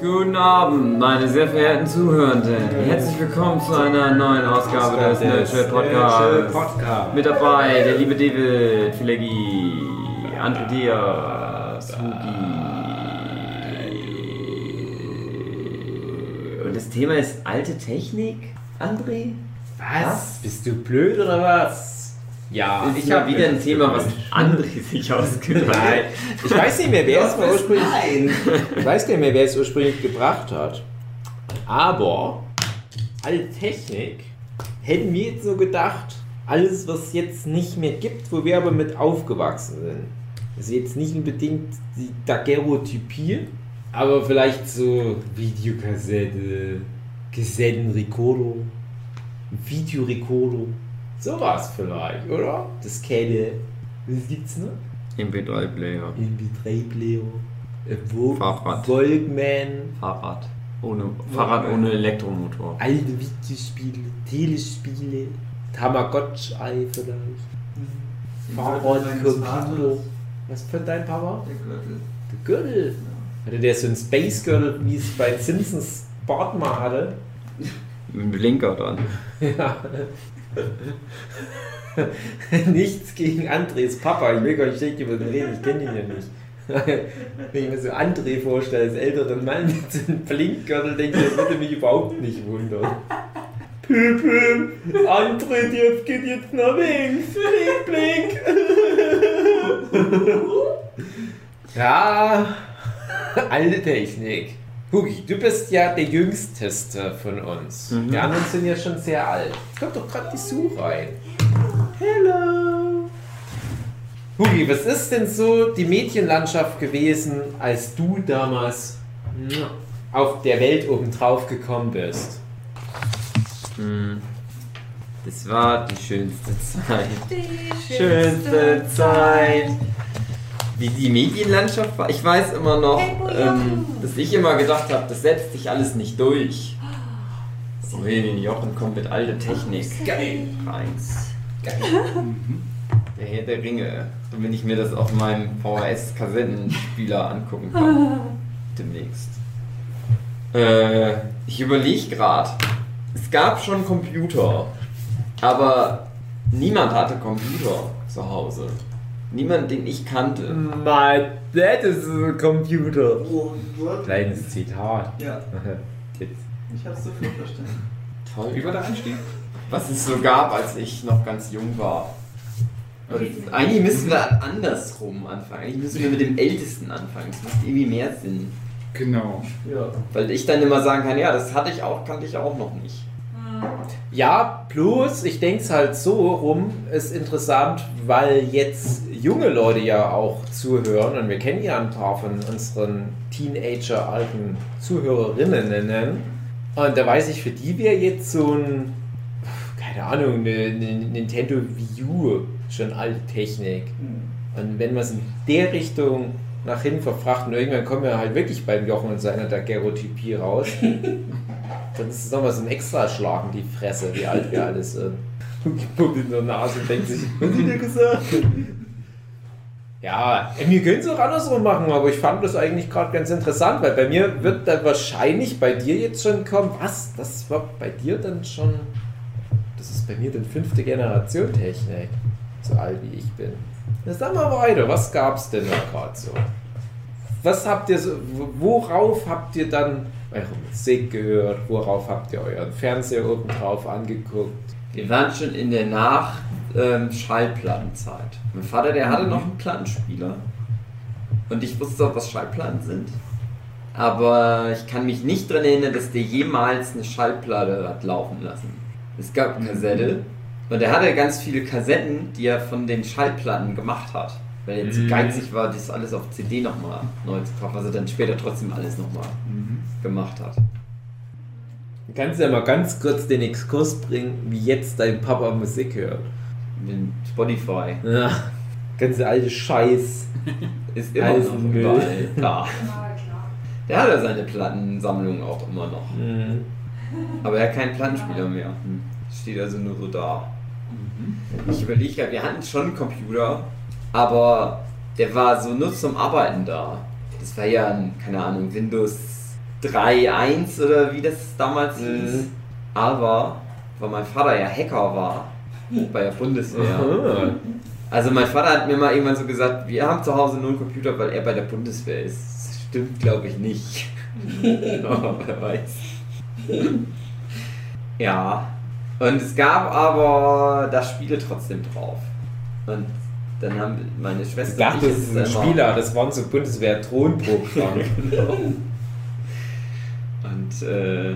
Guten Abend, meine sehr verehrten Zuhörenden. Herzlich willkommen zu einer neuen Ausgabe des Nerdship Podcasts. Podcast. Mit dabei der liebe David, Filegi, André Diaz, Hugi. Und das Thema ist alte Technik, André? Was? Bist du blöd oder was? Ja. Ich habe wieder ein Thema, was André sich ausgedacht hat. Ich weiß nicht mehr, wer es ursprünglich. Nein. Ich weiß nicht mehr, wer es ursprünglich gebracht hat. Aber alte Technik hätten wir jetzt so gedacht, alles, was es jetzt nicht mehr gibt, wo wir aber mit aufgewachsen sind. Das ist jetzt nicht unbedingt die Daguerreotypie, aber vielleicht so Videokassette, Kassettenrekorder, Videorekorder, sowas vielleicht, oder? Das Kette. Was gibt's noch? MP3-Player, MP3-Player, äh, Wo- Fahrrad. Walkman, Fahrrad. Ohne, Fahrrad ohne Elektromotor. alte Videospiele, Telespiele, Tamagotchi vielleicht, Fahrrad, Computer. Was von deinem Papa? Der Gürtel. Der Gürtel. Hatte der so einen Space Gürtel, wie es bei Simpsons Bart mal hatte? Mit einem Blinker dran. Ja. Nichts gegen Andres Papa. Ich will gar nicht schlecht über den reden, ich kenne ihn ja nicht. Wenn ich mir so André vorstelle, als älteren Mann mit so einem Blinkgürtel, denke ich, das würde mich überhaupt nicht wundern. Püpüm, André, jetzt geht jetzt nach links. Blink, blink. ja, alte Technik. Hugi, du bist ja der Jüngsteste von uns. Mhm. Die anderen sind ja schon sehr alt. Kommt doch gerade die Sue rein. Hello. Hugi, was ist denn so die Mädchenlandschaft gewesen, als du damals auf der Welt oben drauf gekommen bist? Hm. Das war die schönste Zeit. Die Schönste Zeit. Wie die Medienlandschaft war. Ich weiß immer noch, ähm, dass ich immer gedacht habe, das setzt sich alles nicht durch. So, hey, Jochen kommt mit alter Technik. Geil. Rein. Der Herr der Ringe. Wenn ich mir das auf meinem VHS-Kassettenspieler angucken kann. Demnächst. Äh, ich überlege gerade. Es gab schon Computer. Aber niemand hatte Computer zu Hause. Niemand, den ich kannte. My dad is a computer. Oh. Kleines Zitat. Ja, Jetzt. ich hab's sofort verstanden. Toll. Wie war der Einstieg? Was es so gab, als ich noch ganz jung war. Und eigentlich müssen wir andersrum anfangen. Eigentlich müssen wir mit dem Ältesten anfangen. Das macht irgendwie mehr Sinn. Genau. Ja. Weil ich dann immer sagen kann, ja, das hatte ich auch, kannte ich auch noch nicht. Ja, plus, ich denke es halt so rum, ist interessant, weil jetzt junge Leute ja auch zuhören und wir kennen ja ein paar von unseren Teenager-alten Zuhörerinnen. Und da weiß ich, für die wäre jetzt so ein, keine Ahnung, eine, eine Nintendo Wii U schon alte Technik. Hm. Und wenn man es in der Richtung nach hinten verfrachten, irgendwann kommen wir halt wirklich beim Jochen und seiner Daguerreotypie raus. Dann ist es nochmal so ein Extraschlag in die Fresse, wie alt wir alle sind. Und pumpt in der Nase und denkt sich, was hat der gesagt? Ja, wir können es auch andersrum machen, aber ich fand das eigentlich gerade ganz interessant, weil bei mir wird dann wahrscheinlich bei dir jetzt schon kommen, was, das war bei dir dann schon, das ist bei mir dann fünfte Generation Technik, so alt wie ich bin. Na, sag mal weiter, was gab's denn da gerade so? Was habt ihr so, worauf habt ihr dann eure Musik gehört, worauf habt ihr euren Fernseher oben drauf angeguckt? Wir waren schon in der Nach-Schallplattenzeit. mein Vater, der hatte noch einen Plattenspieler. Und ich wusste auch, was Schallplatten sind. Aber ich kann mich nicht daran erinnern, dass der jemals eine Schallplatte hat laufen lassen. Es gab eine Kassette. Und er hatte ganz viele Kassetten, die er von den Schallplatten gemacht hat. Weil er zu Mhm. geizig war, das alles auf CD nochmal neu zu kaufen, was er dann später trotzdem alles nochmal gemacht hat. Du kannst ja mal ganz kurz den Exkurs bringen, wie jetzt dein Papa Musik hört. Mit Spotify. Ja, ganze alte Scheiß. Ist immer Alles noch Müll. überall da. Der hat ja seine Plattensammlung auch immer noch. Mhm. Aber er hat keinen Plattenspieler mehr. Hm. Steht also nur so da. Ich überlege ja, wir hatten schon einen Computer, aber der war so nur zum Arbeiten da. Das war ja ein, keine Ahnung, Windows 3-1 oder wie das damals Mhm. hieß. Aber, weil mein Vater ja Hacker war bei der Bundeswehr. Aha. Also mein Vater hat mir mal irgendwann so gesagt, wir haben zu Hause nur einen Computer, weil er bei der Bundeswehr ist. Das stimmt, glaube ich, nicht. Aber wer weiß. ja. Und es gab aber da Spiele trotzdem drauf. Und dann haben meine Ich Schwester dachte, und das ich ist ein Spieler, das waren so Bundeswehr-Thronprogramme. Genau. Und äh,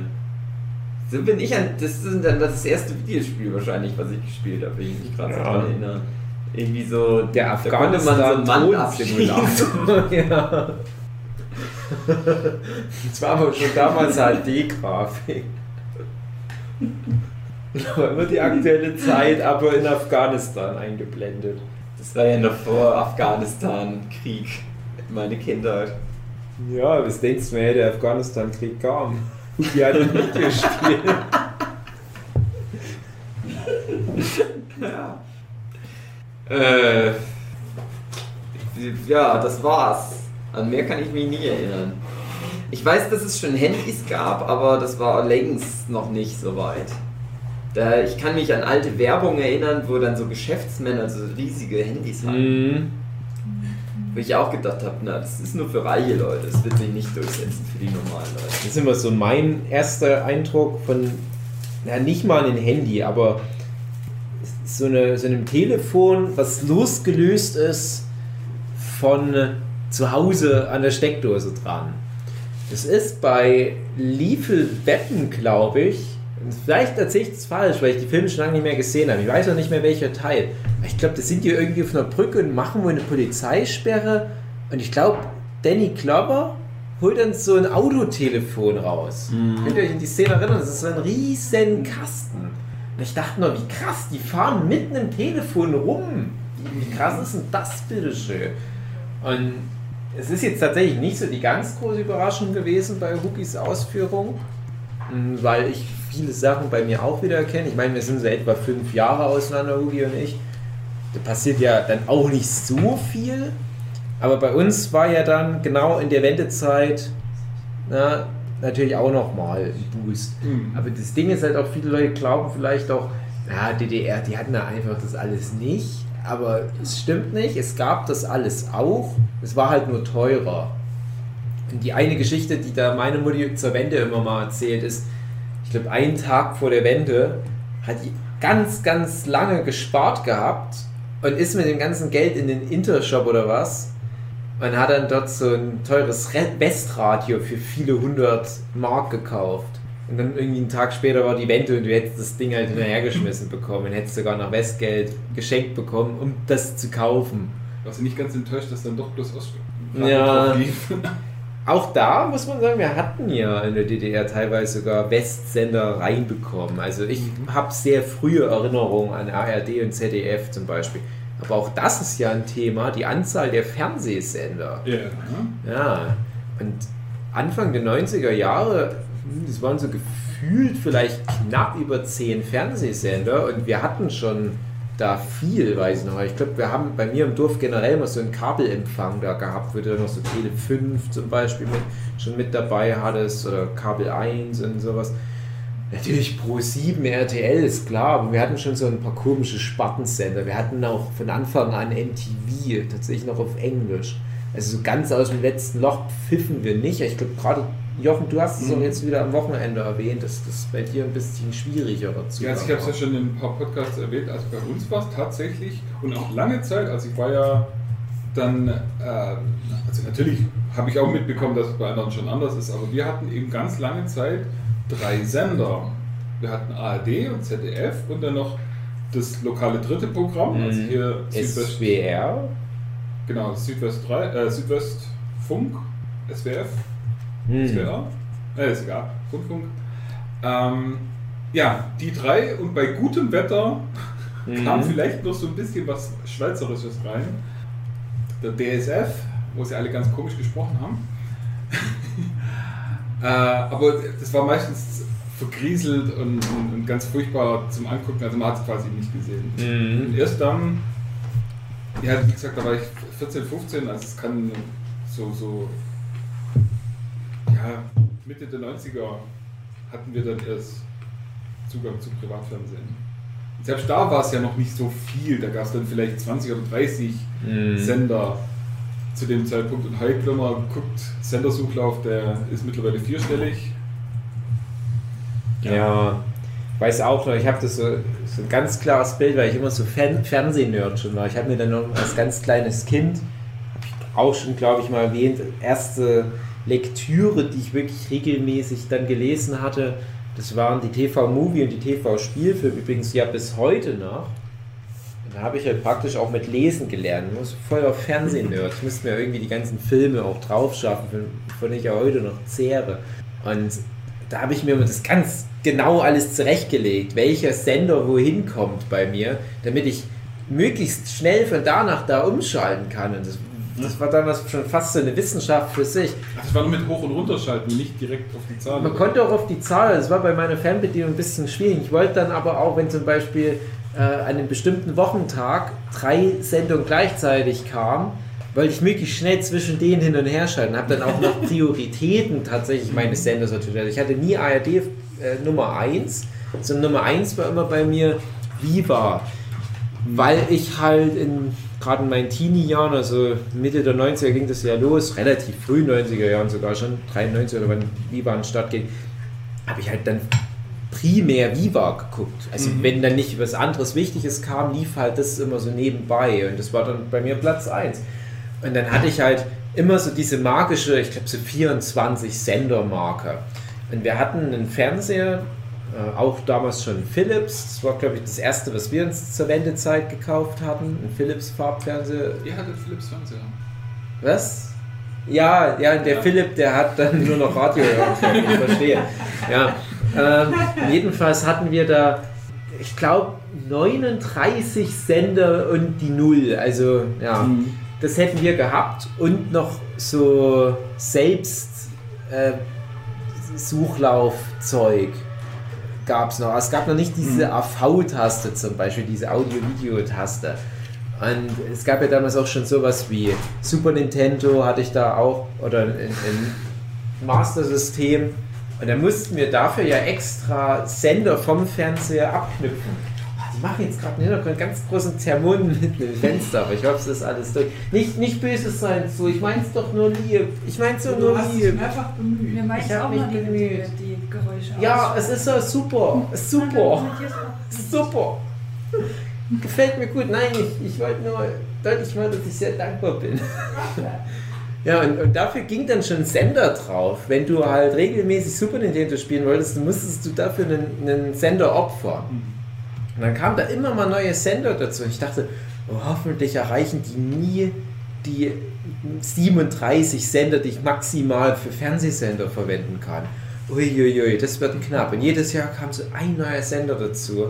so bin ich an. Das ist dann das erste Videospiel wahrscheinlich, was ich gespielt habe, wenn ich mich gerade so Ja. dran erinnere. Irgendwie so. Der da konnte man so einen Mann. Afghanistan ja. Das war aber schon damals HD-Grafik. Immer die aktuelle Zeit, aber in Afghanistan eingeblendet. Das war ja noch vor Afghanistan-Krieg. Meine Kindheit. Ja, was denkst du, wer der Afghanistan-Krieg kam? Die hat ein Videospiel. Ja. Äh, ja, das war's. An mehr kann ich mich nie erinnern. Ich weiß, dass es schon Handys gab, aber das war längst noch nicht so weit. Da, ich kann mich an alte Werbung erinnern, wo dann so Geschäftsmänner so riesige Handys hatten. Mhm. Wo ich auch gedacht habe, na, das ist nur für reiche Leute, das wird sich nicht durchsetzen für die normalen Leute. Das ist immer so mein erster Eindruck von, ja nicht mal ein Handy, aber so, eine, so einem Telefon, was losgelöst ist von zu Hause an der Steckdose dran. Das ist bei Liefel Wetten, glaube ich. Vielleicht erzähle ich es falsch, weil ich die Filme schon lange nicht mehr gesehen habe. Ich weiß auch nicht mehr welcher Teil. Ich glaube, das sind die irgendwie auf einer Brücke und machen wohl eine Polizeisperre. Und ich glaube, Danny Glover holt dann so ein Autotelefon raus. Könnt ihr euch an die Szene erinnern? Das ist so ein riesen Kasten. Und ich dachte nur, wie krass, die fahren mitten im Telefon rum. Wie, krass ist denn das, bitteschön? Und es ist jetzt tatsächlich nicht so die ganz große Überraschung gewesen bei Hookies Ausführung, mh, weil ich viele Sachen bei mir auch wieder erkenne. Ich meine, wir sind so etwa fünf Jahre auseinander, Hookie und ich. Da passiert ja dann auch nicht so viel. Aber bei uns war ja dann genau in der Wendezeit na, natürlich auch nochmal ein Boost. Mhm. Aber das Ding ist halt auch, viele Leute glauben vielleicht auch, ja, DDR, die hatten da einfach das alles nicht. Aber es stimmt nicht, es gab das alles auch. Es war halt nur teurer. Und die eine Geschichte, die da meine Mutti zur Wende immer mal erzählt, ist, glaube, einen Tag vor der Wende hat die ganz, ganz lange gespart gehabt und ist mit dem ganzen Geld in den Intershop oder was und hat dann dort so ein teures Re- Westradio für viele hundert Mark gekauft. Und dann irgendwie einen Tag später war die Wende und du hättest das Ding halt hinterhergeschmissen bekommen und hättest sogar noch Westgeld geschenkt bekommen, um das zu kaufen. Warst du nicht ganz enttäuscht, dass dann doch bloß Ost Ja. lief? Auch da muss man sagen, wir hatten ja in der DDR teilweise sogar Westsender reinbekommen. Also ich habe sehr frühe Erinnerungen an ARD und ZDF zum Beispiel. Aber auch das ist ja ein Thema, die Anzahl der Fernsehsender. Ja. Ja, und Anfang der 90er Jahre, hm, das waren so gefühlt vielleicht knapp über zehn Fernsehsender und wir hatten schon da viel, weiß ich noch. Ich glaube, wir haben bei mir im Dorf generell mal so einen Kabelempfang da gehabt, wo du noch so Tele 5 zum Beispiel mit, schon mit dabei hattest oder Kabel 1 und sowas. Natürlich Pro 7 RTL ist klar, aber wir hatten schon so ein paar komische Spartensender. Wir hatten auch von Anfang an MTV, tatsächlich noch auf Englisch. Also so ganz aus dem letzten Loch pfiffen wir nicht. Ich glaube gerade, Jochen, du hast es auch Mhm. jetzt wieder am Wochenende erwähnt, dass das bei dir ein bisschen schwieriger zu Ja, also ich habe es ja schon in ein paar Podcasts erwähnt. Also bei uns war es tatsächlich und auch lange Zeit, also ich war ja dann, äh, also natürlich habe ich auch mitbekommen, dass es bei anderen schon anders ist, aber wir hatten eben ganz lange Zeit drei Sender. Wir hatten ARD und ZDF und dann noch das lokale dritte Programm, also Mhm. hier Südwest, SWR. genau, Südwest 3, äh, Südwestfunk, SWF, Hm. SWR, äh, ist egal, Rundfunk. Ähm, ja, die drei und bei gutem Wetter Mhm. kam vielleicht noch so ein bisschen was Schweizerisches rein. Der DSF, wo sie alle ganz komisch gesprochen haben. äh, aber das war meistens vergrieselt und, und, und ganz furchtbar zum Angucken, also man hat es quasi nicht gesehen. Und Mhm. erst dann, ja, wie gesagt, da war ich 14, 15, also es kann so, so, ja, Mitte der 90er hatten wir dann erst Zugang zu Privatfernsehen. Und selbst da war es ja noch nicht so viel. Da gab es dann vielleicht 20 oder 30 Mhm. Sender zu dem Zeitpunkt. Und heute, wenn man guckt, Sendersuchlauf, der ist mittlerweile vierstellig. Ja, ich weiß auch noch, ich habe das so, so ein ganz klares Bild, weil ich immer so Fan Fernsehnerd schon war. Ich habe mir dann noch als ganz kleines Kind, habe ich auch schon, glaube ich, mal erwähnt, erste Lektüre, die ich wirklich regelmäßig dann gelesen hatte, das waren die TV-Movie und die TV-Spielfilme, übrigens ja bis heute noch. Da habe ich halt praktisch auch mit Lesen gelernt. Ich muss voll auf Fernsehnerd. Ich müsste mir irgendwie die ganzen Filme auch drauf schaffen, von, ich ja heute noch zehre. Und da habe ich mir das ganz genau alles zurechtgelegt, welcher Sender wohin kommt bei mir, damit ich möglichst schnell von da nach da umschalten kann. Und das, das war damals schon fast so eine Wissenschaft für sich. Das war nur mit Hoch- und Runterschalten, nicht direkt auf die Zahl. Man konnte auch auf die Zahl, das war bei meiner Fernbedienung ein bisschen schwierig. Ich wollte dann aber auch, wenn zum Beispiel äh, an einem bestimmten Wochentag drei Sendungen gleichzeitig kamen, wollte ich möglichst schnell zwischen denen hin und her schalten. Habe dann auch nach Prioritäten tatsächlich meine Sender sortiert. Also Ich hatte nie ARD äh, Nummer 1, sondern Nummer 1 war immer bei mir Viva. Weil ich halt in gerade in meinen Teenie-Jahren, also Mitte der 90er ging das ja los, relativ früh 90er Jahren sogar schon, 93 oder wann Viva an den Start ging, habe ich halt dann primär Viva geguckt. Also Mhm. wenn dann nicht was anderes Wichtiges kam, lief halt das immer so nebenbei und das war dann bei mir Platz 1. Und dann hatte ich halt immer so diese magische, ich glaube so 24 Sendermarke. Und wir hatten einen Fernseher, äh, auch damals schon Philips, das war glaube ich das erste, was wir uns zur Wendezeit gekauft hatten, ein Philips Farbfernseher. Ihr hattet Philips Fernseher. Was? Ja, ja, der Ja. Philipp, der hat dann nur noch Radio gehört. Ich verstehe. Ja. Ähm, jedenfalls hatten wir da, ich glaube, 39 Sender und die Null. Also, ja, Mhm. das hätten wir gehabt und noch so selbst äh, Suchlaufzeug gab es noch. Es gab noch nicht diese AV-Taste zum Beispiel, diese Audio-Video-Taste. Und es gab ja damals auch schon sowas wie Super Nintendo hatte ich da auch oder ein, ein Master-System. Und da mussten wir dafür ja extra Sender vom Fernseher abknüpfen. Ah, Die machen jetzt gerade im Hintergrund ganz großen Zermon mit dem Fenster, aber ich hoffe, es ist alles durch. Nicht, nicht böses sein so, ich mein's doch nur lieb. Ich mein's doch nur lieb. Ich hab auch mich bemüht. Geräusche Ja, aus. es ist so super. Super. Super. Gefällt mir gut. Nein, ich, ich wollte nur deutlich machen, dass ich sehr dankbar bin. Ja, und, und dafür ging dann schon Sender drauf. Wenn du halt regelmäßig Super Nintendo spielen wolltest, dann musstest du dafür einen, einen Sender opfern. Und dann kamen da immer mal neue Sender dazu. Und ich dachte, oh, hoffentlich erreichen die nie die 37 Sender, die ich maximal für Fernsehsender verwenden kann. Uiuiui, das wird knapp. Und jedes Jahr kam so ein neuer Sender dazu.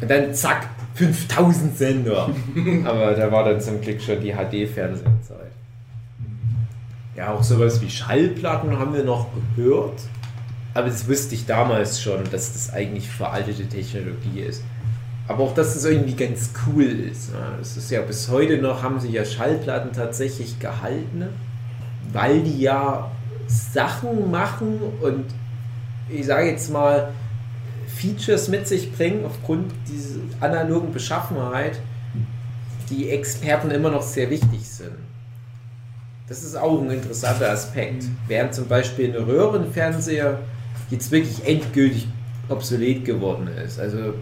Und dann zack, 5000 Sender. Aber da war dann zum Glück schon die HD-Fernsehzeit. Ja, auch sowas wie Schallplatten haben wir noch gehört. Aber das wusste ich damals schon, dass das eigentlich veraltete Technologie ist. Aber auch, dass das irgendwie ganz cool ist. ne? Es ist ja bis heute noch, haben sich ja Schallplatten tatsächlich gehalten, weil die ja Sachen machen und ich sage jetzt mal Features mit sich bringen aufgrund dieser analogen Beschaffenheit, die Experten immer noch sehr wichtig sind. Das ist auch ein interessanter Aspekt. Während zum Beispiel ein Röhrenfernseher jetzt wirklich endgültig obsolet geworden ist. Also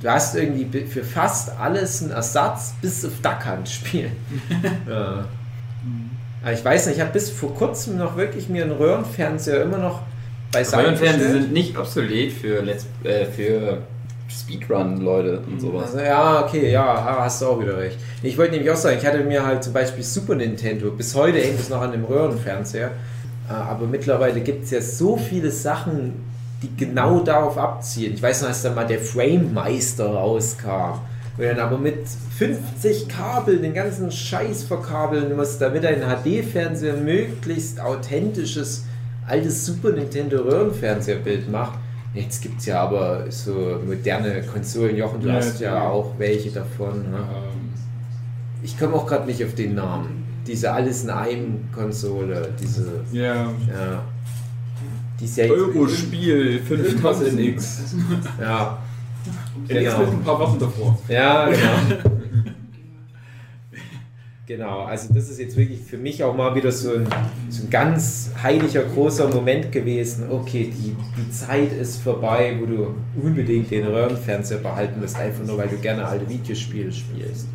du hast irgendwie für fast alles einen Ersatz, bis auf Duckhand-Spiel. ja. Aber ich weiß nicht, ich habe bis vor kurzem noch wirklich mir einen Röhrenfernseher immer noch beiseite Röhrenfernseher gestellt. sind nicht obsolet für, Let's, äh, für Speedrun-Leute und sowas. Also, ja, okay, ja, hast du auch wieder recht. Ich wollte nämlich auch sagen, ich hatte mir halt zum Beispiel Super Nintendo, bis heute hängt es noch an dem Röhrenfernseher, äh, aber mittlerweile gibt es ja so viele Sachen, die genau darauf abzielen. Ich weiß noch, als dann mal der Frame Meister rauskam, wo dann aber mit 50 Kabeln den ganzen Scheiß verkabeln musst, damit ein HD-Fernseher möglichst authentisches altes Super Nintendo Röhrenfernseherbild macht. Jetzt gibt es ja aber so moderne Konsolen. Jochen, du Ja, hast ja ja. auch welche davon. Ne? Ähm, Ich komme auch gerade nicht auf den Namen. Diese alles in einem Konsole. Diese. ja, Ja. Die ist ja jetzt Eurospiel Irgendwas 5000 ist X. Ja, NX Genau. mit ein paar Worten davor. ja, genau. Genau, also das ist jetzt wirklich für mich auch mal wieder so ein, so ein ganz heiliger, großer Moment gewesen. Okay, die, die Zeit ist vorbei, wo du unbedingt den Röhrenfernseher behalten musst, einfach nur weil du gerne alte Videospiele spielst.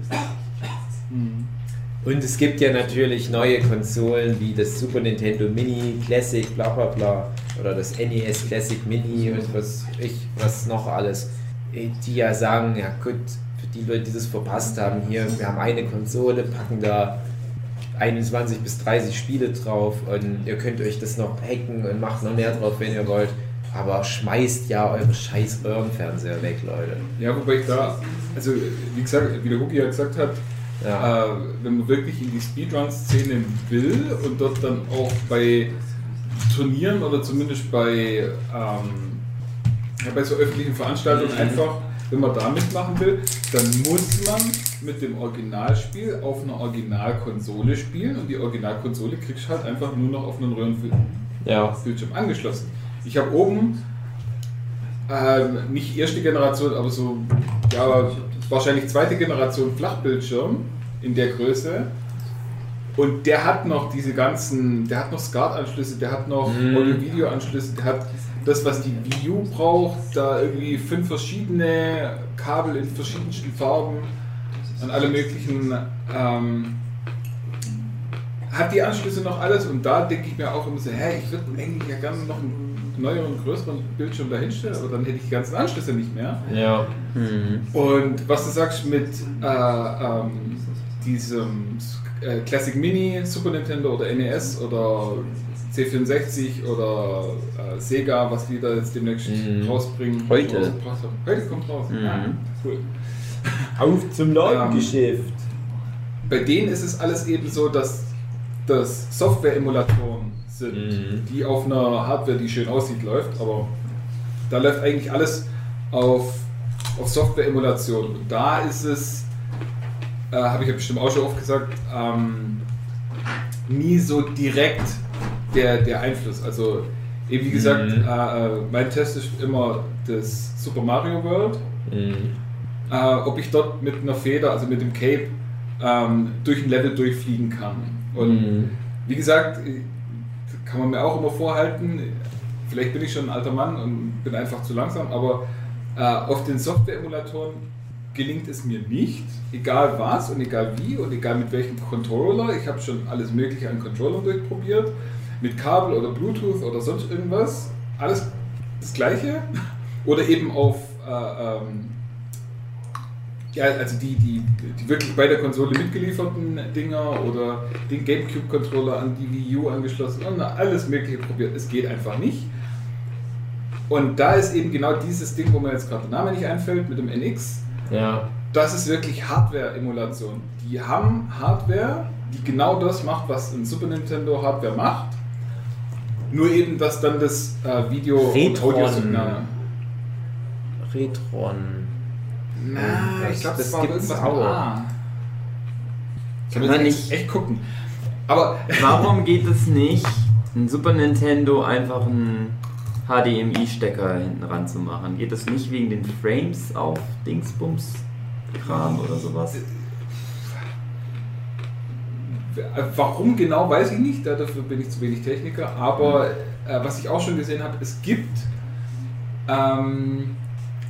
Und es gibt ja natürlich neue Konsolen wie das Super Nintendo Mini Classic, bla bla bla, oder das NES Classic Mini und was ich, was noch alles, die ja sagen, ja gut, für die Leute, die das verpasst haben, hier, wir haben eine Konsole, packen da 21 bis 30 Spiele drauf und ihr könnt euch das noch hacken und macht noch mehr drauf, wenn ihr wollt. Aber schmeißt ja eure scheiß Röhrenfernseher weg, Leute. Ja, wobei ich da, also wie gesagt, wie der Huki ja gesagt hat, Ja. äh, wenn man wirklich in die Speedrun-Szene will und dort dann auch bei Turnieren oder zumindest bei, ähm, bei so öffentlichen Veranstaltungen einfach, wenn man da mitmachen will, dann muss man mit dem Originalspiel auf einer Originalkonsole spielen und die Originalkonsole kriegst du halt einfach nur noch auf einen Röhrenbildschirm Ja. angeschlossen. Ich habe oben ähm, nicht erste Generation, aber so ja, wahrscheinlich zweite Generation Flachbildschirm in der Größe. Und der hat noch diese ganzen, der hat noch SCART-Anschlüsse, der hat noch Mhm. Audio-Video-Anschlüsse, der hat das, was die Wii U braucht, da irgendwie fünf verschiedene Kabel in verschiedensten Farben an alle möglichen, ähm, hat die Anschlüsse noch alles und da denke ich mir auch immer so, hä, ich würde eigentlich ja gerne noch einen neueren, größeren Bildschirm dahinstellen, aber dann hätte ich die ganzen Anschlüsse nicht mehr. Ja. Und was du sagst mit äh, ähm, diesem äh, Classic Mini, Super Nintendo oder NES oder C64 oder äh, Sega, was die da jetzt demnächst Mhm. rausbringen. Heute. Heute kommt raus. Mhm. Ja, cool. Auf zum Ladengeschäft. Bei denen ist es alles eben so, dass das Software-Emulatoren sind, Mhm. die auf einer Hardware, die schön aussieht, läuft, aber da läuft eigentlich alles auf, auf Software-Emulation. Und da ist es, äh, habe ich ja bestimmt auch schon oft gesagt, ähm, nie so direkt der, der Einfluss. Also eben wie gesagt, Mhm. äh, äh, mein Test ist immer das Super Mario World Mhm. äh, ob ich dort mit einer Feder, also mit dem Cape, ähm, durch ein Level durchfliegen kann. Und Mhm. wie gesagt, äh, kann man mir auch immer vorhalten, vielleicht bin ich schon ein alter Mann und bin einfach zu langsam, aber äh, auf den Software-Emulatoren gelingt es mir nicht, egal was und egal wie und egal mit welchem Controller. Ich habe schon alles Mögliche an Controllern durchprobiert, mit Kabel oder Bluetooth oder sonst irgendwas. Alles das Gleiche. Oder eben auf äh, ähm, ja, also die, die, die wirklich bei der Konsole mitgelieferten Dinger oder den GameCube-Controller an die Wii U angeschlossen und alles Mögliche probiert. Es geht einfach nicht. Und da ist eben genau dieses Ding, wo mir jetzt gerade der Name nicht einfällt, mit dem NX. Ja. Das ist wirklich Hardware-Emulation. Die haben Hardware, die genau das macht, was ein Super Nintendo Hardware macht. Nur eben, dass dann das äh, Video und Retron. Audiosignal. Retron. Na, Das- ich glaube, das das gibt's irgendwas auch. mit A. Kann Muss man ich nicht- echt gucken. Aber Warum geht es nicht, ein Super Nintendo einfach einen HDMI-Stecker hinten ran zu machen? Geht das nicht wegen den Frames auf Dingsbums-Kram oder sowas? Warum genau, weiß ich nicht, dafür bin ich zu wenig Techniker, aber äh, was ich auch schon gesehen habe, es gibt ähm,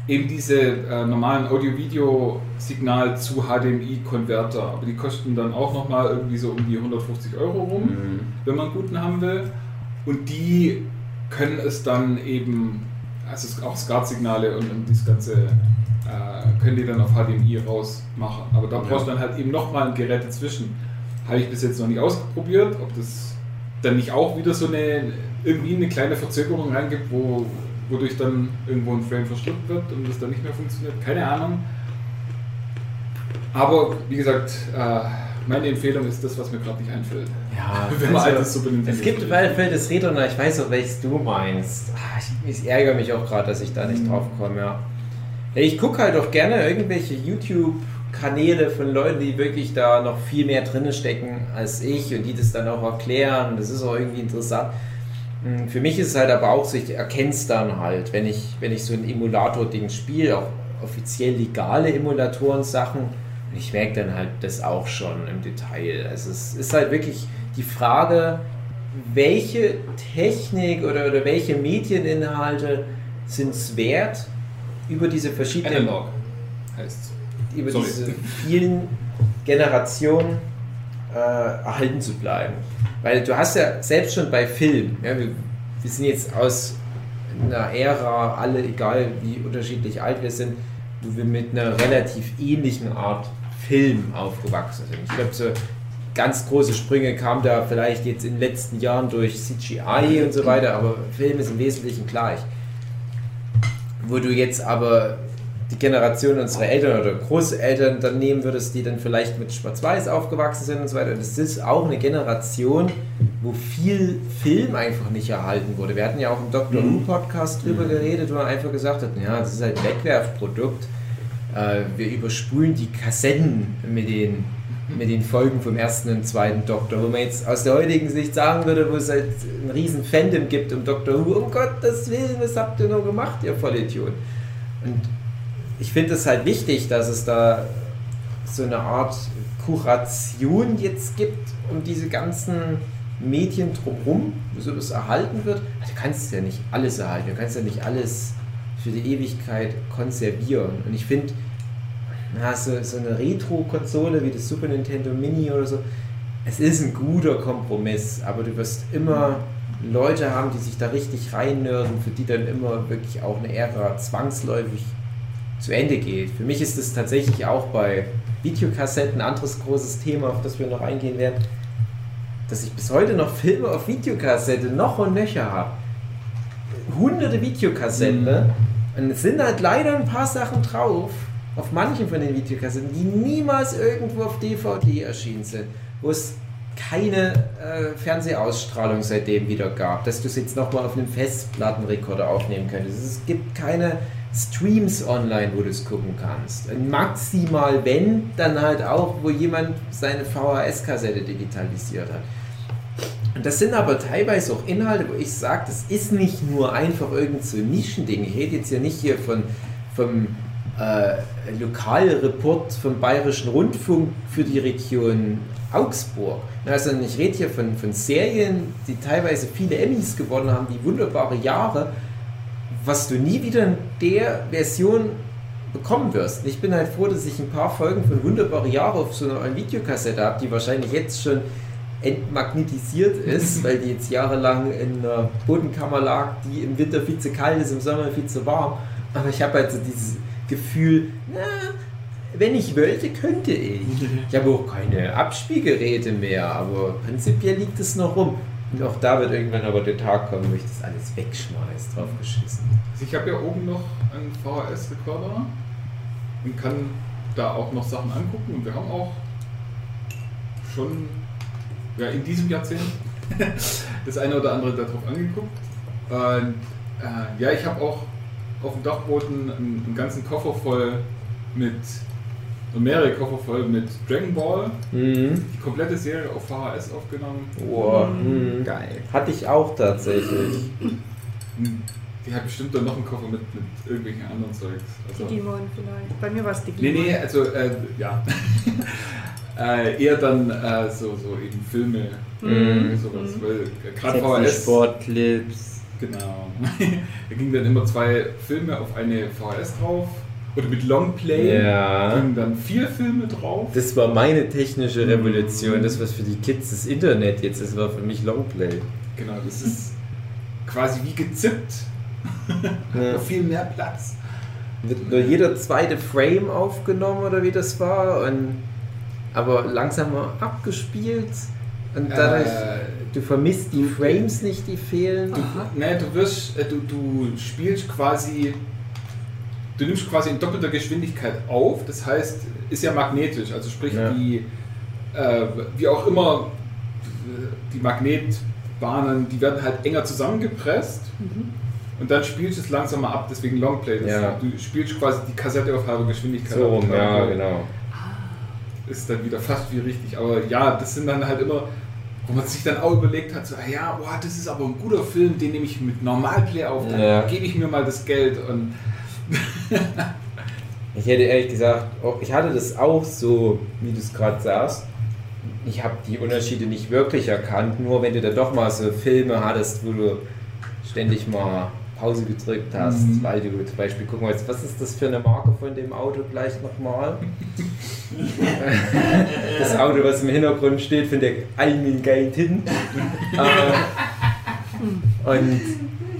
eben diese äh, normalen Audio-Video-Signal zu HDMI-Konverter, aber die kosten dann auch nochmal irgendwie so um die 150 Euro rum, Mhm. wenn man einen guten haben will. Und die können es dann eben, also es- auch SCART-Signale und, und das Ganze äh, können die dann auf HDMI rausmachen. Aber da brauchst du dann halt eben nochmal ein Gerät dazwischen. Habe ich bis jetzt noch nicht ausprobiert, ob das dann nicht auch wieder so eine irgendwie eine kleine Verzögerung reingibt, wo, wodurch dann irgendwo ein Frame verschluckt wird und das dann nicht mehr funktioniert. Keine Ahnung. Aber wie gesagt, äh, meine Empfehlung ist das, was mir gerade nicht einfällt. Ja, Wenn man also, altes Super Nintendo es gibt Feld des Retro, ich weiß auch, welches du meinst. Ah, Ich, ich ärgere mich auch gerade, dass ich da nicht Mhm. drauf komme, ja. ich gucke halt auch gerne irgendwelche YouTube-Kanäle von Leuten, die wirklich da noch viel mehr drin stecken als ich und die das dann auch erklären. Das ist auch irgendwie interessant. Mm, Für mich ist es halt aber auch so, ich erkenne es dann halt, wenn ich, wenn ich so ein Emulator-Ding spiele, auch offiziell legale Emulatoren-Sachen, und ich merke dann halt das auch schon im Detail. Also es ist halt wirklich die Frage, welche Technik oder, oder welche Medieninhalte sind es wert, über diese verschiedenen Analog heißt über Sorry. diese vielen Generationen äh, erhalten zu bleiben. Weil du hast ja selbst schon bei Film, ja, wir, wir sind jetzt aus einer Ära, alle, egal wie unterschiedlich alt wir sind, wo wir mit einer relativ ähnlichen Art Film aufgewachsen sind. Ich glaube, so ganz große Sprünge kamen da vielleicht jetzt in den letzten Jahren durch CGI und so weiter, aber Film ist im Wesentlichen gleich. Wo du jetzt aber die Generation unserer Eltern oder Großeltern dann nehmen würdest, die dann vielleicht mit Schwarz-Weiß aufgewachsen sind und so weiter. Das ist auch eine Generation, wo viel Film einfach nicht erhalten wurde. Wir hatten ja auch im Dr. Who Podcast drüber geredet, wo man einfach gesagt hat, ja, das ist halt ein Wegwerfprodukt. Äh, wir überspulen die Kassetten mit den, mit den Folgen vom ersten und zweiten Doktor, wo man jetzt aus der heutigen Sicht sagen würde, wo es halt ein riesen Fandom gibt um Dr. Who, um Gottes Willen, was habt ihr nur gemacht, ihr Vollidiot? Und ich finde es halt wichtig, dass es da so eine Art Kuration jetzt gibt um diese ganzen Medien drumherum, wo sowas erhalten wird. Du kannst ja nicht alles erhalten, du kannst ja nicht alles für die Ewigkeit konservieren. Und ich finde, so, so eine Retro-Konsole wie das Super Nintendo Mini oder so, es ist ein guter Kompromiss, aber du wirst immer Leute haben, die sich da richtig reinnörden, für die dann immer wirklich auch eine Ära zwangsläufig zu Ende geht. Für mich ist es tatsächlich auch bei Videokassetten ein anderes großes Thema, auf das wir noch eingehen werden, dass ich bis heute noch Filme auf Videokassette noch und nöcher habe. Hunderte Videokassetten ne? und es sind halt leider ein paar Sachen drauf, auf manchen von den Videokassetten, die niemals irgendwo auf DVD erschienen sind, wo es keine äh, Fernsehausstrahlung seitdem wieder gab, dass du es jetzt nochmal auf einem Festplattenrekorder aufnehmen könntest. Es gibt keine Streams online, wo du es gucken kannst. Maximal, wenn, dann halt auch, wo jemand seine VHS-Kassette digitalisiert hat. Und das sind aber teilweise auch Inhalte, wo ich sage, das ist nicht nur einfach irgend so ein Nischending. Ich rede jetzt ja nicht hier von, vom äh, Lokalreport vom Bayerischen Rundfunk für die Region Augsburg. Also ich rede hier von, von Serien, die teilweise viele Emmys gewonnen haben, die wunderbare Jahre, was du nie wieder in der Version bekommen wirst. Und ich bin halt froh, dass ich ein paar Folgen von Wunderbare Jahre auf so einer Videokassette habe, die wahrscheinlich jetzt schon entmagnetisiert ist, weil die jetzt jahrelang in einer Bodenkammer lag, die im Winter viel zu kalt ist, im Sommer viel zu warm. Aber ich habe halt so dieses Gefühl, na, wenn ich wollte, könnte ich. Ich habe auch keine Abspielgeräte mehr, aber prinzipiell liegt es noch rum. Und auch da wird irgendwann aber der Tag kommen, wo ich das alles wegschmeiß, drauf geschissen. Also ich habe ja oben noch einen VHS-Rekorder und kann da auch noch Sachen angucken und wir haben auch schon ja, in diesem Jahrzehnt das eine oder andere darauf angeguckt. Und, äh, ja, ich habe auch auf dem Dachboden einen, einen ganzen Koffer voll mit, und mehrere Koffer voll mit Dragon Ball, Mhm. die komplette Serie auf VHS aufgenommen. Boah, mhm. Geil. Hatte ich auch tatsächlich. Die hat bestimmt dann noch einen Koffer mit, mit irgendwelchen anderen Zeugs. Also, Digimon vielleicht. Bei mir war es Digimon. Nee, nee, also äh, ja. äh, eher dann äh, so, so eben Filme, Mhm. sowas. Mhm. Weil gerade Sätze, VHS. Sportclips. Genau. da gingen dann immer zwei Filme auf eine VHS drauf. Oder mit Longplay Ja. gingen dann vier Filme drauf. Das war meine technische Revolution. Das, was für die Kids das Internet jetzt ist, war für mich Longplay. Genau, das ist quasi wie gezippt. Ja. Viel mehr Platz. Wird nur jeder zweite Frame aufgenommen oder wie das war. Und, aber langsamer abgespielt. Und dadurch, Äh, du vermisst die Frames nicht, die fehlen. Ne, du wirst, äh, du, du spielst quasi, du nimmst quasi in doppelter Geschwindigkeit auf, das heißt, ist ja magnetisch, also sprich Ja. die, äh, wie auch immer, die Magnetbahnen, die werden halt enger zusammengepresst Mhm. und dann spielst du es langsamer ab, deswegen Longplay. Das Ja. Du spielst quasi die Kassette auf halbe Geschwindigkeit. So ab. rum, ja, genau. Ist dann wieder fast wie richtig, aber ja, das sind dann halt immer wo man sich dann auch überlegt hat, so, ah ja, boah, das ist aber ein guter Film, den nehme ich mit Normalplay auf, dann Ja. gebe ich mir mal das Geld und Ich hätte ehrlich gesagt, oh, ich hatte das auch so, wie du es gerade sagst. Ich habe die Unterschiede nicht wirklich erkannt, nur wenn du da doch mal so Filme hattest, wo du ständig mal Pause gedrückt hast, Mhm. weil du zum Beispiel gucken wolltest, was ist das für eine Marke von dem Auto gleich nochmal? das Auto, was im Hintergrund steht, der Almin Gaitin. äh, und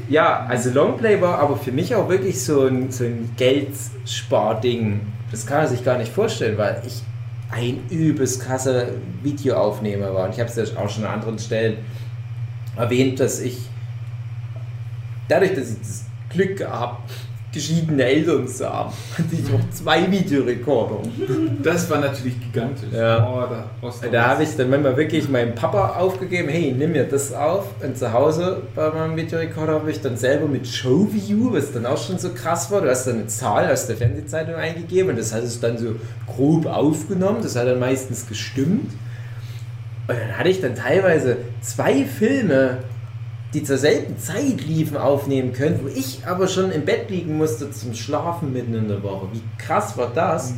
ja, also Longplay war aber für mich auch wirklich so ein, so ein Geldsparding. Das kann man sich gar nicht vorstellen, weil ich ein übelst krasser Videoaufnehmer war. Und ich habe es ja auch schon an anderen Stellen erwähnt, dass ich dadurch, dass ich das Glück gehabt geschiedene Eltern haben, hatte ich auch zwei Videorekorder. das war natürlich gigantisch. Ja. Oh, da, Da habe ich dann manchmal wirklich meinem Papa aufgegeben, hey, nimm mir das auf. Und zu Hause bei meinem Videorekorder habe ich dann selber mit Showview, was dann auch schon so krass war, du hast dann eine Zahl aus der Fernsehzeitung eingegeben und das hat es dann so grob aufgenommen, das hat dann meistens gestimmt. Und dann hatte ich dann teilweise zwei Filme, die zur selben Zeit liefen, aufnehmen können, wo ich aber schon im Bett liegen musste zum Schlafen mitten in der Woche. Wie krass war das?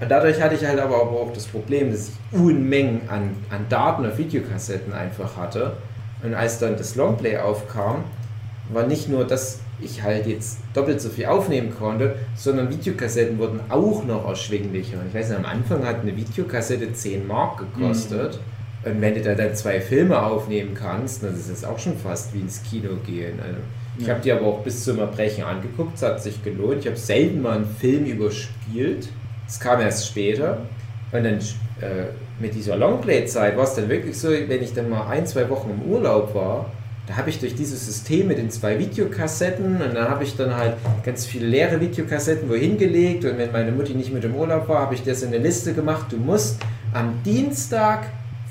Und dadurch hatte ich halt aber auch das Problem, dass ich Unmengen an, an Daten auf Videokassetten einfach hatte. Und als dann das Longplay aufkam, war nicht nur, dass ich halt jetzt doppelt so viel aufnehmen konnte, sondern Videokassetten wurden auch noch erschwinglicher. Und ich weiß nicht, am Anfang hat eine Videokassette 10 Mark gekostet. Und wenn du da dann zwei Filme aufnehmen kannst, dann ist das auch schon fast wie ins Kino gehen. Also ich Ja. habe die aber auch bis zum Erbrechen angeguckt, es hat sich gelohnt. Ich habe selten mal einen Film überspielt. Es kam erst später. Und dann äh, mit dieser Longplay-Zeit war es dann wirklich so, wenn ich dann mal ein, zwei Wochen im Urlaub war, da habe ich durch dieses System mit den zwei Videokassetten und dann habe ich dann halt ganz viele leere Videokassetten wohin gelegt und wenn meine Mutti nicht mit im Urlaub war, habe ich das in eine Liste gemacht. Du musst am Dienstag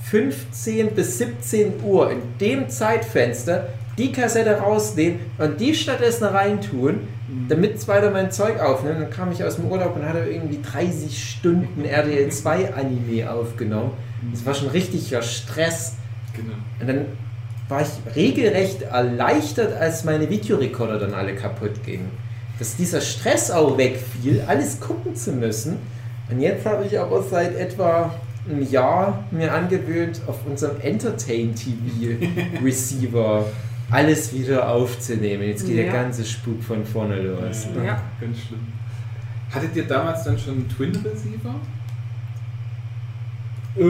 15 bis 17 Uhr in dem Zeitfenster die Kassette rausnehmen und die stattdessen reintun, damit es weiter mein Zeug aufnimmt. Dann kam ich aus dem Urlaub und hatte irgendwie 30 Stunden RDL 2 Anime aufgenommen. Das war schon richtiger Stress. Genau. Und dann war ich regelrecht erleichtert, als meine Videorekorder dann alle kaputt gingen. Dass dieser Stress auch wegfiel, alles gucken zu müssen. Und jetzt habe ich aber seit etwa einem Jahr mir angewöhnt, auf unserem Entertain TV Receiver alles wieder aufzunehmen. Jetzt geht der Ja. ganze Spuk von vorne los. Ja. Ganz schlimm. Hattet ihr damals dann schon einen Twin Receiver? Äh,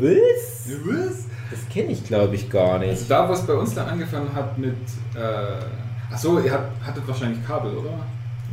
was? Was? Das kenne ich glaube ich gar Also nicht. da, wo es bei uns dann angefangen hat mit. Äh, achso, ihr habt, hattet wahrscheinlich Kabel, oder?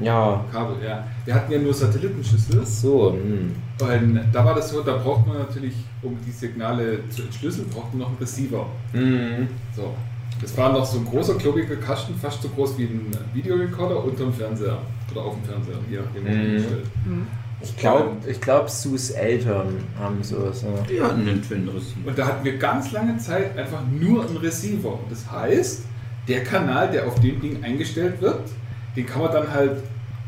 Ja, Kabel, ja. Wir hatten ja nur Satellitenschüssel. so. Hm. Und da war das so, da braucht man natürlich, um die Signale zu entschlüsseln, braucht man noch einen Receiver. Hm. So. Das war noch so ein großer, klobiger Kasten, fast so groß wie ein Videorekorder unterm Fernseher. Oder auf dem Fernseher, je nachdem, wo man Mhm. Ich glaube, ich glaub, Sus Eltern haben sowas. Ja. Die hatten einen Twin Receiver. Und da hatten wir ganz lange Zeit einfach nur einen Receiver. Und das heißt, der Kanal, der auf dem Ding eingestellt wird, den kann man dann halt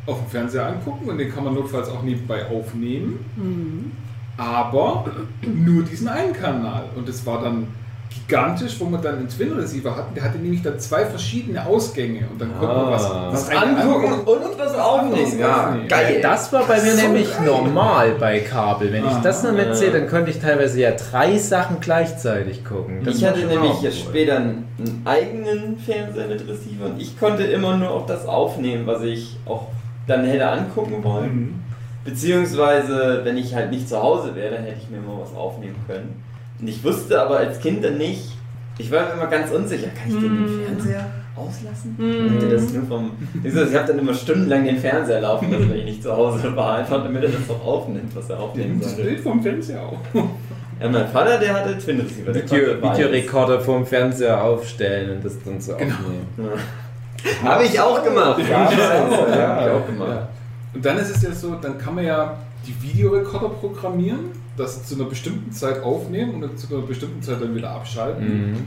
auf dem Fernseher angucken und den kann man notfalls auch nebenbei aufnehmen. Mhm. Aber nur diesen einen Kanal. Und das war dann gigantisch, wo wir dann einen Twin Receiver hatten. Der hatte nämlich dann zwei verschiedene Ausgänge und dann konnte man was, Ah. Was angucken andere- und was aufnehmen. Ja, geil. Das war bei mir So nämlich geil. normal bei Kabel. Wenn ich Ah. das noch mitzähle, dann konnte ich teilweise ja drei Sachen gleichzeitig gucken. Das Ich hatte nämlich cool. später einen, eigenen Fernseher mit Receiver und ich konnte immer nur auch das aufnehmen, was ich auch dann hätte angucken wollen. Mhm. Beziehungsweise, wenn ich halt nicht zu Hause wäre, dann hätte ich mir mal was aufnehmen können. Und ich wusste aber als Kind dann nicht, ich war mir immer ganz unsicher, kann ich den, den Fernseher auslassen? Mhm. Er das nur vom. Ich habe dann immer stundenlang den Fernseher laufen lassen, wenn ich nicht zu Hause war, einfach damit er das auch aufnimmt, was er aufnehmen Das sollte. Bild vom Fernseher auch. Ja, mein Vater, der hatte Twin Receiver. Videorekorder vorm Fernseher aufstellen und das dann so aufnehmen. Ja. Habe ich auch gemacht. Ja, Ja, ja, habe ich auch gemacht. Ja. Und dann ist es ja so, dann kann man ja die Videorekorder programmieren, das zu einer bestimmten Zeit aufnehmen und zu einer bestimmten Zeit dann wieder abschalten. Mhm.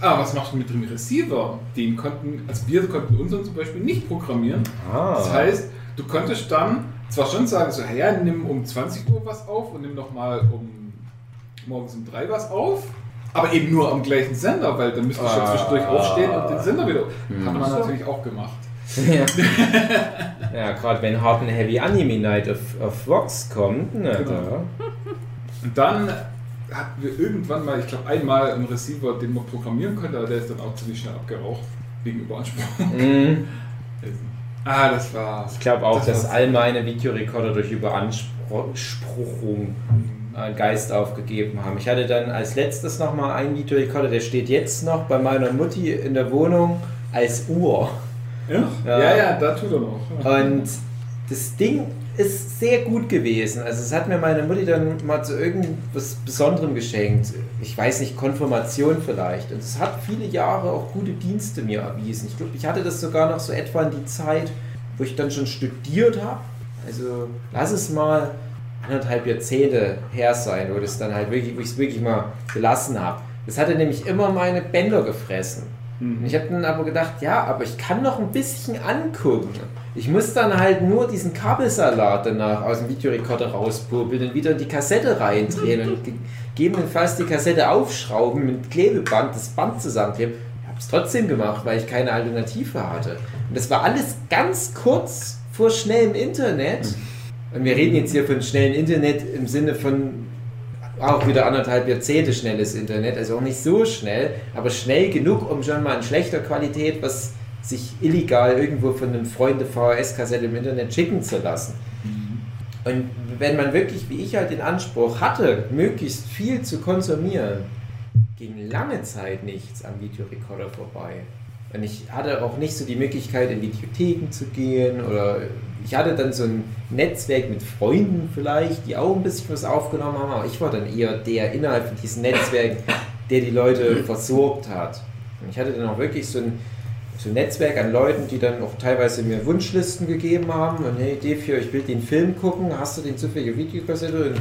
Ah, was machst du mit dem Receiver? Den konnten, also wir konnten unseren zum Beispiel nicht programmieren. Ah. Das heißt, du konntest dann zwar schon sagen, so, ja, nimm um 20 Uhr was auf und nimm nochmal um morgens um 3 was auf, Aber eben nur am gleichen Sender, weil dann müsste ich schon Ah. zwischendurch aufstehen und den Sender wieder. Hm. Hat man natürlich auch gemacht. Ja, ja gerade wenn Hard and Heavy Anime Night auf, auf Vox kommt, na, Genau. da. Und dann hatten wir irgendwann mal, ich glaube einmal einen Receiver, den man programmieren konnte, aber der ist dann auch ziemlich schnell abgeraucht wegen Überanspruchung. Mhm. Ah, das war. Ich glaube auch, Das dass all meine Videorekorder durch Überanspruchung einen Geist aufgegeben haben. Ich hatte dann als letztes nochmal einen Videorekorder, der steht jetzt noch bei meiner Mutti in der Wohnung als Uhr. Ja, Ja. ja, ja, da tut er noch. Und das Ding ist sehr gut gewesen. Also es hat mir meine Mutti dann mal zu irgendwas Besonderem geschenkt. Ich weiß nicht, Konfirmation vielleicht. Und es hat viele Jahre auch gute Dienste mir erwiesen. Ich glaube, ich hatte das sogar noch so etwa in die Zeit, wo ich dann schon studiert habe. Also lass es mal anderthalb Jahrzehnte her sein, wo das dann halt wirklich, wo ich es wirklich mal gelassen habe. Das hatte nämlich immer meine Bänder gefressen. Und ich habe dann aber gedacht, ja, aber ich kann noch ein bisschen angucken. Ich muss dann halt nur diesen Kabelsalat danach aus dem Videorekorder rauspurbeln und wieder in die Kassette reindrehen und gegebenenfalls die Kassette aufschrauben mit Klebeband, das Band zusammenkleben. Ich habe es trotzdem gemacht, weil ich keine Alternative hatte. Und das war alles ganz kurz vor schnellem Internet. Und wir reden jetzt hier von schnellem Internet im Sinne von auch wieder anderthalb Jahrzehnte schnelles Internet, also auch nicht so schnell, aber schnell genug, um schon mal in schlechter Qualität was sich illegal irgendwo von einem Freund eine VHS-Kassette im Internet schicken zu lassen. Und wenn man wirklich, wie ich halt den Anspruch hatte, möglichst viel zu konsumieren, ging lange Zeit nichts am Videorekorder vorbei. Und ich hatte auch nicht so die Möglichkeit, in Videotheken zu gehen oder ich hatte dann so ein Netzwerk mit Freunden vielleicht, die auch ein bisschen was aufgenommen haben, aber ich war dann eher der innerhalb von diesem Netzwerk, der die Leute versorgt hat. Und ich hatte dann auch wirklich so ein, so ein Netzwerk an Leuten, die dann auch teilweise mir Wunschlisten gegeben haben und hey Dave, ich will den Film gucken, hast du den zufällige Videokassette? Und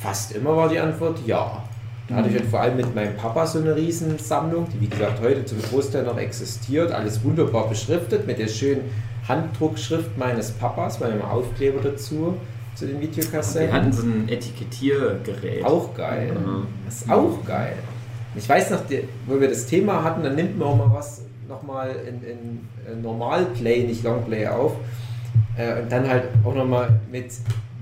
fast immer war die Antwort ja. Da hatte ich halt vor allem mit meinem Papa so eine Riesensammlung, die wie gesagt heute zum Großteil noch existiert, alles wunderbar beschriftet mit der schönen Handdruckschrift meines Papas, bei einem Aufkleber dazu zu den Wir Videokassetten. hatten so ein Etikettiergerät. Auch geil. Ja. Das ist auch geil. Ich weiß noch, wo wir das Thema hatten, dann nimmt man auch mal was nochmal in, in Normalplay, nicht Longplay auf. Äh, und dann halt auch nochmal mit,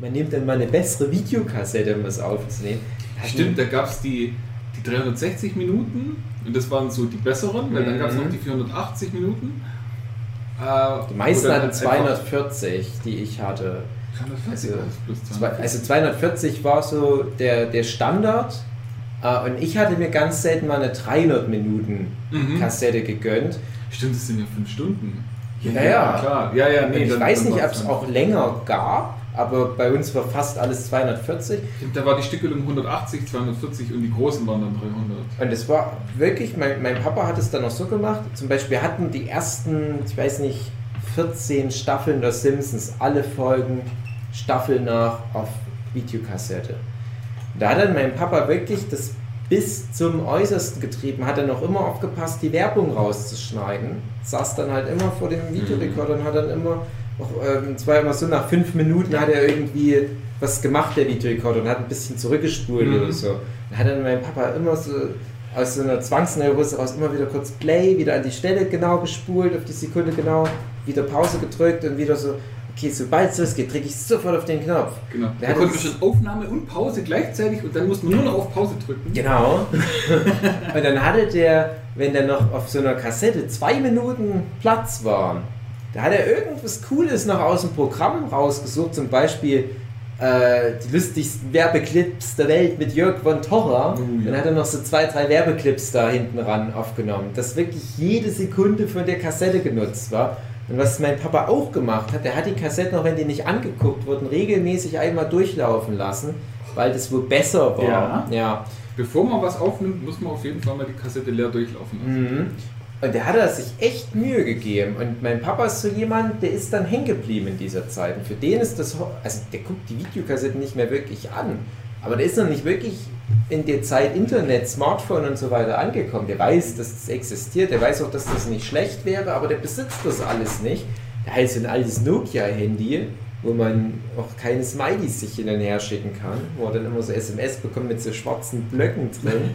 man nimmt dann mal eine bessere Videokassette, um es aufzunehmen. Stimmt, da gab es die, die 360 Minuten und das waren so die besseren, weil dann gab es noch Mhm. die 480 Minuten. Äh, Die meisten hatten einfach- 240, die ich hatte. 340 Also, Zwei- 240. Also 240 war so der, der Standard. Äh, Und ich hatte mir ganz selten mal eine 300 Minuten Mhm. Kassette gegönnt. Stimmt, das sind ja 5 Stunden. Ja, ja. klar. Ja, ja, nee, ich dann- weiß dann nicht, ob es auch länger gab, aber bei uns war fast alles 240. Stimmt, Da war die Stückelung 180, 240 und die großen waren dann 300. Und es war wirklich, mein, mein Papa hat es dann auch so gemacht. Zum Beispiel, wir hatten die ersten, ich weiß nicht, 14 Staffeln der Simpsons, alle Folgen Staffel nach auf Videokassette. Da hat dann mein Papa wirklich das bis zum Äußersten getrieben, hat dann auch immer aufgepasst, die Werbung rauszuschneiden. Saß dann halt immer vor dem Videorekorder und hat dann immer, auch, ähm, es war immer so, nach fünf Minuten hat er irgendwie was gemacht, der Videorekorder, und hat ein bisschen zurückgespult Mhm. oder so. Da hat dann mein Papa immer so aus so einer Zwangsneurose raus immer wieder kurz Play, wieder an die Stelle genau gespult, auf die Sekunde genau, wieder Pause gedrückt und wieder so, okay, sobald es losgeht, drücke ich sofort auf den Knopf. Genau. Der Da konnte man schon Aufnahme und Pause gleichzeitig und dann muss man nur noch auf Pause drücken. Genau. und dann hatte der, wenn der noch auf so einer Kassette zwei Minuten Platz war, da hat er irgendwas Cooles noch aus dem Programm rausgesucht, zum Beispiel äh, die lustigsten Werbeclips der Welt mit Jörg von Torra. Oh, ja. Dann hat er noch so zwei, drei Werbeclips da hinten ran aufgenommen, dass wirklich jede Sekunde von der Kassette genutzt war. Und was mein Papa auch gemacht hat, der hat die Kassetten, auch wenn die nicht angeguckt wurden, regelmäßig einmal durchlaufen lassen, weil das wohl besser war. Ja. ja. Bevor man was aufnimmt, muss man auf jeden Fall mal die Kassette leer durchlaufen lassen. Mhm. Und der hat da sich echt Mühe gegeben. Und mein Papa ist so jemand, der ist dann hängen geblieben in dieser Zeit. Und für den ist das, also der guckt die Videokassetten nicht mehr wirklich an. Aber der ist noch nicht wirklich in der Zeit Internet, Smartphone und so weiter angekommen. Der weiß, dass das existiert, der weiß auch, dass das nicht schlecht wäre, aber der besitzt das alles nicht. Der hat so ein altes Nokia-Handy, wo man auch keine Smileys sich hin und her schicken kann, wo er dann immer so SMS bekommt mit so schwarzen Blöcken drin.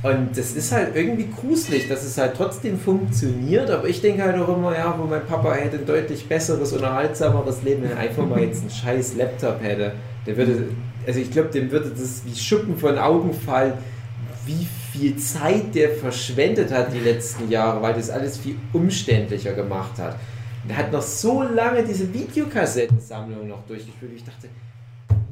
Und das ist halt irgendwie gruselig, dass es halt trotzdem funktioniert, aber ich denke halt auch immer, ja, wo mein Papa hätte ein deutlich besseres, unterhaltsameres Leben, wenn er einfach mal jetzt einen scheiß Laptop hätte. Der würde, also ich glaube, dem würde das wie Schuppen von Augen fallen, wie viel Zeit der verschwendet hat die letzten Jahre, weil das alles viel umständlicher gemacht hat. Und er hat noch so lange diese Videokassettensammlung noch durchgeführt. Ich dachte,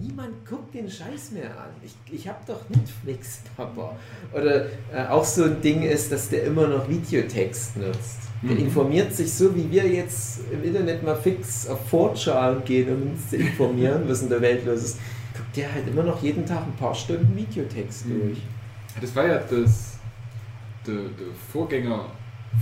niemand guckt den Scheiß mehr an. Ich, ich habe doch Netflix, Papa. Oder äh, auch so ein Ding ist, dass der immer noch Videotext nutzt. Der Mhm. informiert sich so, wie wir jetzt im Internet mal fix auf 4chan gehen, um uns zu informieren, was in der Welt los ist. Der halt immer noch jeden Tag ein paar Stunden Videotext Mhm. durch. Das war ja das, der, der Vorgänger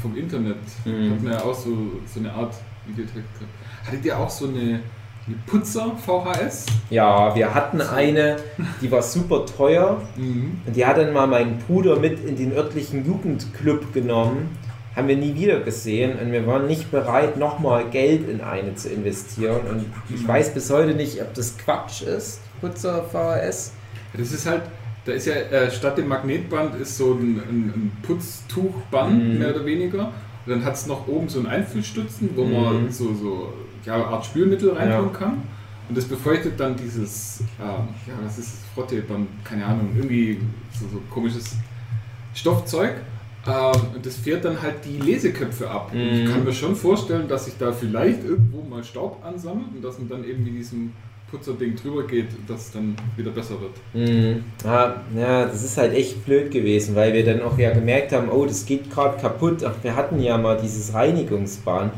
vom Internet. Mhm. Hat man ja auch so, so eine Art Videotext gehabt. Hattet ihr auch so eine, eine Putzer-VHS? Ja, wir hatten eine, die war super teuer. Mhm. Und die hat dann mal mein Bruder mit in den örtlichen Jugendclub genommen. Haben wir nie wieder gesehen und wir waren nicht bereit, nochmal Geld in eine zu investieren. Und ich weiß bis heute nicht, ob das Quatsch ist, Putzer VHS. Das ist halt, da ist ja äh, statt dem Magnetband ist so ein, ein, ein Putztuchband, Mhm. mehr oder weniger. Und dann hat es noch oben so einen Einfüllstutzen, wo man Mhm. so, so ja, eine Art Spülmittel reintun Ja. kann. Und das befeuchtet dann dieses, ähm, ja, was ist das, Frotteband, keine Ahnung, irgendwie so, so komisches Stoffzeug. Ähm, und das fährt dann halt die Leseköpfe ab. Und ich Mhm. kann mir schon vorstellen, dass sich da vielleicht irgendwo mal Staub ansammelt und dass man dann eben mit diesem Putzerding drüber geht, dass es dann wieder besser wird. Mhm. Ja, ja, das ist halt echt blöd gewesen, weil wir dann auch ja gemerkt haben, oh, das geht gerade kaputt. Ach, wir hatten ja mal dieses Reinigungsbahn.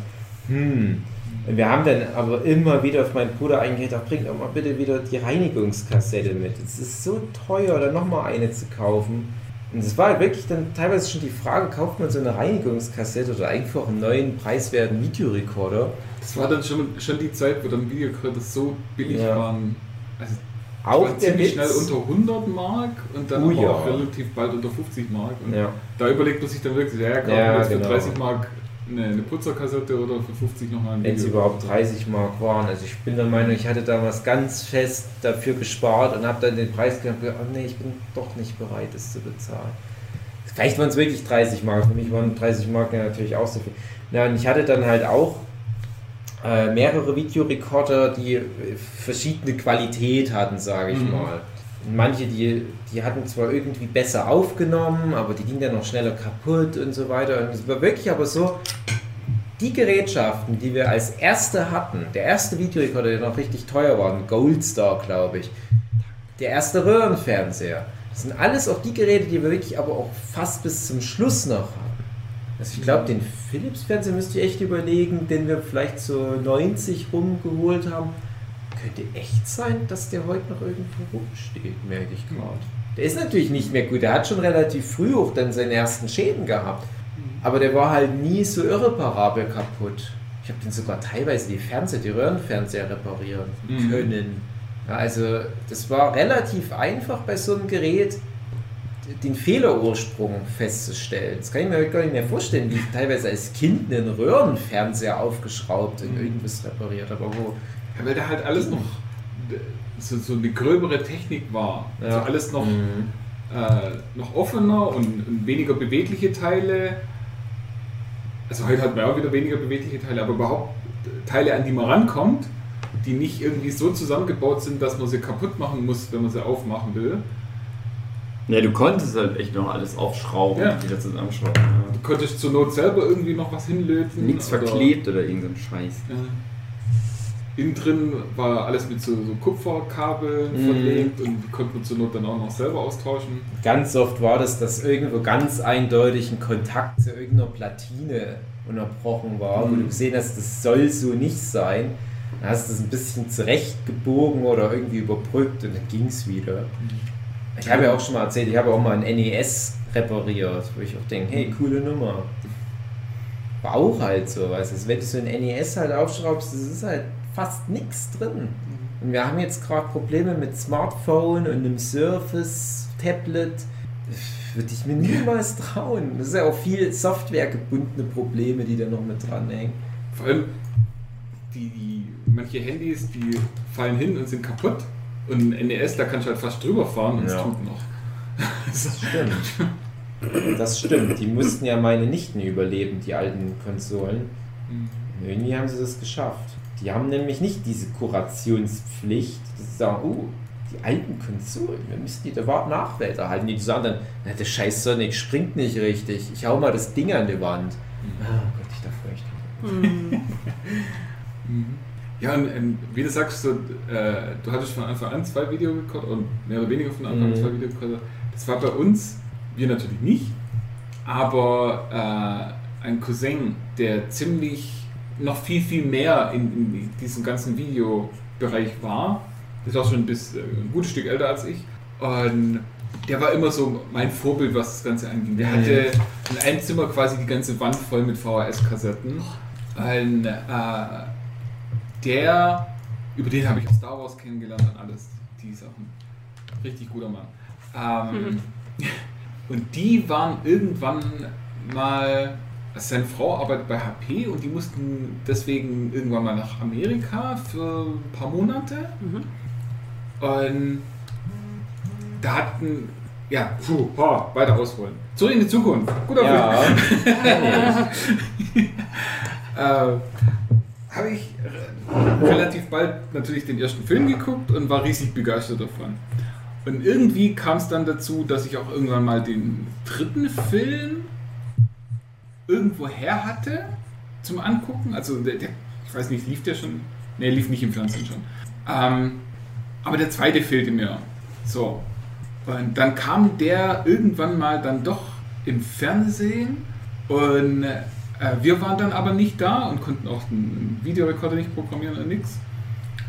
Hm. Wir haben dann aber immer wieder auf meinen Bruder eingeredet, ach, bring doch mal bitte wieder die Reinigungskassette mit. Es ist so teuer, da nochmal eine zu kaufen. Und es war wirklich dann teilweise schon die Frage, kauft man so eine Reinigungskassette oder einfach einen neuen preiswerten Videorekorder? Das war dann schon, schon die Zeit, wo dann Videorekorder so billig Ja. waren. Also Auch der ziemlich Witz, schnell unter 100 Mark und dann aber ja. auch relativ bald unter 50 Mark. Und Ja. da überlegt man sich dann wirklich, ja, kauft Ja, man jetzt für genau. 30 Mark eine, eine Putzerkassette oder für 50 nochmal ein Wenn es Video. überhaupt 30 Mark waren. Also ich bin der Meinung, ich hatte damals ganz fest dafür gespart und habe dann den Preis gehabt, oh nee, ich bin doch nicht bereit, das zu bezahlen. Vielleicht waren es wirklich 30 Mark, für mich waren 30 Mark ja natürlich auch so viel. Ja, und ich hatte dann halt auch äh, mehrere Videorekorder, die verschiedene Qualität hatten, sage ich Mhm. mal. Manche, die, die hatten zwar irgendwie besser aufgenommen, aber die gingen dann noch schneller kaputt und so weiter. Und es war wirklich aber so, die Gerätschaften, die wir als erste hatten, der erste Videorekorder, der noch richtig teuer war, ein Goldstar, glaube ich, der erste Röhrenfernseher, das sind alles auch die Geräte, die wir wirklich aber auch fast bis zum Schluss noch haben. Also ich glaube, den Philips-Fernseher müsst ihr echt überlegen, den wir vielleicht so 90 rumgeholt haben. Könnte echt sein, dass der heute noch irgendwo rumsteht, merke ich gerade. Der ist natürlich nicht mehr gut. Der hat schon relativ früh auch dann seine ersten Schäden gehabt. Aber der war halt nie so irreparabel kaputt. Ich habe den sogar teilweise die Fernseher, die Röhrenfernseher reparieren Mhm. können. Ja, also das war relativ einfach bei so einem Gerät den Fehlerursprung festzustellen. Das kann ich mir heute gar nicht mehr vorstellen, wie ich teilweise als Kind einen Röhrenfernseher aufgeschraubt und irgendwas repariert habe. Ja, weil da halt alles noch so, so eine gröbere Technik war. Also alles noch, Mhm. äh, noch offener und, und weniger bewegliche Teile. Also heute hat man auch wieder weniger bewegliche Teile, aber überhaupt Teile, an die man rankommt, die nicht irgendwie so zusammengebaut sind, dass man sie kaputt machen muss, wenn man sie aufmachen will. Ja, du konntest halt echt noch alles aufschrauben Ja. und wieder zusammenschrauben. Ja. Du konntest zur Not selber irgendwie noch was hinlöten. Nichts oder- verklebt oder irgendein Scheiß. Ja. Innen drin war alles mit so, so Kupferkabeln Mhm. verlegt und die konnte man zur Not dann auch noch selber austauschen. Ganz oft war das, dass irgendwo ganz eindeutig ein Kontakt zu irgendeiner Platine unterbrochen war, wo Mhm. du gesehen hast, das soll so nicht sein. Dann hast du es ein bisschen zurechtgebogen oder irgendwie überbrückt und dann ging es wieder. Ich habe ja auch schon mal erzählt, ich habe auch mal ein NES repariert, wo ich auch denke, hey, coole Nummer. War auch halt so, weißt du, wenn du so ein NES halt aufschraubst, das ist halt fast nichts drin. Und wir haben jetzt gerade Probleme mit Smartphone und einem Surface, Tablet. Würde ich mir niemals trauen. Das ist ja auch viel softwaregebundene Probleme, die da noch mit dranhängen. Vor allem die, die, manche Handys, die fallen hin und sind kaputt. Und ein NES, da kannst du halt fast drüber fahren und es Ja. tut noch. Das stimmt. Das stimmt, die mussten ja meine Nichten überleben, die alten Konsolen. Mhm. Irgendwie haben sie das geschafft. Die haben nämlich nicht diese Kurationspflicht, dass sie sagen, oh, die alten Konsolen, wir müssen die der Wa- Nachwelt erhalten. Die sagen dann, na, der scheiß Sonic springt nicht richtig, ich hau mal das Ding an die Wand. Ah Gott, ich darf echt nicht. Mhm. Ja, und, ähm, wie du sagst, so, äh, du hattest von Anfang an zwei Videorekorder und mehr oder weniger von Anfang an Mhm. zwei Videorekorder. Das war bei uns, wir natürlich nicht, aber äh, ein Cousin, der ziemlich noch viel, viel mehr in, in diesem ganzen Videobereich war. Das war schon bis äh, ein gutes Stück älter als ich. Und der war immer so mein Vorbild, was das Ganze anging. Der hatte in einem Zimmer quasi die ganze Wand voll mit VHS-Kassetten. Und äh, der, über den habe ich auch Star Wars kennengelernt und alles, die Sachen. Richtig guter Mann. Ähm, Und die waren irgendwann mal, also seine Frau arbeitet bei HP und die mussten deswegen irgendwann mal nach Amerika für ein paar Monate. Und da hatten, ja, puh, ha, weiter ausholen. Zurück in die Zukunft. Guter Film. Ja, äh, habe ich re- relativ bald natürlich den ersten Film geguckt und war riesig begeistert davon. Und irgendwie kam es dann dazu, dass ich auch irgendwann mal den dritten Film irgendwo her hatte zum Angucken. Also der, der ich weiß nicht, lief der schon? Ne, lief nicht im Fernsehen schon. Ähm, aber der zweite fehlte mir. So. Und dann kam der irgendwann mal dann doch im Fernsehen und äh, wir waren dann aber nicht da und konnten auch einen Videorekorder nicht programmieren und nichts.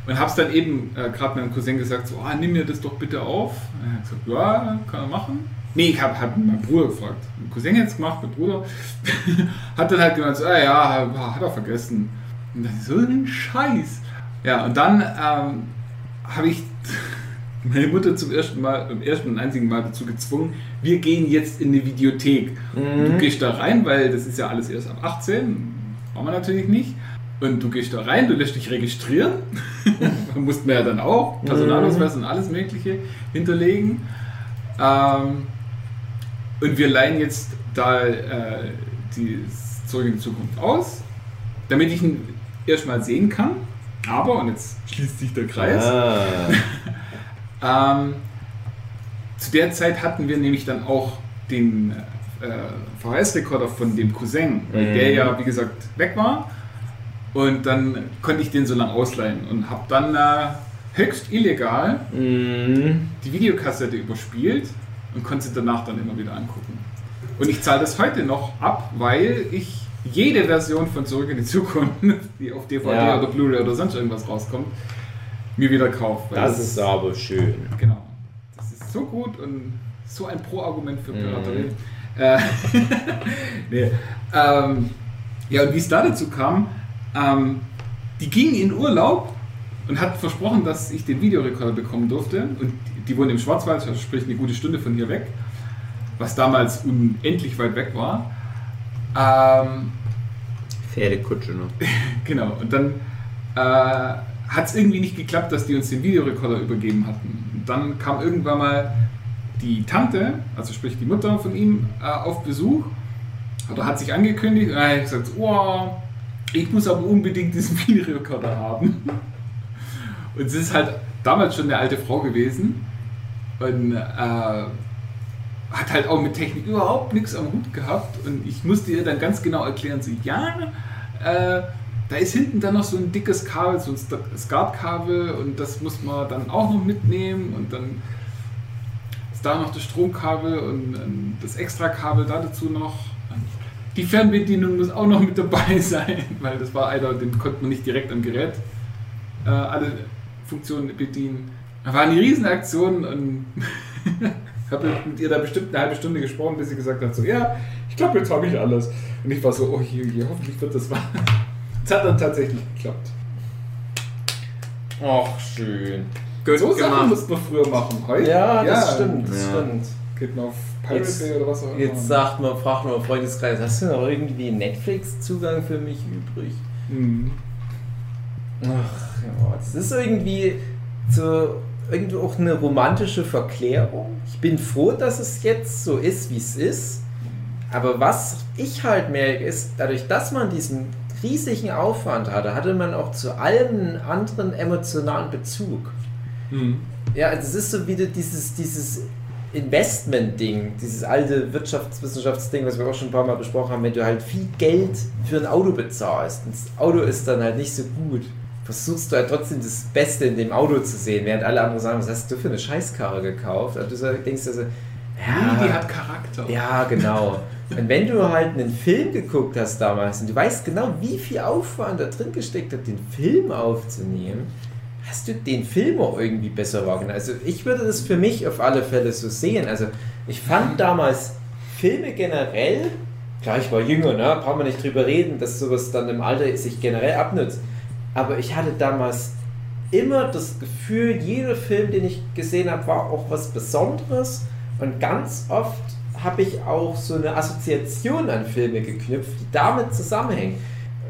Und hab's dann eben äh, gerade meinem Cousin gesagt, so, ah, nimm mir das doch bitte auf. Und er hat gesagt, ja, kann er machen. Nee, ich habe hab meinen Bruder gefragt. Mein Cousin jetzt gemacht, mein Bruder. hat dann halt gemeint, so, ah, ja, hat er vergessen. Und dann so ein Scheiß. Ja, und dann ähm, habe ich meine Mutter zum ersten Mal, beim ersten und einzigen Mal dazu gezwungen, wir gehen jetzt in eine Videothek. Und du gehst da rein, weil das ist ja alles erst ab 18, brauchen wir natürlich nicht. Und du gehst da rein, du lässt dich registrieren. da mussten wir ja dann auch Personalausweis und alles Mögliche hinterlegen. Ähm, und wir leihen jetzt da äh, die Zurück in die Zukunft aus, damit ich ihn erstmal sehen kann. Aber, und jetzt schließt sich der Kreis, Ah. ähm, zu der Zeit hatten wir nämlich dann auch den äh, VHS-Rekorder von dem Cousin, weil Mhm. der ja, wie gesagt, weg war. Und dann konnte ich den so lange ausleihen und habe dann äh, höchst illegal Mhm. die Videokassette überspielt und konnte sie danach dann immer wieder angucken. Und ich zahle das heute noch ab, weil ich jede Version von Zurück in die Zukunft, die auf DVD Ja. oder Blu-ray oder sonst irgendwas rauskommt, mir wieder kaufe. weil Das ist aber schön. Genau. Das ist so gut und so ein Pro-Argument für Mhm. Piraterie. Äh, nee. ähm, ja, und wie es da dazu kam, ähm, die ging in Urlaub und hat versprochen, dass ich den Videorekorder bekommen durfte. Und die, die wohnen im Schwarzwald, also sprich eine gute Stunde von hier weg, was damals unendlich weit weg war. Ähm, Pferdekutsche noch. Genau, und dann äh, hat es irgendwie nicht geklappt, dass die uns den Videorekorder übergeben hatten. Und dann kam irgendwann mal die Tante, also sprich die Mutter von ihm, äh, auf Besuch. Oder hat sich angekündigt und dann hat gesagt, oh, ich muss aber unbedingt diesen Videorekorder haben. Und sie ist halt damals schon eine alte Frau gewesen und äh, hat halt auch mit Technik überhaupt nichts am Hut gehabt. Und ich musste ihr dann ganz genau erklären, so, ja, äh, da ist hinten dann noch so ein dickes Kabel, so ein SCART-Kabel und das muss man dann auch noch mitnehmen und dann ist da noch das Stromkabel und, ähm, das Extrakabel da dazu noch. Die Fernbedienung muss auch noch mit dabei sein, weil das war einer, den konnte man nicht direkt am Gerät äh, alle Funktionen bedienen. Da war eine Riesenaktion und habe mit ihr da bestimmt eine halbe Stunde gesprochen, bis sie gesagt hat, so, ja, ich glaube, jetzt habe ich alles. Und ich war so, oh je, je hoffentlich wird das wahr. Es hat dann tatsächlich geklappt. Ach, schön. Gut so Sachen gemacht. musste man früher machen. Heute? Ja, das stimmt, das Ja. stimmt. Geht man auf Pirate Jetzt- Bay oder was auch immer. Jetzt sagt man, fragt man im Freundeskreis, hast du noch irgendwie Netflix-Zugang für mich übrig? Hm. Ach ja, das ist irgendwie so irgendwie auch eine romantische Verklärung. Ich bin froh, dass es jetzt so ist, wie es ist. Aber was ich halt merke, ist, dadurch, dass man diesen riesigen Aufwand hatte, hatte man auch zu allen anderen emotionalen Bezug. Mhm. Ja, also es ist so wieder dieses, dieses Investment-Ding, dieses alte Wirtschaftswissenschaftsding, was wir auch schon ein paar Mal besprochen haben, wenn du halt viel Geld für ein Auto bezahlst und das Auto ist dann halt nicht so gut, versuchst du halt trotzdem das Beste in dem Auto zu sehen, während alle anderen sagen, was hast du für eine Scheißkarre gekauft? Und du denkst also, Nee, die hat Charakter. ja, genau. Und wenn du halt einen Film geguckt hast damals und du weißt genau, wie viel Aufwand da drin gesteckt hat, den Film aufzunehmen, hast du den Film auch irgendwie besser wahrgenommen. Also ich würde das für mich auf alle Fälle so sehen. Also ich fand damals Filme generell, klar, ich war jünger, ne, brauchen wir nicht drüber reden, dass sowas dann im Alter sich generell abnutzt. Aber ich hatte damals immer das Gefühl, jeder Film, den ich gesehen habe, war auch was Besonderes. Und ganz oft habe ich auch so eine Assoziation an Filme geknüpft, die damit zusammenhängen.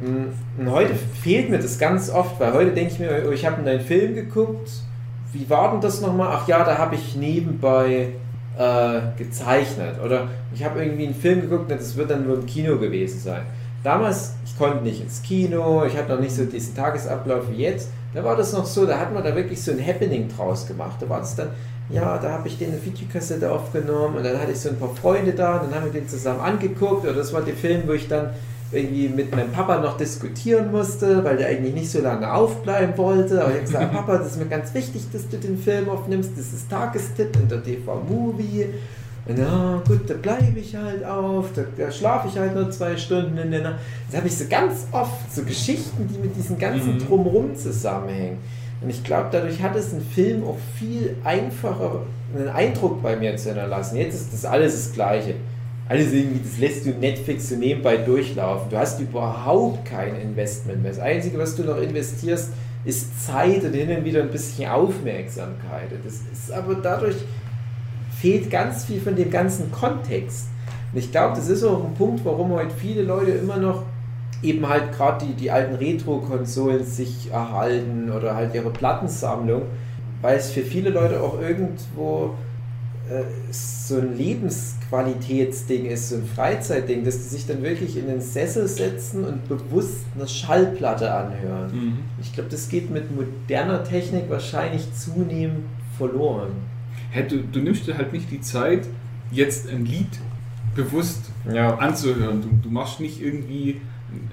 Mm, Und heute fehlt mir das ganz oft, weil heute denke ich mir, oh, ich habe einen Film geguckt. Wie war denn das nochmal? Ach ja, da habe ich nebenbei äh, gezeichnet. Oder ich habe irgendwie einen Film geguckt das wird dann nur im Kino gewesen sein. Damals, ich konnte nicht ins Kino, ich hatte noch nicht so diesen Tagesablauf wie jetzt. Da war das noch so, da hat man da wirklich so ein Happening draus gemacht. Da war es dann, ja, da habe ich den eine Videokassette aufgenommen und dann hatte ich so ein paar Freunde da und dann haben wir den zusammen angeguckt. Oder das war der Film, wo ich dann irgendwie mit meinem Papa noch diskutieren musste, weil der eigentlich nicht so lange aufbleiben wollte. Aber ich habe gesagt, Papa, das ist mir ganz wichtig, dass du den Film aufnimmst. Das ist Tagestipp in der TV-Movie. Und ja, gut, da bleibe ich halt auf, da, da schlafe ich halt nur zwei Stunden in der Nacht. Da habe ich so ganz oft so Geschichten, die mit diesem ganzen Mhm. Drumherum zusammenhängen. Und ich glaube, dadurch hat es ein Film auch viel einfacher einen Eindruck bei mir zu hinterlassen. Jetzt ist das alles das Gleiche. Alles irgendwie, das lässt du Netflix so nebenbei durchlaufen. Du hast überhaupt kein Investment mehr. Das Einzige, was du noch investierst, ist Zeit und hin und wieder ein bisschen Aufmerksamkeit. Das ist aber dadurch fehlt ganz viel von dem ganzen Kontext. Und ich glaube, das ist auch ein Punkt, warum heute viele Leute immer noch eben halt gerade die, die alten Retro-Konsolen sich erhalten oder halt ihre Plattensammlung, weil es für viele Leute auch irgendwo äh, so ein Lebensqualitätsding ist, so ein Freizeitding, dass die sich dann wirklich in den Sessel setzen und bewusst eine Schallplatte anhören. Mhm. Ich glaube, das geht mit moderner Technik wahrscheinlich zunehmend verloren. Hä, du, du nimmst dir halt nicht die Zeit, jetzt ein Lied bewusst Ja. anzuhören. Du, du machst nicht irgendwie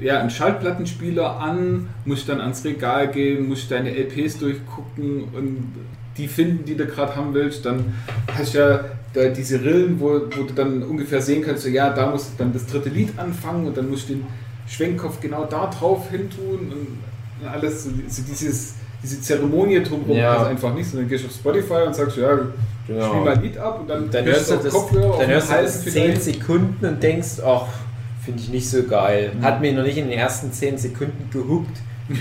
ja, einen Schallplattenspieler an, musst dann ans Regal gehen, musst deine LPs durchgucken und die finden, die du gerade haben willst. Dann hast du ja da diese Rillen, wo, wo du dann ungefähr sehen kannst, so, ja, da musst du dann das dritte Lied anfangen und dann musst du den Schwenkkopf genau da drauf hin tun und alles, so, dieses, diese Zeremonie drumherum Ja. du einfach nicht, sondern gehst auf Spotify und sagst, ja, spiel mal ein Lied ab und dann, Dann hörst du das, Kopfhörer dann hörst du das vielleicht. 10 Sekunden und denkst, ach, finde ich nicht so geil. Hat mich noch nicht in den ersten 10 Sekunden gehuckt.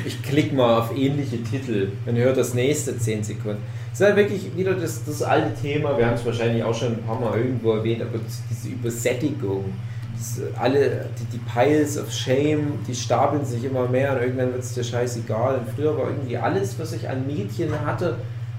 Ich klicke mal auf ähnliche Titel und höre das nächste 10 Sekunden. Das ist halt wirklich wieder das, das alte Thema, wir haben es wahrscheinlich auch schon ein paar Mal irgendwo erwähnt, aber diese Übersättigung. Alle, die, die Piles of Shame, die stapeln sich immer mehr und irgendwann wird es dir scheißegal. Und früher war irgendwie alles, was ich an Medien hatte,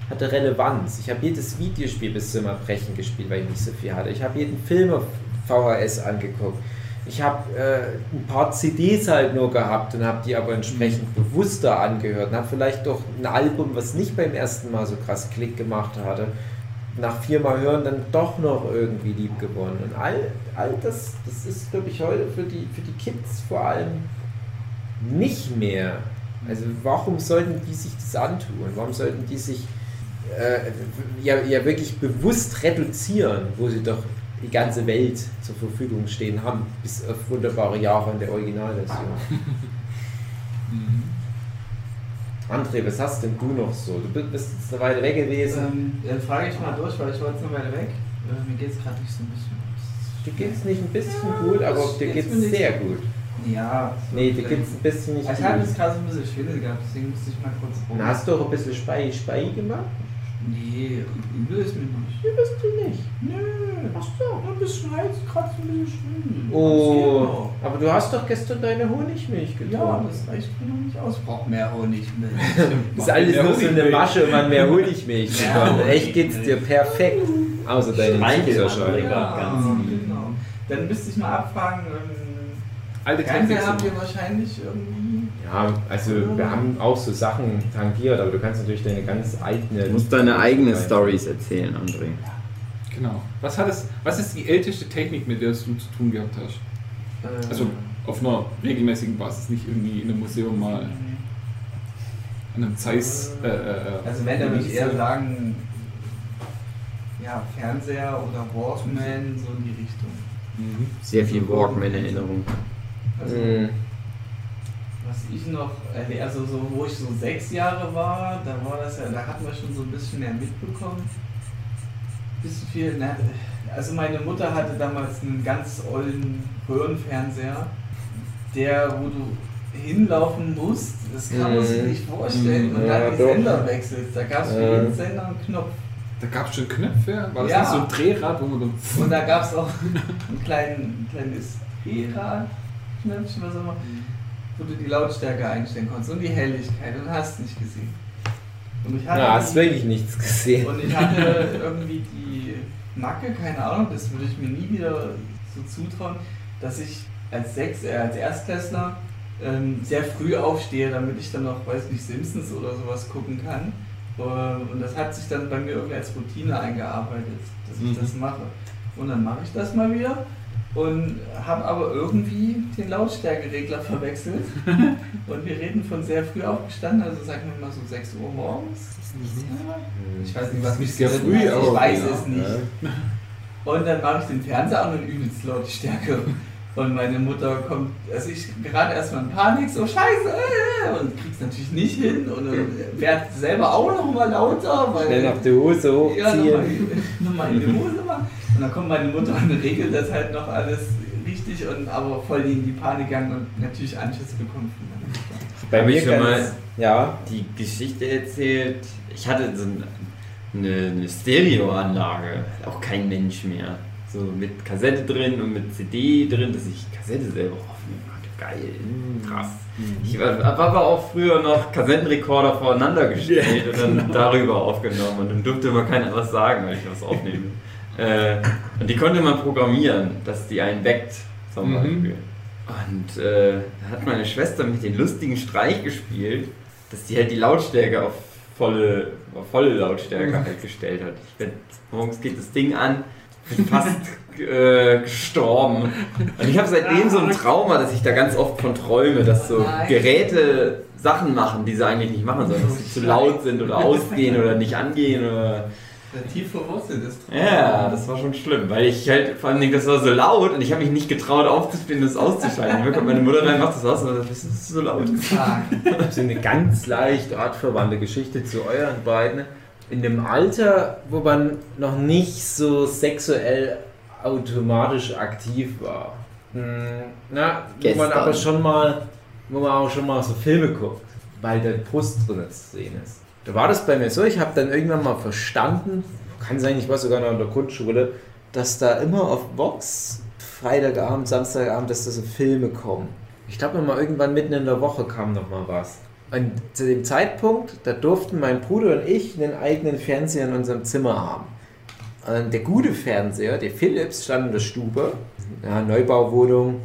hatte Relevanz. Ich habe jedes Videospiel bis zum Erbrechen gespielt, weil ich nicht so viel hatte. Ich habe jeden Film auf VHS angeguckt. Ich habe äh, ein paar CDs halt nur gehabt und habe die aber entsprechend bewusster angehört und habe vielleicht doch ein Album, was nicht beim ersten Mal so krass Klick gemacht hatte, nach viermal hören dann doch noch irgendwie lieb gewonnen. Und all, all das, das ist, glaube ich, heute für die, für die Kids vor allem nicht mehr. Also warum sollten die sich das antun? Warum sollten die sich äh, ja, ja wirklich bewusst reduzieren, wo sie doch die ganze Welt zur Verfügung stehen haben, bis auf wunderbare Jahre in der Originalversion. Mhm. André, was hast denn du noch so? Du bist jetzt eine Weile weg gewesen. Ähm, dann frage ich mal durch, weil ich war jetzt eine Weile weg. Äh, mir geht es gerade nicht so ein bisschen. Dir geht's nicht ein bisschen gut, aber dir bin ich- sehr gut. Ja. so Nee, dir vielleicht. geht's ein bisschen nicht Ich hatte gut. jetzt gerade so ein bisschen Schwindel gehabt, deswegen musste ich mal kurz rum. Dann hast du auch ein bisschen Spei, Spei gemacht? Nee, übel ist mir nicht. Übel ist mir nicht. Nö. Ach so. Ein bisschen Hals, kratzt ein bisschen schwimmen. Oh, aber du hast doch gestern deine Honigmilch Ja, getrunken. das reicht mir noch nicht aus. Ich brauch mehr Honigmilch. Das ist alles nur so eine. Masche, um an mehr Honigmilch zu Ja, bekommen. Echt geht's dir perfekt. Außer deine Zuckerscheibe. Ja, genau. Dann müsste ich mal abfragen, ähm, Alte Fernseher habt ihr wahrscheinlich irgendwie. Ja, also wir haben auch so Sachen tangiert, aber du kannst natürlich deine ganz eigene. Du musst deine eigenen Stories erzählen, André. Genau. Was, hat es, was ist die älteste Technik, mit der du zu tun gehabt hast? Äh, Also auf einer regelmäßigen Basis, nicht irgendwie in einem Museum mal an einem Zeiss. Äh, äh, äh, Also wenn, dann würde ich eher sagen, ja, Fernseher oder Walkman, so in die Richtung. Mhm. Sehr viel Walkman-Erinnerung. Also, Mhm. Ich noch, erle- also so, wo ich so sechs Jahre war, da war das ja, da hatten wir schon so ein bisschen mehr mitbekommen. Bisschen viel, na, also meine Mutter hatte damals einen ganz ollen Röhrenfernseher, der, wo du hinlaufen musst, das kann man sich Mhm. nicht vorstellen, und Ja, dann die doch. Sender wechselst, da gab es für jeden Sender einen Knopf. Da gab es schon Knöpfe, war das Ja. nicht so ein Drehrad, wo man dann. Und da gab es auch ein, klein, ein kleines Drehrad, Knöpfchen, was auch immer, wo du die Lautstärke einstellen konntest und die Helligkeit und hast nicht gesehen. Und ich hatte, Ja, hast wirklich nichts gesehen. und ich hatte irgendwie die Macke, keine Ahnung, das würde ich mir nie wieder so zutrauen, dass ich als Sechs, äh, als Erstklässler ähm, sehr früh aufstehe, damit ich dann noch, weiß nicht, Simpsons oder sowas gucken kann. Ähm, Und das hat sich dann bei mir irgendwie als Routine eingearbeitet, dass ich Mhm. das mache. Und dann mache ich das mal wieder und habe aber irgendwie den Lautstärkeregler verwechselt. und wir reden von sehr früh aufgestanden, also sagen wir mal so 6 Uhr morgens. Ich weiß nicht, was mich Sehr früh, hat, ich weiß ja, es nicht. Und dann mache ich den Fernseher an und übelst laut Stärke. Und meine Mutter kommt, also ich gerade erstmal in Panik, so scheiße, und krieg's natürlich nicht hin und werd selber auch noch mal lauter, weil Schnell noch die Hose ja, nochmal hochziehen. noch in die Hose machen. Und dann kommt meine Mutter und regelt das halt noch alles richtig und aber voll in die Panik gegangen und natürlich Anschluss bekommen. Bei Hab mir ich schon ganz, ja, Die Geschichte erzählt, ich hatte so ein- eine, eine Stereoanlage, auch kein Mensch mehr. So mit Kassette drin und mit CD drin, dass ich Kassette selber aufnehmen konnte. Geil, krass. Ich war, war aber auch früher noch Kassettenrekorder voreinander gestellt und dann darüber aufgenommen und dann durfte immer keiner was sagen, weil ich was aufnehme. Äh, und die konnte man programmieren, dass die einen weckt, zum Mhm. Beispiel. Und äh, da hat meine Schwester mit den lustigen Streich gespielt, dass die halt die Lautstärke auf volle, auf volle Lautstärke halt gestellt hat. Ich bin, morgens geht das Ding an, bin fast äh, gestorben. Und ich habe seitdem so ein Trauma, dass ich da ganz oft von träume, dass so. Geräte Sachen machen, die sie eigentlich nicht machen sollen, dass sie zu laut sind oder ausgehen oder nicht angehen oder Der tief verwurzelt ist. ja, das war schon schlimm, weil ich halt vor allem, das war so laut und ich habe mich nicht getraut aufzustehen und es auszuschalten. Kommt meine Mutter rein, macht das aus und dann das ist so laut. Ah, so eine ganz leicht artverwandte Geschichte zu euren beiden. In dem Alter, wo man noch nicht so sexuell automatisch aktiv war. Hm, Na, wo man aber schon mal, wo man auch schon mal so Filme guckt, weil der Brust drin zu sehen ist. Da war das bei mir so, ich habe dann irgendwann mal verstanden, kann sein, ich war sogar noch in der Grundschule, dass da immer auf Vox Freitagabend, Samstagabend, dass da so Filme kommen. Ich glaube mal irgendwann mitten in der Woche kam noch mal was. Und zu dem Zeitpunkt, da durften mein Bruder und ich einen eigenen Fernseher in unserem Zimmer haben. Und der gute Fernseher, der Philips, stand in der Stube. Ja, Neubauwohnung.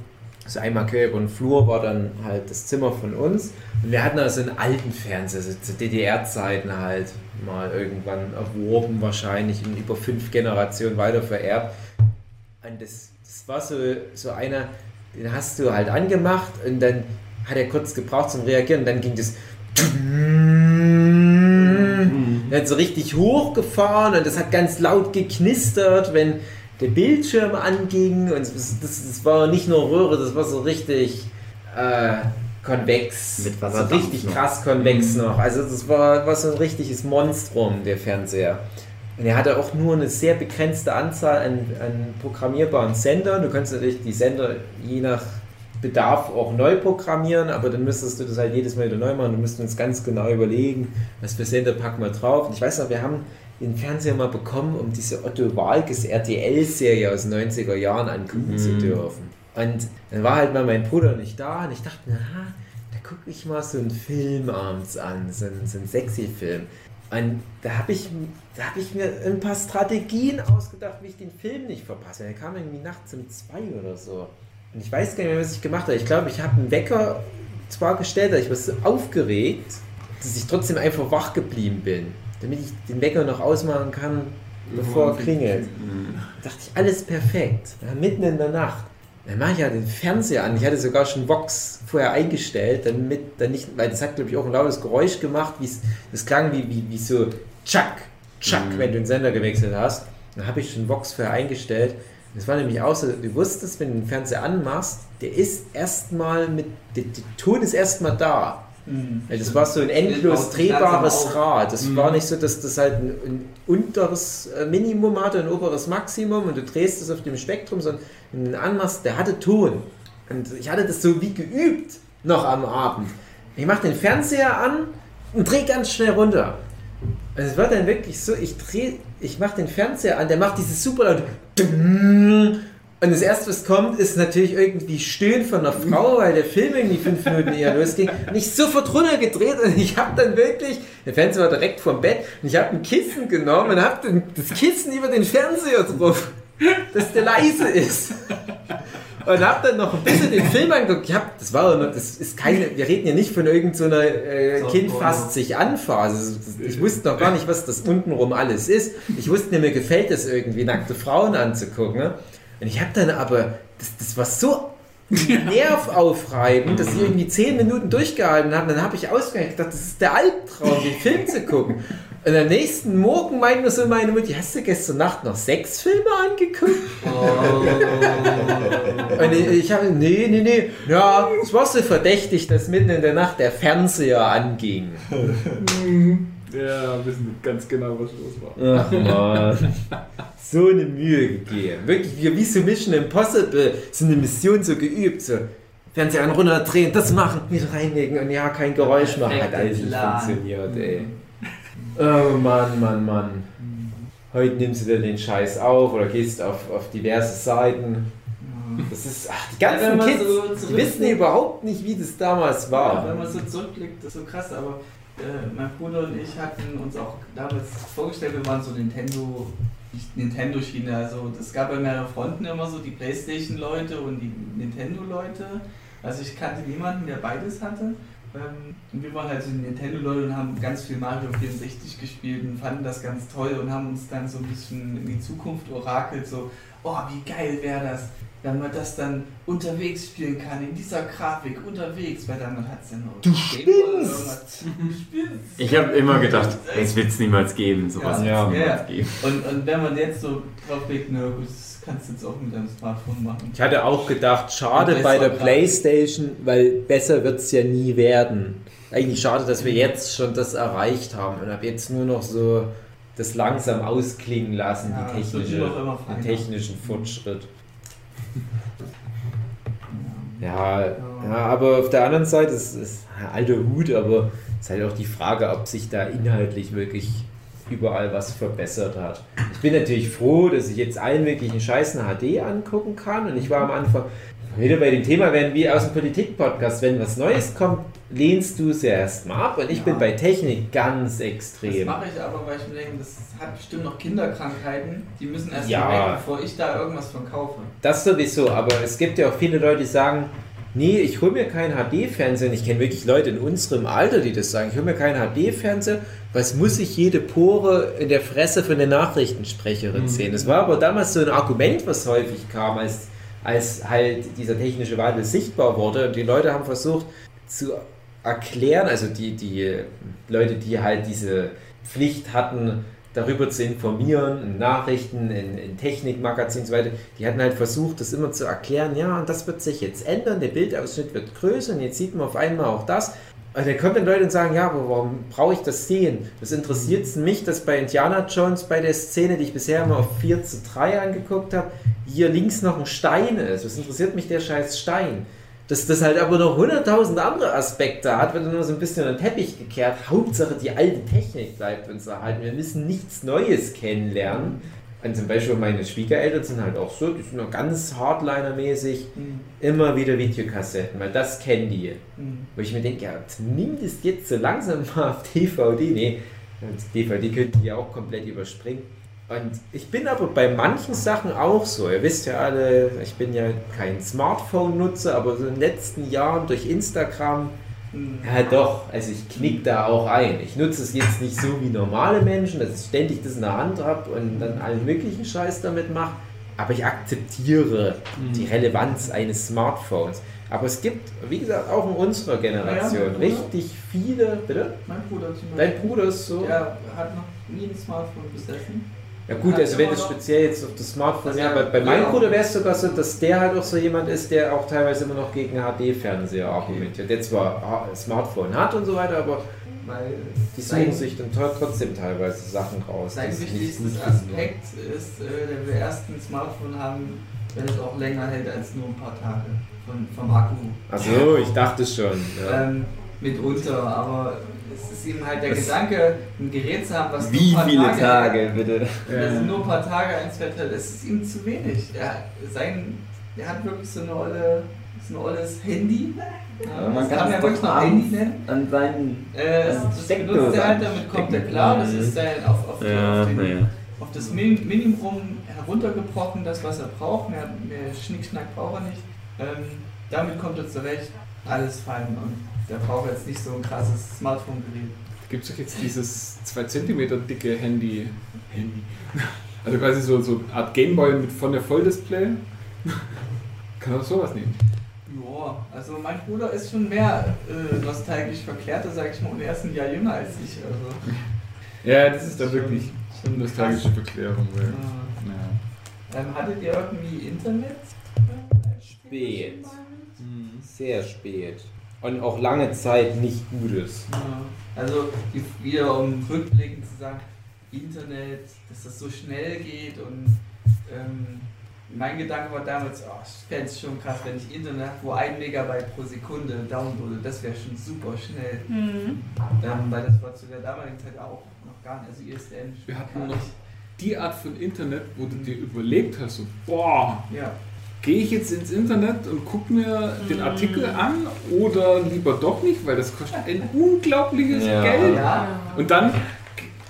Also einmal quer über den Flur war dann halt das Zimmer von uns. Und wir hatten also einen alten Fernseher, so zu DDR-Zeiten halt mal irgendwann erworben, wahrscheinlich und über fünf Generationen weiter vererbt. Und das, das war so, so einer, den hast du halt angemacht und dann hat er kurz gebraucht zum Reagieren und dann ging das. Er hat so richtig hochgefahren und das hat ganz laut geknistert, wenn der Bildschirm anging. Und das, das, war nicht nur Röhre, das war so richtig äh, konvex. Mit so Wasserdampf richtig noch. krass konvex noch. Also das war, war so ein richtiges Monstrum, der Fernseher. Und er hatte auch nur eine sehr begrenzte Anzahl an, an programmierbaren Sendern. Du kannst natürlich die Sender je nach Bedarf auch neu programmieren, aber dann müsstest du das halt jedes Mal wieder neu machen. Du müsstest uns ganz genau überlegen, was für Sender packen wir drauf. Und ich weiß noch, wir haben den Fernseher mal bekommen, um diese Otto Walkes RTL-Serie aus den 90er Jahren angucken zu dürfen. Und dann war halt mal mein Bruder nicht da und ich dachte, na, da gucke ich mal so einen Film abends an, so einen, so einen Sexy-Film. Und da habe ich, da hab ich mir ein paar Strategien ausgedacht, wie ich den Film nicht verpasse. Der kam irgendwie nachts um zwei oder so. Und ich weiß gar nicht mehr, was ich gemacht habe. Ich glaube, ich habe einen Wecker zwar gestellt, aber ich war so aufgeregt, dass ich trotzdem einfach wach geblieben bin, damit ich den Wecker noch ausmachen kann, bevor er klingelt. Da dachte ich, alles perfekt. Ja, mitten in der Nacht. Dann mache ich ja den Fernseher an. Ich hatte sogar schon Vox vorher eingestellt, damit dann nicht, weil das hat glaube ich auch ein lautes Geräusch gemacht, wie es das klang wie, wie, wie so Chuck, Chuck, wenn du den Sender gewechselt hast. Dann habe ich schon Vox vorher eingestellt. Das war nämlich auch so, du wusstest, wenn du den Fernseher anmachst, der ist erstmal mit, der, der Ton ist erstmal da. Weil das war so ein endlos drehbares. Rad. Das war nicht so, dass das halt ein, ein unteres äh, Minimum hatte, ein oberes Maximum und du drehst es auf dem Spektrum, sondern ihn anmachst, der hatte Ton. Und ich hatte das so wie geübt noch am Abend. Ich mache den Fernseher an und drehe ganz schnell runter. Also es war dann wirklich so, ich drehe, ich mache den Fernseher an, der macht dieses super laut und das erste, was kommt, ist natürlich irgendwie Stöhnen von einer Frau, weil der Film irgendwie fünf Minuten eher losging. Und ich sofort runtergedreht und ich habe dann wirklich, der Fernseher war direkt vorm Bett, und ich habe ein Kissen genommen und habe das Kissen über den Fernseher drauf, dass der leise ist. Und habe dann noch ein bisschen den Film angeguckt. Ich hab, das war, noch- das ist keine, wir reden ja nicht von irgendeiner so äh, Kind fasst sich an Phase. Ich wusste noch gar nicht, was das untenrum alles ist. Ich wusste mir gefällt es irgendwie, nackte Frauen anzugucken. Ne? Und ich habe dann aber, das, das war so nervaufreibend, dass ich irgendwie zehn Minuten durchgehalten habe. Dann habe ich ausgerechnet gedacht, das ist der Albtraum, den Film zu gucken. Und am nächsten Morgen meinte mir so meine Mutter, hast du gestern Nacht noch sechs Filme angeguckt? Und ich, ich habe, nee, nee, nee, ja, es war so verdächtig, dass mitten in der Nacht der Fernseher anging. Ja, wissen ganz genau, was los war. Ach man, so eine Mühe gegeben. Wirklich, wie, wie so Mission Impossible, so eine Mission so geübt, so Fernseher an runterdrehen, das machen, wieder reinlegen und ja, kein Geräusch machen. Hat alles nicht funktioniert, ey. Oh Mann, Mann, Mann. Heute nimmst du dir den Scheiß auf oder gehst auf, auf diverse Seiten. Das ist, ach, die Ja, ganzen wenn man Kids, so die wissen überhaupt nicht, wie das damals war. Ja, wenn man so zurückblickt, das ist so krass, aber äh, mein Bruder und ich hatten uns auch damals vorgestellt, wir waren so Nintendo, Nintendo-Schiene, also es gab bei mehreren Fronten immer so die Playstation-Leute und die Nintendo-Leute. Also ich kannte niemanden, der beides hatte. Ähm, und wir waren halt so Nintendo-Leute und haben ganz viel Mario 64 gespielt und fanden das ganz toll und haben uns dann so ein bisschen in die Zukunft orakelt, so, oh, wie geil wäre das, wenn man das dann unterwegs spielen kann, in dieser Grafik, unterwegs, weil dann hat es ja noch Du spinnst! irgendwas. Du spinnst! Ich habe immer gedacht, das wird es niemals geben. Sowas Ja. Ja. niemals geben. Und, und wenn man jetzt so drauf blickt, na gut, das kannst du jetzt auch mit deinem Smartphone machen. Ich hatte auch gedacht, schade bei der besser Playstation, weil besser wird es ja nie werden. Eigentlich schade, dass wir jetzt schon das erreicht haben und ab jetzt nur noch so das langsam ausklingen lassen, Ja, die technische, den technischen Fortschritt. Ja, ja, aber auf der anderen Seite ist es alter Hut, aber es ist halt auch die Frage, ob sich da inhaltlich wirklich überall was verbessert hat. Ich bin natürlich froh, dass ich jetzt allen möglichen Scheißen HD angucken kann und ich war am Anfang wieder bei dem Thema, wenn wie aus dem Politik-Podcast, wenn was Neues kommt, lehnst du es ja erstmal ab und ich Ja. bin bei Technik ganz Das extrem. mache ich aber, weil ich mir denke, das hat bestimmt noch Kinderkrankheiten, die müssen erst Ja. weg, bevor ich da irgendwas von kaufe. Das sowieso, aber es gibt ja auch viele Leute, die sagen, nee, ich hole mir keinen HD-Fernseher. Und Ich kenne wirklich Leute in unserem Alter, die das sagen, ich hole mir keinen HD-Fernseher, was muss ich jede Pore in der Fresse von der Nachrichtensprecherin sehen. Das war aber damals so ein Argument, was häufig kam, als, als halt dieser technische Wandel sichtbar wurde. Und die Leute haben versucht zu erklären, also die, die Leute, die halt diese Pflicht hatten, darüber zu informieren, in Nachrichten, in, in Technikmagazinen und so weiter, die hatten halt versucht, das immer zu erklären, ja, und das wird sich jetzt ändern, der Bildausschnitt wird größer und jetzt sieht man auf einmal auch das. Und dann kommen dann Leute und sagen, ja, aber warum brauche ich das sehen? Das interessiert mich, dass bei Indiana Jones bei der Szene, die ich bisher immer auf 4 zu 3 angeguckt habe, hier links noch ein Stein ist. Was interessiert mich der scheiß Stein? Dass das halt aber noch hunderttausend andere Aspekte hat, wird nur so ein bisschen an den Teppich gekehrt. Hauptsache die alte Technik bleibt uns erhalten. Wir müssen nichts Neues kennenlernen. Und zum Beispiel meine Schwiegereltern sind halt auch so, die sind noch ganz Hardliner-mäßig, Mhm. immer wieder Videokassetten, weil das kennen die. Mhm. Wo ich mir denke, ja, das jetzt so langsam mal auf DVD. Nee, DVD könnten die ja auch komplett überspringen. Und ich bin aber bei manchen Sachen auch so. Ihr wisst ja alle, ich bin ja kein Smartphone-Nutzer, aber so in den letzten Jahren durch Instagram, Mhm. ja doch, also ich knick da auch ein. Ich nutze es jetzt nicht so wie normale Menschen, dass ich ständig das in der Hand habe und dann allen möglichen Scheiß damit mache. Aber ich akzeptiere die Relevanz eines Smartphones. Aber es gibt, wie gesagt, auch in unserer Generation Ja, richtig viele. Bitte? Mein Bruder zum Dein Beispiel. Bruder ist so? Der hat noch nie ein Smartphone besessen. Ja gut, also wenn es speziell jetzt auf das Smartphone, ja, ja- bei, meinem. Bruder wäre es sogar so, dass der halt auch so jemand ist, der auch teilweise immer noch gegen HD-Fernseher argumentiert. Der zwar Smartphone hat und so weiter, aber Weil die suchen sich dann trotzdem teilweise Sachen raus. Sein wichtigstes. Aspekt ist, äh, will erst ein Smartphone haben, wenn es auch länger hält als nur ein paar Tage von, vom Akku. Achso, ich dachte schon. Ja. Ähm, mitunter, aber es ist ihm halt der Das- Gedanke, ein Gerät zu haben, was Wie nur ein paar viele Tage, Tage, bitte? Das sind nur ein paar Tage eins hält, es ist ihm zu wenig. Er, sein, er hat wirklich so eine olle, so ein olles Handy. Ja, man das kann kann doch wirklich noch Handy nennen. An seinen. Äh, das, Ja, das benutzt er halt, damit kommt er klar. Das ist sein auf, auf, die, auf, den, auf das Min- Minimum heruntergebrochen, das was er braucht. Mehr, mehr Schnickschnack braucht er nicht. Ähm, damit kommt er zurecht. Alles fein und der braucht jetzt nicht so ein krasses Smartphone-Gerät. Gibt es doch jetzt dieses 2 cm dicke Handy. Handy. Also quasi so, so eine Art Gameboy mit von der Volldisplay. Kann auch sowas nehmen. Ja, also mein Bruder ist schon mehr äh, nostalgisch verklärter, sag ich mal, und er ist ein Jahr jünger als ich. Also, Ja, das ist dann Schon- wirklich schon eine nostalgische Verklärung. Weil, äh, ja. ähm, hattet ihr irgendwie Internet? Spät. Sehr spät. Und auch lange Zeit nicht Gutes. Ja, also wieder um rückblickend zu sagen, Internet, dass das so schnell geht und ähm, mein Gedanke war damals, oh, ich fände es schon krass, wenn ich Internet habe, wo ein Megabyte pro Sekunde downloade, das wäre schon super schnell. Mhm. Ähm, weil das war zu der damaligen Zeit auch noch gar nicht, also ISDN Wir hatten noch nicht. Die Art von Internet, wo du dir überlegt hast, so, boah, Ja, gehe ich jetzt ins Internet und gucke mir den Mhm. Artikel an oder lieber doch nicht, weil das kostet ein unglaubliches Ja. Geld. ja. Und dann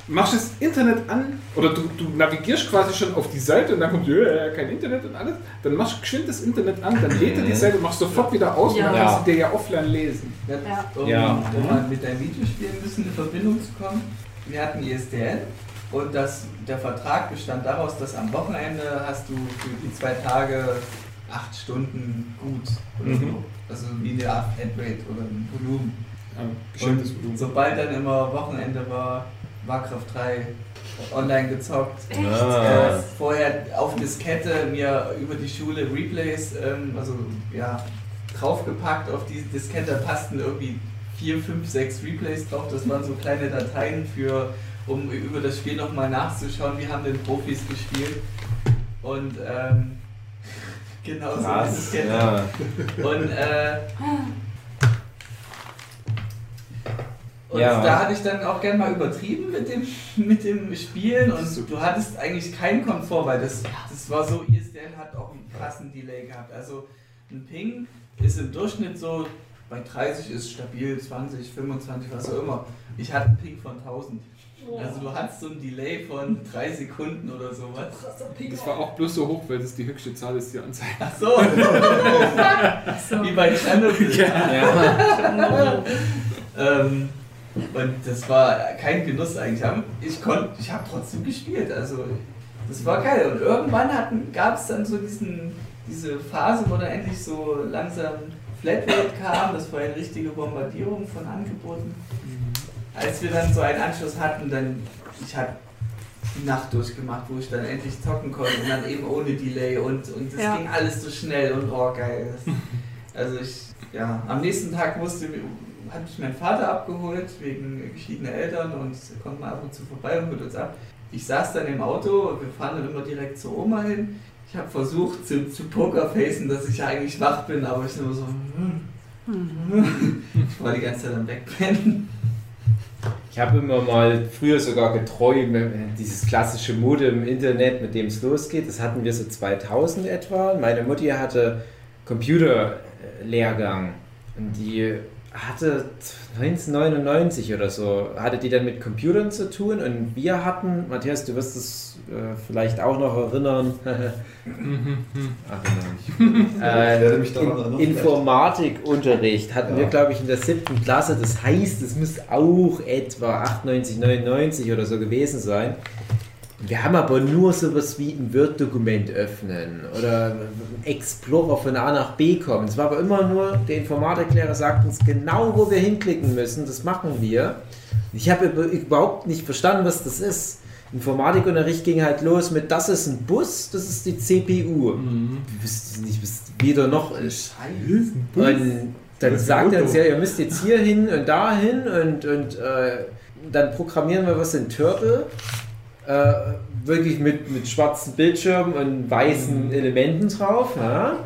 machst du das Internet an oder du, du navigierst quasi schon auf die Seite und dann kommt ja, kein Internet und alles. Dann machst du geschwind das Internet an, dann lädt er die Mhm. Seite und machst sofort wieder aus und dann Ja. kannst du dir ja offline lesen. Ja, Ja. Um, Ja. um mal mit deinem Videospiel ein bisschen in Verbindung zu kommen. Wir hatten ISDN und das, der Vertrag bestand daraus, dass am Wochenende hast du für die zwei Tage acht Stunden gut oder Mhm. so. Also wie eine Art Flatrate oder ein Volumen. Ja, bestimmtes Und Volumen. sobald dann immer Wochenende war, Warcraft 3 online gezockt. Ah. Äh, vorher auf Diskette mir über die Schule Replays, ähm, also ja, draufgepackt auf die Diskette, passten irgendwie vier, fünf, sechs Replays drauf. Das waren so kleine Dateien für, um über das Spiel nochmal nachzuschauen, wie haben denn Profis gespielt. Und ähm, genau so eine Krass. Diskette. Ja. Und, äh, und Ja. da hatte ich dann auch gern mal übertrieben mit dem, mit dem Spielen und du hattest eigentlich keinen Komfort, weil das, das war so, ISDN hat auch einen krassen Delay gehabt. Also ein Ping ist im Durchschnitt so, bei 30 ist stabil, 20, 25, was auch immer. Ich hatte einen Ping von 1000. Also du hattest so ein Delay von 3 Sekunden oder sowas. Das war auch bloß so hoch, weil das die höchste Zahl ist, die anzeigt. Ach so. Wie bei Tschernobyl. Ja. Ähm, und das war kein Genuss eigentlich. Ich konnte, ich habe trotzdem gespielt. Also das war geil. Und irgendwann gab es dann so diesen, diese Phase, wo dann endlich so langsam Flatrate kam. Das war eine richtige Bombardierung von Angeboten. Als wir dann so einen Anschluss hatten, dann ich habe die Nacht durchgemacht, wo ich dann endlich zocken konnte und dann eben ohne Delay und und es Ja. ging alles so schnell und oh geil. Das, also ich ja, am nächsten Tag musste hat mich mein Vater abgeholt wegen geschiedener Eltern und er kommt mal ab und zu vorbei und holt uns ab. Ich saß dann im Auto, wir fahren dann immer direkt zur Oma hin. Ich habe versucht zu, zu Pokerfacen, dass ich eigentlich wach bin, aber ich nur so. Ich war die ganze Zeit am Wegpennen. Ich habe immer mal früher sogar geträumt, äh, dieses klassische Mode im Internet, mit dem es losgeht. Das hatten wir so 2000 etwa. Meine Mutti hatte Computerlehrgang und die hatte 1999 oder so, hatte die dann mit Computern zu tun und wir hatten, Matthias, du wirst es äh, vielleicht auch noch erinnern, äh, daran erinnern, Informatikunterricht hatten wir, Ja. glaube ich, in der siebten Klasse. Das heißt, es muss auch etwa 98, 99 oder so gewesen sein. Wir haben aber nur sowas wie ein Word-Dokument öffnen oder einen Explorer von A nach B kommen. Es war aber immer nur, der Informatiklehrer sagt uns genau, wo wir hinklicken müssen. Das machen wir. Ich habe über- überhaupt nicht verstanden, was das ist. Informatikunterricht ging halt los mit, das ist ein Bus, das ist die CPU. Wir wissen nicht, was wieder noch ist. Und dann sagt er uns, ja, ihr müsst jetzt hier hin und da hin und, und äh, dann programmieren wir was in Turtle. Äh, wirklich mit, mit schwarzen Bildschirmen und weißen Elementen drauf. Ja?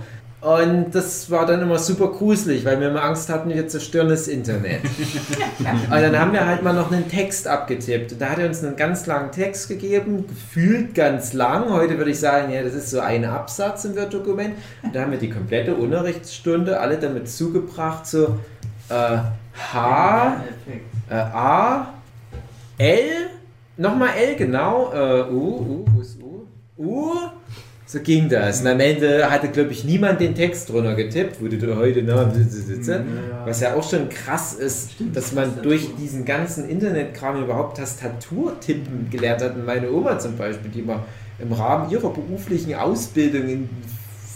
Und das war dann immer super gruselig, weil wir immer Angst hatten, wir zerstören das Internet. und dann haben wir halt mal noch einen Text abgetippt. Und da hat er uns einen ganz langen Text gegeben, gefühlt ganz lang. Heute würde ich sagen, ja, das ist so ein Absatz im Word-Dokument. Und da haben wir die komplette Unterrichtsstunde alle damit zugebracht, so äh, H, äh, A, L, nochmal L, genau, äh, U, U, wo ist U? U, so ging das. Und am Ende hatte, glaube ich, niemand den Text drunter getippt, wo du heute noch sitze. Was ja auch schon krass ist, dass man durch diesen ganzen Internetkram überhaupt Tastaturtippen gelernt hat. Und meine Oma zum Beispiel, die mal im Rahmen ihrer beruflichen Ausbildung in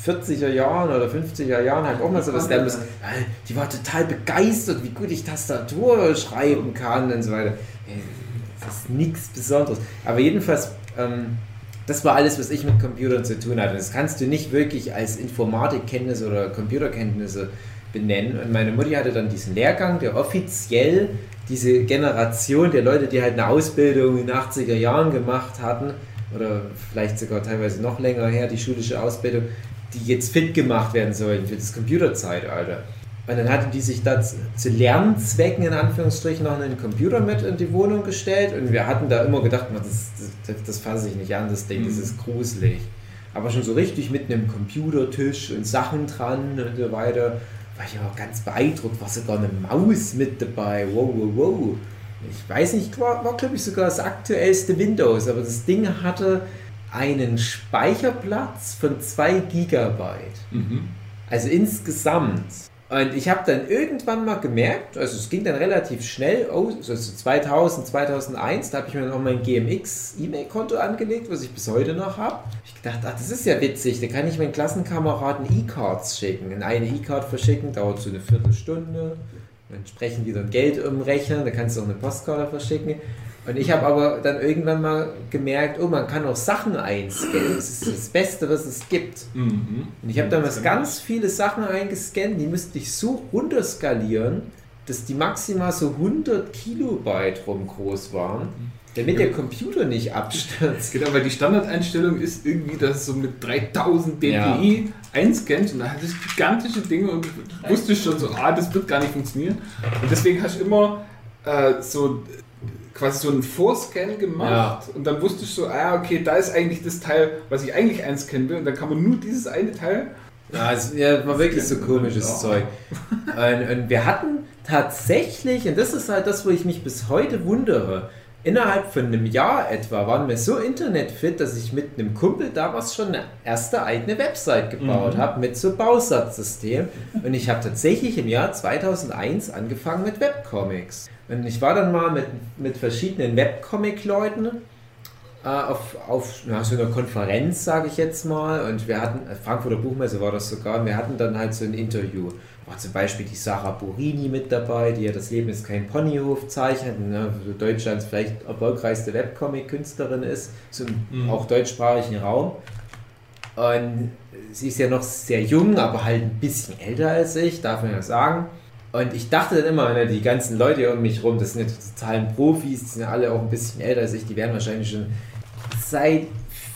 40er Jahren oder 50er Jahren halt auch mal so was lernen muss. Weil Die war total begeistert, wie gut ich Tastatur schreiben kann und so weiter. Ist nichts Besonderes. Aber jedenfalls, ähm, das war alles, was ich mit Computern zu tun hatte. Das kannst du nicht wirklich als Informatikkenntnisse oder Computerkenntnisse benennen. Und meine Mutti hatte dann diesen Lehrgang, der offiziell diese Generation der Leute, die halt eine Ausbildung in den 80er Jahren gemacht hatten, oder vielleicht sogar teilweise noch länger her, die schulische Ausbildung, die jetzt fit gemacht werden sollen für das Computerzeitalter. Und dann hatten die sich da zu zu Lernzwecken in Anführungsstrichen noch einen Computer mit in die Wohnung gestellt und wir hatten da immer gedacht, man, das, das, das fasse ich nicht an, das Ding, das ist gruselig. Aber schon so richtig mit einem Computertisch und Sachen dran und so weiter, war ich auch ganz beeindruckt, war sogar eine Maus mit dabei, wow, wow, wow. Ich weiß nicht, war, war glaube ich sogar das aktuellste Windows, aber das Ding hatte einen Speicherplatz von 2 Gigabyte. Mhm. Also insgesamt. Und ich habe dann irgendwann mal gemerkt, also es ging dann relativ schnell, oh, also 2000, 2001, da habe ich mir noch mein GMX-E-Mail-Konto angelegt, was ich bis heute noch habe. Ich gedacht, ach, das ist ja witzig, da kann ich meinen Klassenkameraden E-Cards schicken. Eine E-Card verschicken dauert so eine Viertelstunde. Dann sprechen die dann Geld umrechnen, da kannst du auch eine Postkarte verschicken. Und ich habe aber dann irgendwann mal gemerkt, oh, man kann auch Sachen einscannen. Das ist das Beste, was es gibt. Mhm. Und ich habe damals ganz viele Sachen eingescannt, die müsste ich so runterskalieren, dass die maximal so 100 Kilobyte rum groß waren, damit der Computer nicht abstürzt. Genau, weil die Standardeinstellung ist irgendwie, dass es so mit 3000 dpi einscannt und da hat das gigantische Ding und du wusstest schon so, ah, das wird gar nicht funktionieren. Und deswegen hast du immer äh, so quasi so einen Vorscan gemacht und dann wusstest du so, ah, okay, da ist eigentlich das Teil, was ich eigentlich einscannen will und dann kann man nur dieses eine Teil. Ja, es ja, war wirklich so komisches Ja. Zeug. Und, und wir hatten tatsächlich, und das ist halt das, wo ich mich bis heute wundere, innerhalb von einem Jahr etwa waren wir so internetfit, dass ich mit einem Kumpel damals schon eine erste eigene Website gebaut Mhm. habe mit so Bausatzsystem. Und ich habe tatsächlich im Jahr 2001 angefangen mit Webcomics. Und ich war dann mal mit, mit verschiedenen Webcomic-Leuten äh, auf, auf ja, so einer Konferenz, sage ich jetzt mal. Und wir hatten, äh, Frankfurter Buchmesse war das sogar, und wir hatten dann halt so ein Interview. War zum Beispiel die Sarah Borini mit dabei, die ja Das Leben ist kein Ponyhof zeichnet, ne, so Deutschlands vielleicht erfolgreichste Webcomic-Künstlerin ist, so im Mhm. auch deutschsprachigen Raum. Und sie ist ja noch sehr jung, aber halt ein bisschen älter als ich, darf man ja sagen. Und ich dachte dann immer, ne, die ganzen Leute hier um mich rum, das sind ja totalen Profis, die sind ja alle auch ein bisschen älter als ich, die werden wahrscheinlich schon seit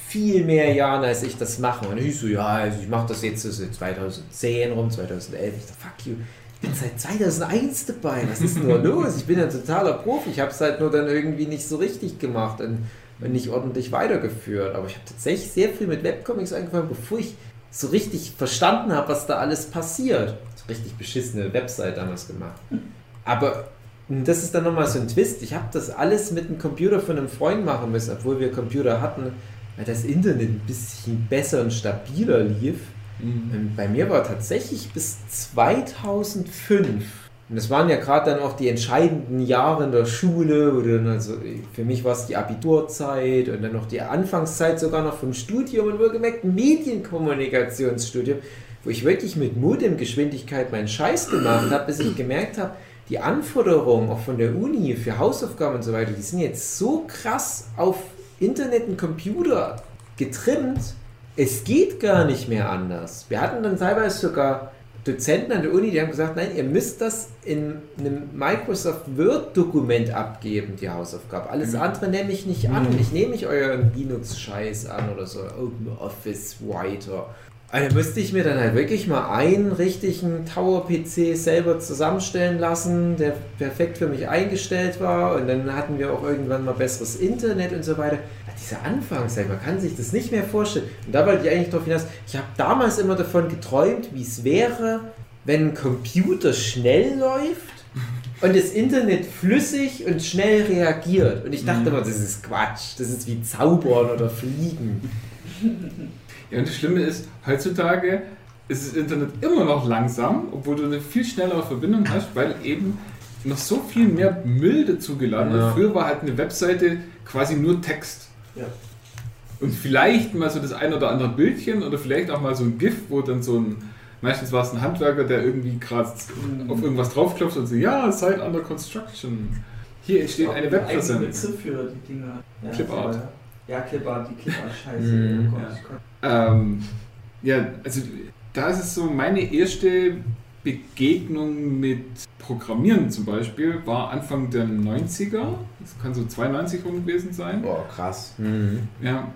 viel mehr Jahren, als ich das mache. Und ich so, ja, also ich mache das jetzt so 2010 rum, 2011. Ich so, fuck you. Ich bin seit 2001 dabei. Was ist denn nur los? Ich bin ein totaler Profi. Ich habe es halt nur dann irgendwie nicht so richtig gemacht und, und nicht ordentlich weitergeführt. Aber ich habe tatsächlich sehr viel mit Webcomics angefangen, bevor ich so richtig verstanden habe, was da alles passiert. Richtig beschissene Website damals gemacht. Aber das ist dann nochmal so ein Twist. Ich habe das alles mit einem Computer von einem Freund machen müssen, obwohl wir Computer hatten, weil das Internet ein bisschen besser und stabiler lief. Und Bei mir war tatsächlich bis 2005. Und das waren ja gerade dann auch die entscheidenden Jahre in der Schule, dann also für mich war es die Abiturzeit und dann noch die Anfangszeit sogar noch vom Studium und wohlgemerkt Medienkommunikationsstudium, wo ich wirklich mit Modemgeschwindigkeit meinen Scheiß gemacht habe, bis ich gemerkt habe, die Anforderungen auch von der Uni für Hausaufgaben und so weiter, die sind jetzt so krass auf Internet und Computer getrimmt, es geht gar nicht mehr anders. Wir hatten dann teilweise sogar Dozenten an der Uni, die haben gesagt, nein, ihr müsst das in einem Microsoft Word-Dokument abgeben, die Hausaufgabe. Alles andere nehme ich nicht an. Ich nehme nicht euren Linux-Scheiß an oder so, Open Office Writer. Also musste ich mir dann halt wirklich mal einen richtigen Tower-PC selber zusammenstellen lassen, der perfekt für mich eingestellt war. Und dann hatten wir auch irgendwann mal besseres Internet und so weiter. Ja, diese Anfangszeit, man kann sich das nicht mehr vorstellen. Und da wollte ich eigentlich drauf hinaus, ich habe damals immer davon geträumt, wie es wäre, wenn ein Computer schnell läuft und das Internet flüssig und schnell reagiert. Und ich dachte immer, das ist Quatsch, das ist wie Zaubern oder Fliegen. Ja, und das Schlimme ist, heutzutage ist das Internet immer noch langsam, obwohl du eine viel schnellere Verbindung hast, weil eben noch so viel mehr Müll dazugeladen wird. Ja. Früher war halt eine Webseite quasi nur Text. Ja. Und vielleicht mal so das ein oder andere Bildchen oder vielleicht auch mal so ein GIF, wo dann so ein, meistens war es ein Handwerker, der irgendwie gerade auf irgendwas draufklopft und so, ja, Site under construction. Hier entsteht eine Webpräsenz. Für die Dinger. Ja, Clipart. Ja, Clipart, die Clipart-Scheiße. Mhm. Oh Gott, Ja. Ähm, ja, also da ist es so, meine erste Begegnung mit Programmieren zum Beispiel war Anfang der 90er. Das kann so 92 rum gewesen sein. Boah, krass. Mhm. Ja,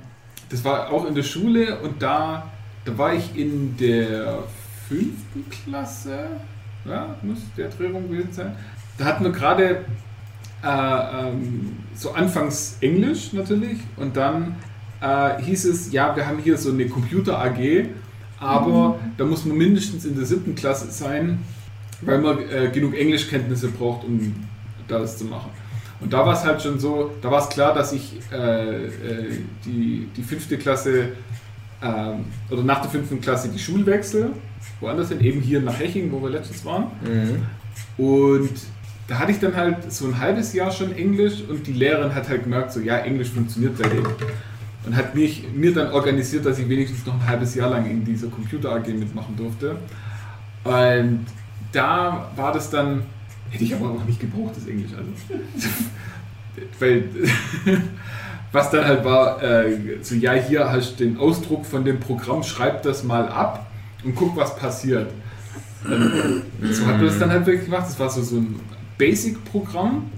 das war auch in der Schule und da, da war ich in der fünften Klasse. Ja, muss der Dreh rum gewesen sein. Da hatten wir gerade äh, ähm, so anfangs Englisch natürlich und dann äh, hieß es, ja, wir haben hier so eine Computer AG, aber da muss man mindestens in der siebten Klasse sein, weil man äh, genug Englischkenntnisse braucht, um das zu machen. Und da war es halt schon so, da war es klar, dass ich äh, äh, die, die fünfte Klasse ähm, oder nach der fünften Klasse die Schule wechsle, woanders hin, eben hier nach Heching, wo wir letztens waren. Mhm. Und da hatte ich dann halt so ein halbes Jahr schon Englisch und die Lehrerin hat halt gemerkt, so ja, Englisch funktioniert bei denen. Und hat mich, mir dann organisiert, dass ich wenigstens noch ein halbes Jahr lang in dieser Computer AG mitmachen durfte. Und da war das dann, hätte ich aber auch nicht gebraucht, das Englisch. Also. Weil, was dann halt war, äh, so ja, hier hast du den Ausdruck von dem Programm, schreib das mal ab und guck, was passiert. So hat man das dann halt wirklich gemacht. Das war so, so ein Basic-Programm.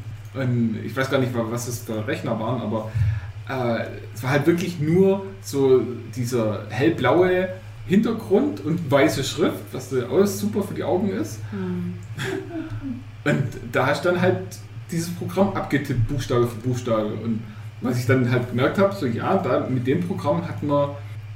Ich weiß gar nicht, was das für Rechner waren, aber äh, es war halt wirklich nur so dieser hellblaue Hintergrund und weiße Schrift, was alles super für die Augen ist. Und da hast du dann halt dieses Programm abgetippt, Buchstabe für Buchstabe. Und was ich dann halt gemerkt habe, so ja, da mit dem Programm hat man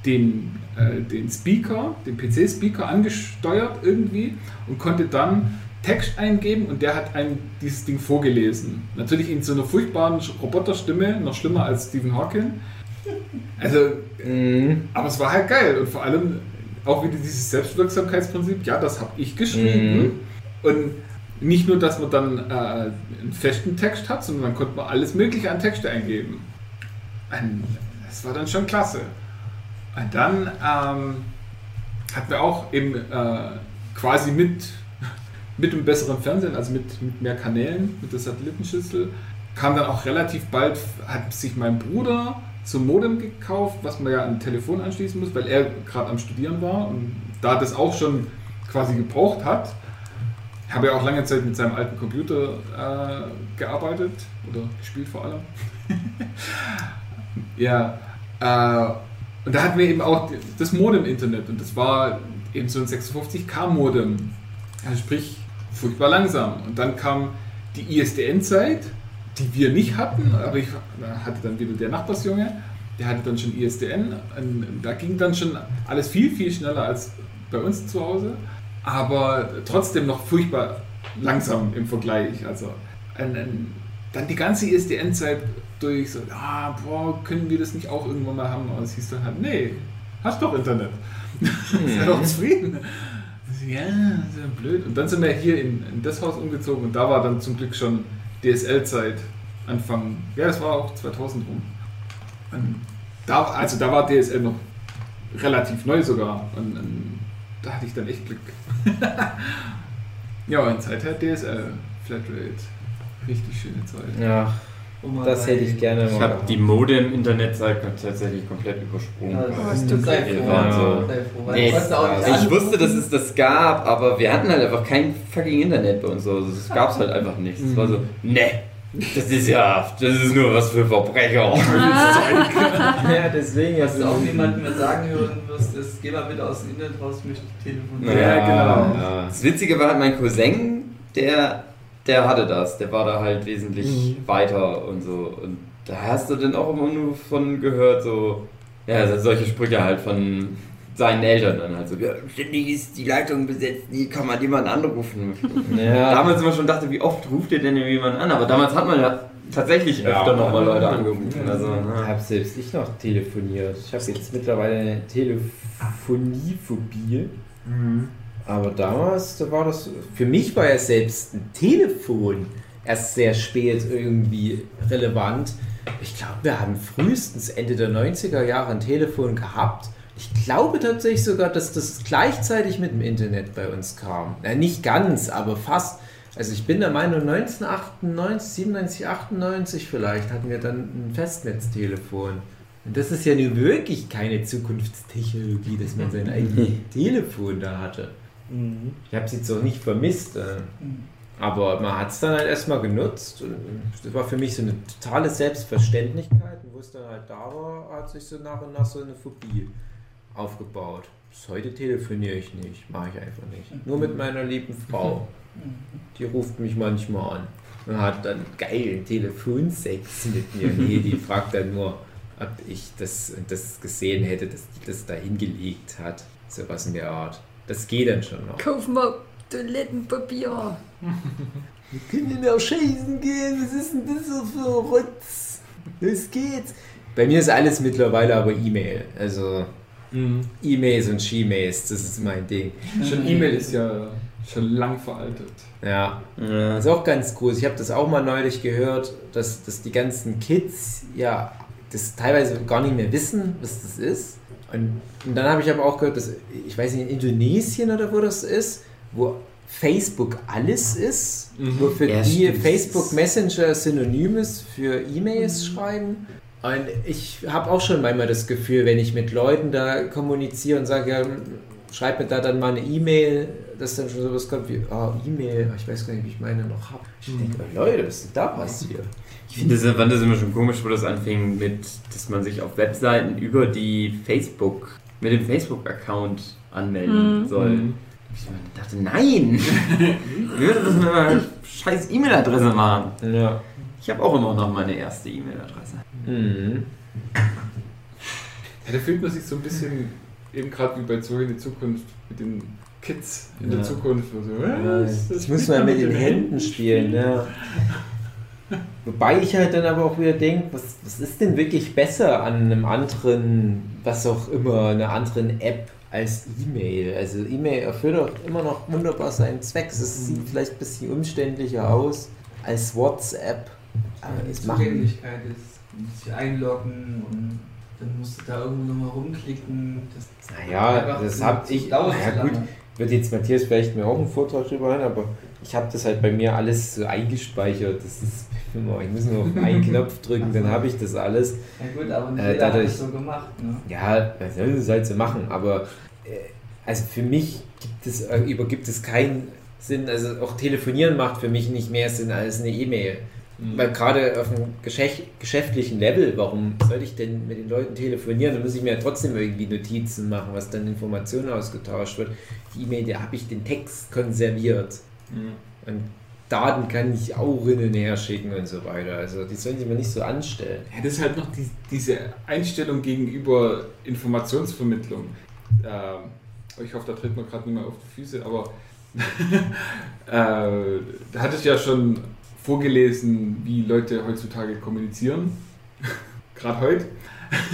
den, äh, den Speaker, den PC-Speaker angesteuert irgendwie und konnte dann Text eingeben und der hat einem dieses Ding vorgelesen. Natürlich in so einer furchtbaren Roboterstimme, noch schlimmer als Stephen Hawking. Also, Mhm. aber es war halt geil und vor allem auch wieder dieses Selbstwirksamkeitsprinzip, ja, das habe ich geschrieben. Und nicht nur, dass man dann äh, einen festen Text hat, sondern dann konnte man alles Mögliche an Texte eingeben. Und das war dann schon klasse. Und dann ähm, hatten wir auch eben äh, quasi mit, mit dem besseren Fernsehen, also mit, mit mehr Kanälen, mit der Satellitenschüssel, kam dann auch relativ bald, hat sich mein Bruder ein Modem gekauft, was man ja an Telefon anschließen muss, weil er gerade am Studieren war und da das auch schon quasi gebraucht hat. Ich habe ja auch lange Zeit mit seinem alten Computer äh, gearbeitet oder gespielt vor allem. ja, äh, Und da hatten wir eben auch das Modem-Internet und das war eben so ein 56K-Modem. Also sprich, furchtbar langsam. Und dann kam die ISDN-Zeit, die wir nicht hatten, aber ich hatte dann wieder der Nachbarsjunge, der hatte dann schon ISDN. Und da ging dann schon alles viel, viel schneller als bei uns zu Hause, aber trotzdem noch furchtbar langsam im Vergleich. Also dann die ganze ISDN-Zeit durch, so, ah, boah, können wir das nicht auch irgendwann mal haben? Und es hieß dann halt, nee, hast doch Internet. Sei doch zufrieden. Ja, ja blöd. Und dann sind wir hier in, in das Haus umgezogen und da war dann zum Glück schon DSL-Zeit. Anfang, ja, das war auch 2000 rum. Und da, also da war DSL noch relativ neu sogar. Und, und da hatte ich dann echt Glück. ja, und seither DSL, Flatrate. Richtig schöne Zeit. Ja, Man das hätte ich gerne Ich mal. habe die Modem-Internetzeit tatsächlich komplett übersprungen. Ja, Oh, das das sei froh, so. sei froh, weil Nee, ich anrufen. wusste, dass es das gab, aber wir hatten halt einfach kein fucking Internet bei uns. Also es gab es halt einfach nicht. Es war so, ne, das ist ja, das ist nur was für Verbrecher. Ja, deswegen hast du auch niemanden mehr sagen hören wirst, ist, geh mal bitte aus dem Internet raus, ich möchte telefonieren. Ja, genau. Ja. Das Witzige war halt mein Cousin, der, der hatte das. Der war da halt wesentlich weiter und so. Und da hast du dann auch immer nur von gehört, so, ja, solche Sprüche halt von seinen Eltern dann halt so, ja, ständig ist die Leitung besetzt, nie kann man jemanden anrufen. Ja. Damals immer schon dachte, wie oft ruft ihr denn jemand an? Aber damals hat man ja tatsächlich Ja. öfter nochmal Leute angerufen. Also, Ich ne. habe selbst ich noch telefoniert. Ich habe jetzt mittlerweile eine Telefoniephobie. Aber damals, da war das. Für mich war ja selbst ein Telefon erst sehr spät irgendwie relevant. Ich glaube, wir haben frühestens Ende der 90er Jahre ein Telefon gehabt. Ich glaube tatsächlich sogar, dass das gleichzeitig mit dem Internet bei uns kam. Na, nicht ganz, aber fast. Also ich bin der Meinung, 1998, 97, 98 vielleicht hatten wir dann ein Festnetztelefon. Und das ist ja nun wirklich keine Zukunftstechnologie, dass man sein eigenes Telefon da hatte. Ich habe es jetzt auch nicht vermisst. Äh. Aber man hat es dann halt erstmal genutzt. Und das war für mich so eine totale Selbstverständlichkeit. Und wo es dann halt da war, hat sich so nach und nach so eine Phobie aufgebaut. Bis heute telefoniere ich nicht, mache ich einfach nicht. Nur mit meiner lieben Frau. Die ruft mich manchmal an und hat dann geilen Telefonsex mit mir. Nee, die fragt dann nur, ob ich das das gesehen hätte, dass die das da hingelegt hat. Sowas in der Art. Das geht dann schon noch. Kauf mal Toilettenpapier. Wir können ja schießen gehen, was ist denn das so für Rotz? Das geht's. Bei mir ist alles mittlerweile aber E-Mail. Also E-Mails und She-Mails, das ist mein Ding. Schon E-Mail ist ja schon lang veraltet. Ja, Ja. Das ist auch ganz groß. Ich habe das auch mal neulich gehört, dass, dass die ganzen Kids ja das teilweise gar nicht mehr wissen, was das ist. Und, und dann habe ich aber auch gehört, dass, ich weiß nicht, in Indonesien oder wo das ist, wo Facebook alles ist, Mhm. wo für Ja, die stimmt. Facebook Messenger synonym ist für E-Mails schreiben. Und ich habe auch schon manchmal das Gefühl, wenn ich mit Leuten da kommuniziere und sage, ja, schreib mir da dann mal eine E-Mail, dass dann schon sowas kommt wie, oh, E-Mail, ich weiß gar nicht, wie ich meine noch habe. Ich denke, oh, Leute, was ist denn da passiert? Ich finde das, fand das immer schon komisch, wo das anfing mit, dass man sich auf Webseiten über die Facebook, mit dem Facebook-Account anmelden Mhm. soll. Mhm. Ich dachte, nein! ich würde das mit meiner scheiß E-Mail-Adresse machen. Ja. Ich habe auch immer noch meine erste E-Mail-Adresse. Mhm. Ja, da fühlt man sich so ein bisschen, eben gerade wie bei Zurück in die Zukunft, mit den Kids in Ja. der Zukunft. Also, Ja, was? Das muss man mit den Händen spielen, ja. Wobei ich halt dann aber auch wieder denke, was, was ist denn wirklich besser an einem anderen, was auch immer, einer anderen App als E-Mail? Also E-Mail erfüllt auch immer noch wunderbar seinen Zweck. Es sieht vielleicht ein bisschen umständlicher aus als WhatsApp. Aber die. Zugänglichkeit ist, dich einloggen und dann musst du da irgendwo nochmal rumklicken. Das Naja, das hab ich. dauert Ja, zu gut, wird jetzt Matthias vielleicht mir auch einen Vortrag drüber hören, aber ich habe das halt bei mir alles so eingespeichert. Das ist ich muss nur auf einen Knopf drücken, dann habe ich das alles. Ja gut, aber nicht Äh, jeder hat dadurch- das so gemacht. Ne? Ja, was soll das halt so machen, aber äh, also für mich gibt es, äh, übergibt es keinen Sinn, also auch telefonieren macht für mich nicht mehr Sinn als eine E-Mail. Weil gerade auf einem geschäft, geschäftlichen Level, warum soll ich denn mit den Leuten telefonieren? Dann muss ich mir ja trotzdem irgendwie Notizen machen, was dann Informationen ausgetauscht wird. Die E-Mail, da habe ich den Text konserviert. Mhm. Und Daten kann ich auch hin und her schicken und so weiter. Also die sollen sich mal nicht so anstellen. Ja, das ist halt noch die, diese Einstellung gegenüber Informationsvermittlung. Ähm, ich hoffe, da tritt man gerade nicht mehr auf die Füße, aber äh, da hatte ich ja schon vorgelesen, wie Leute heutzutage kommunizieren. gerade heute.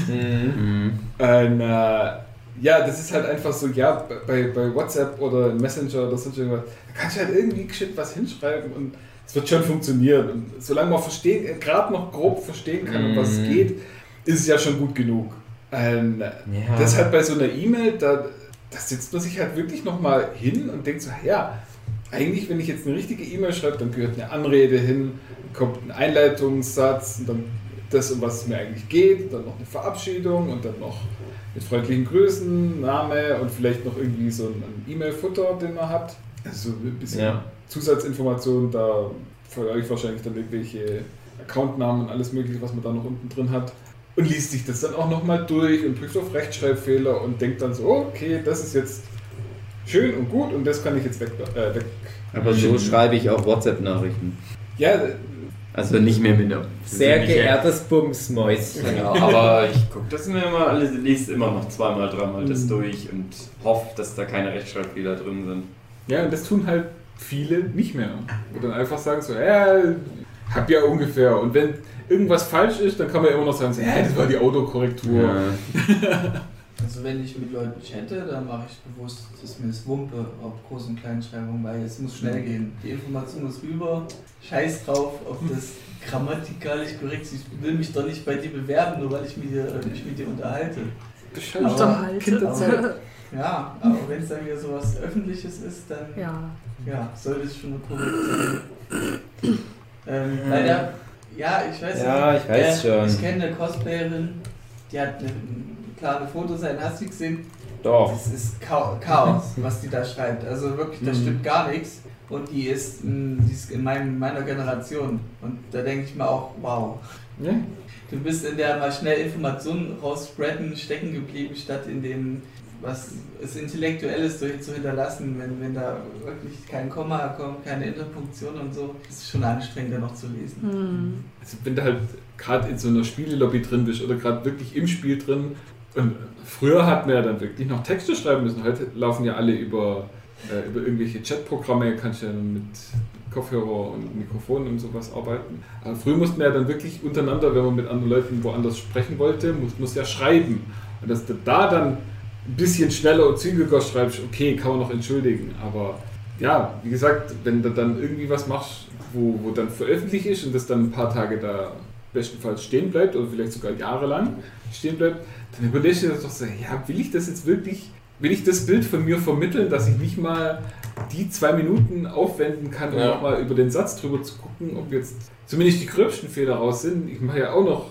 Mhm. Und, äh, ja, das ist halt einfach so, ja, bei, bei WhatsApp oder Messenger oder sonst irgendwas, da kannst du halt irgendwie geschickt was hinschreiben und es wird schon funktionieren. Und solange man verstehen, gerade noch grob verstehen kann, um was es Mhm. geht, ist es ja schon gut genug. Ähm, Ja. Das halt bei so einer E-Mail, da, da sitzt man sich halt wirklich nochmal hin und denkt so, ja, eigentlich, wenn ich jetzt eine richtige E-Mail schreibe, dann gehört eine Anrede hin, kommt ein Einleitungssatz und dann das, um was es mir eigentlich geht, dann noch eine Verabschiedung und dann noch mit freundlichen Grüßen, Name und vielleicht noch irgendwie so ein E-Mail-Futter, den man hat. Also so ein bisschen Ja. Zusatzinformationen, da für euch wahrscheinlich dann irgendwelche Accountnamen und alles mögliche, was man da noch unten drin hat. Und liest sich das dann auch nochmal durch und prüft auf Rechtschreibfehler und denkt dann so, okay, das ist jetzt schön und gut und das kann ich jetzt weg. Äh, weg. Aber so schreibe ich auch WhatsApp-Nachrichten. Ja, Also nicht mehr mit einer. Sehr geehrtes Bumsmäuschen. Ja, aber ich gucke das mir immer alles, lese immer noch zweimal, dreimal das durch und hoffe, dass da keine Rechtschreibfehler drin sind. ja, und das tun halt viele nicht mehr. Und dann einfach sagen so, ja, hab ja ungefähr. Und wenn irgendwas falsch ist, dann kann man immer noch sagen, so, ja, das war die Autokorrektur. Ja. Also wenn ich mit Leuten chatte, dann mache ich bewusst, dass mir das Wumpe auf Groß- und Kleinschreibung, weil es muss schnell gehen. Die Information ist rüber, scheiß drauf, ob das grammatikalisch korrekt ist. Ich will mich doch nicht bei dir bewerben, nur weil ich mich, dir- mich mit dir unterhalte. Halt Aber- Unterhalte. Ja, aber wenn es dann wieder so was Öffentliches ist, dann Ja. ja, sollte es schon korrekt sein. ähm, leider, ja, ich weiß Ja, ich weiß äh, schon. Ich kenne eine Cosplayerin, die hat eine, klare Fotoseiten, hast du die gesehen? Doch. Das ist Chao- Chaos, was die da schreibt. Also wirklich, da Mhm. stimmt gar nichts. Und die ist, die ist in meinem, meiner Generation. Und da denke ich mir auch, wow. Ja. Du bist in der mal schnell Informationen rausspreaden stecken geblieben, statt in dem, was es Intellektuelles so zu hinterlassen, wenn, wenn da wirklich kein Komma kommt, keine Interpunktion und so. Das ist schon anstrengender noch zu lesen. Hm. Also wenn du halt gerade in so einer Spielelobby drin bist oder gerade wirklich im Spiel drin. Und früher hat man ja dann wirklich noch Texte schreiben müssen. Heute laufen ja alle über, äh, über irgendwelche Chatprogramme, kannst ja mit Kopfhörer und Mikrofon und sowas arbeiten. Aber früher mussten wir ja dann wirklich untereinander, wenn man mit anderen Leuten woanders sprechen wollte, muss es ja schreiben. Und dass du da dann ein bisschen schneller und zügiger schreibst, okay, kann man noch entschuldigen. Aber ja, wie gesagt, wenn du dann irgendwie was machst, wo, wo dann veröffentlicht ist und das dann ein paar Tage da bestenfalls stehen bleibt oder vielleicht sogar jahrelang stehen bleibt, dann überlegst du dir doch so, ja, will ich das jetzt wirklich, will ich das Bild von mir vermitteln, dass ich nicht mal die zwei Minuten aufwenden kann, um Ja. nochmal über den Satz drüber zu gucken, ob jetzt zumindest die gröbsten Fehler raus sind. Ich mache ja auch noch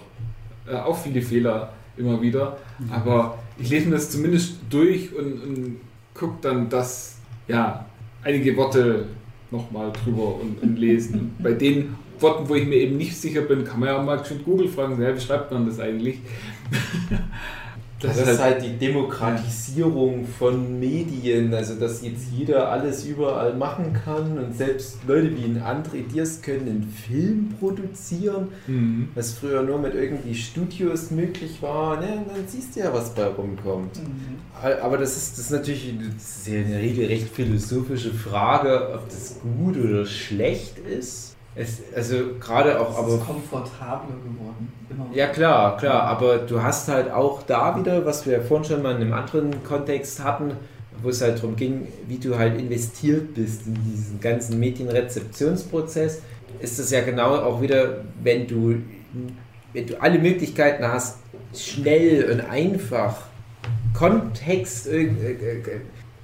äh, auch viele Fehler immer wieder, aber ich lese mir das zumindest durch und, und gucke dann, dass ja, einige Worte nochmal drüber und, und lesen. Bei den Worten, wo ich mir eben nicht sicher bin, kann man ja auch mal schön Google fragen, ja, wie schreibt man das eigentlich? Das, ist halt die Demokratisierung von Medien, also dass jetzt jeder alles überall machen kann und selbst Leute wie ein André Diers können einen Film produzieren, Mhm. was früher nur mit irgendwie Studios möglich war. Ne? Und dann siehst du ja, was bei rumkommt. Mhm. Aber das ist, das ist natürlich das ist ja eine regelrecht philosophische Frage, ob das gut oder schlecht ist. Es, also gerade auch, Es aber ist komfortabler geworden. Immer. ja, klar, klar, aber du hast halt auch da wieder, was wir vorhin schon mal in einem anderen Kontext hatten, wo es halt darum ging, wie du halt investiert bist in diesen ganzen Medienrezeptionsprozess, ist das ja genau auch wieder, wenn du, wenn du alle Möglichkeiten hast, schnell und einfach Kontext,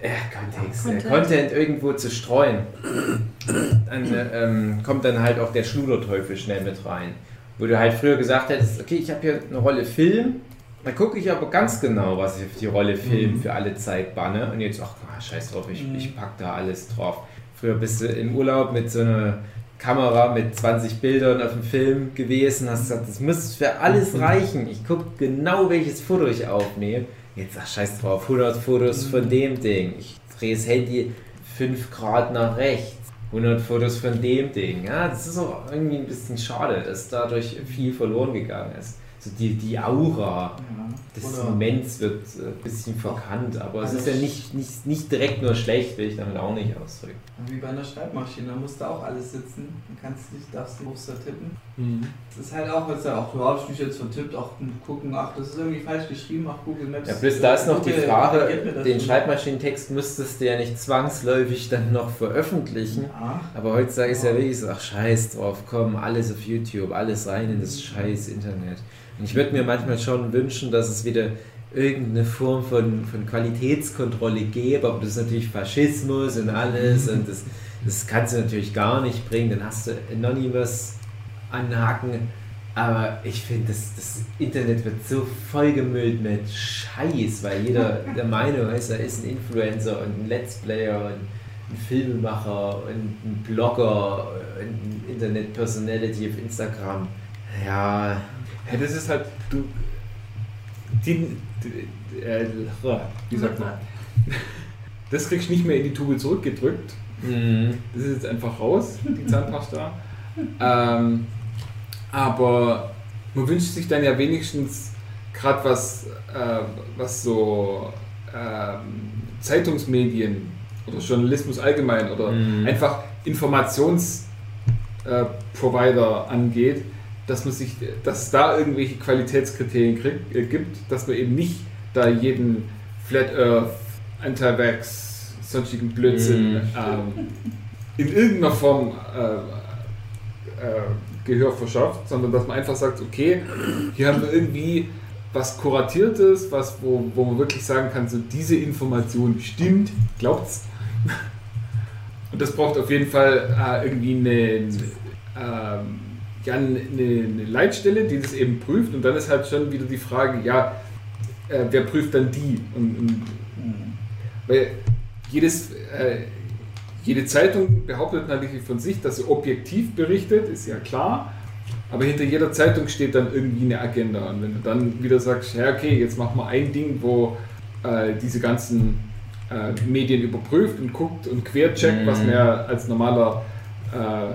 äh, Kontext, Content. Content irgendwo zu streuen, dann äh, ähm, kommt dann halt auch der Schluderteufel schnell mit rein. Wo du halt früher gesagt hättest, okay, ich habe hier eine Rolle Film, da gucke ich aber ganz genau, was ich auf die Rolle Film Mhm. für alle Zeit banne. Und jetzt, ach ah, scheiß drauf, ich, Mhm. ich pack da alles drauf. Früher bist du im Urlaub mit so einer Kamera mit 20 Bildern auf dem Film gewesen, hast gesagt, das muss für alles reichen. Ich gucke genau, welches Foto ich aufnehme. Jetzt ach scheiß drauf, 100 Fotos von dem Ding. Ich drehe das Handy 5 Grad nach rechts. 100 Fotos von dem Ding. Ja, das ist auch irgendwie ein bisschen schade, dass dadurch viel verloren gegangen ist. So die, die Aura Ja. des Oder- Moments wird äh, ein bisschen verkannt, aber es Also ist ja ich- nicht, nicht, nicht direkt nur schlecht, will ich damit auch nicht ausdrücken. Wie bei einer Schreibmaschine, da musst du auch alles sitzen. Dann kannst du nicht, darfst du Muster tippen. Mhm. Das ist halt auch, was ja auch, du hast mich jetzt vertippt, auch gucken, ach, das ist irgendwie falsch geschrieben, ach, Google Maps. Ja, bloß da ist noch die Google Frage, mir das den. Schreibmaschinentext müsstest du ja nicht zwangsläufig dann noch veröffentlichen. Ach, Aber heutzutage ist ja wirklich so, ach scheiß drauf, komm, alles auf YouTube, alles rein in das scheiß Internet. Ich würde mir manchmal schon wünschen, dass es wieder irgendeine Form von, von Qualitätskontrolle gäbe, aber das ist natürlich Faschismus und alles und das, das kannst du natürlich gar nicht bringen. Dann hast du Anonymous anhaken, aber ich finde, das, das Internet wird so vollgemüllt mit Scheiß, weil jeder der Meinung ist, er ist ein Influencer und ein Let's Player und ein Filmemacher und ein Blogger und ein Internet-Personality auf Instagram. Ja, Ja, das ist halt, du, die, die äh, wie sagt man, das kriegst du nicht mehr in die Tube zurückgedrückt. mhm. Das ist jetzt einfach raus, die Zahnpasta. ähm, aber man wünscht sich dann ja wenigstens gerade was, äh, was so ähm, Zeitungsmedien oder Journalismus allgemein oder Mhm. einfach Informationsprovider äh, angeht, dass man sich, dass es da irgendwelche Qualitätskriterien kriegt, äh, gibt, dass man eben nicht da jeden Flat Earth, Anti-Vax, sonstigen Blödsinn Mhm. ähm, in irgendeiner Form äh, äh, Gehör verschafft, sondern dass man einfach sagt, okay, hier haben wir irgendwie was Kuratiertes, was, wo, wo man wirklich sagen kann, so diese Information stimmt, glaubt's. Und das braucht auf jeden Fall äh, irgendwie eine, ähm, ja, eine, eine Leitstelle, die das eben prüft. Und dann ist halt schon wieder die Frage, ja, äh, wer prüft dann die? Und, und weil jedes, äh, jede Zeitung behauptet natürlich von sich, dass sie objektiv berichtet, ist ja klar. Aber hinter jeder Zeitung steht dann irgendwie eine Agenda. Und wenn du dann wieder sagst, ja okay, jetzt machen wir ein Ding, wo äh, diese ganzen äh, Medien überprüft und guckt und quercheckt, Mhm. was man ja als normaler äh,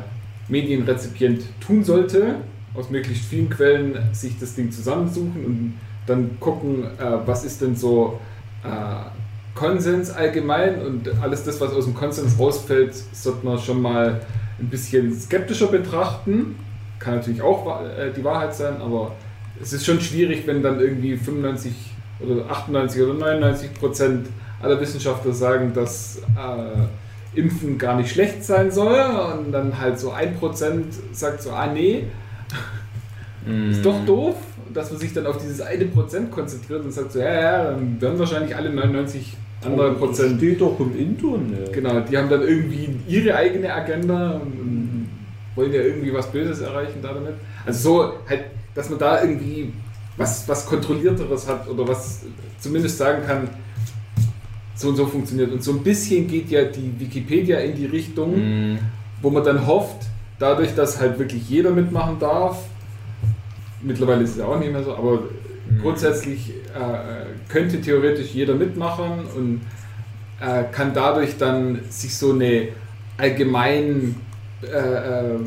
Medienrezipient tun sollte, aus möglichst vielen Quellen sich das Ding zusammensuchen und dann gucken, äh, was ist denn so äh, Konsens allgemein und alles das, was aus dem Konsens rausfällt, sollte man schon mal ein bisschen skeptischer betrachten. Kann natürlich auch äh, die Wahrheit sein, aber es ist schon schwierig, wenn dann irgendwie 95 oder 98 oder 99 Prozent aller Wissenschaftler sagen, dass äh, Impfen gar nicht schlecht sein soll und dann halt so ein Prozent sagt so, ah nee, ist doch doof, dass man sich dann auf dieses eine Prozent konzentriert und sagt so, ja, ja, dann werden wahrscheinlich alle 99 andere Prozent. steht doch im Internet. Genau, die haben dann irgendwie ihre eigene Agenda und, und wollen ja irgendwie was Böses erreichen da damit. Also so halt, dass man da irgendwie was, was Kontrollierteres hat oder was zumindest sagen kann, so und so funktioniert. Und so ein bisschen geht ja die Wikipedia in die Richtung, Mhm. wo man dann hofft, dadurch, dass halt wirklich jeder mitmachen darf, mittlerweile ist es ja auch nicht mehr so, aber Mhm. grundsätzlich äh, könnte theoretisch jeder mitmachen und äh, kann dadurch dann sich so eine allgemein äh, äh,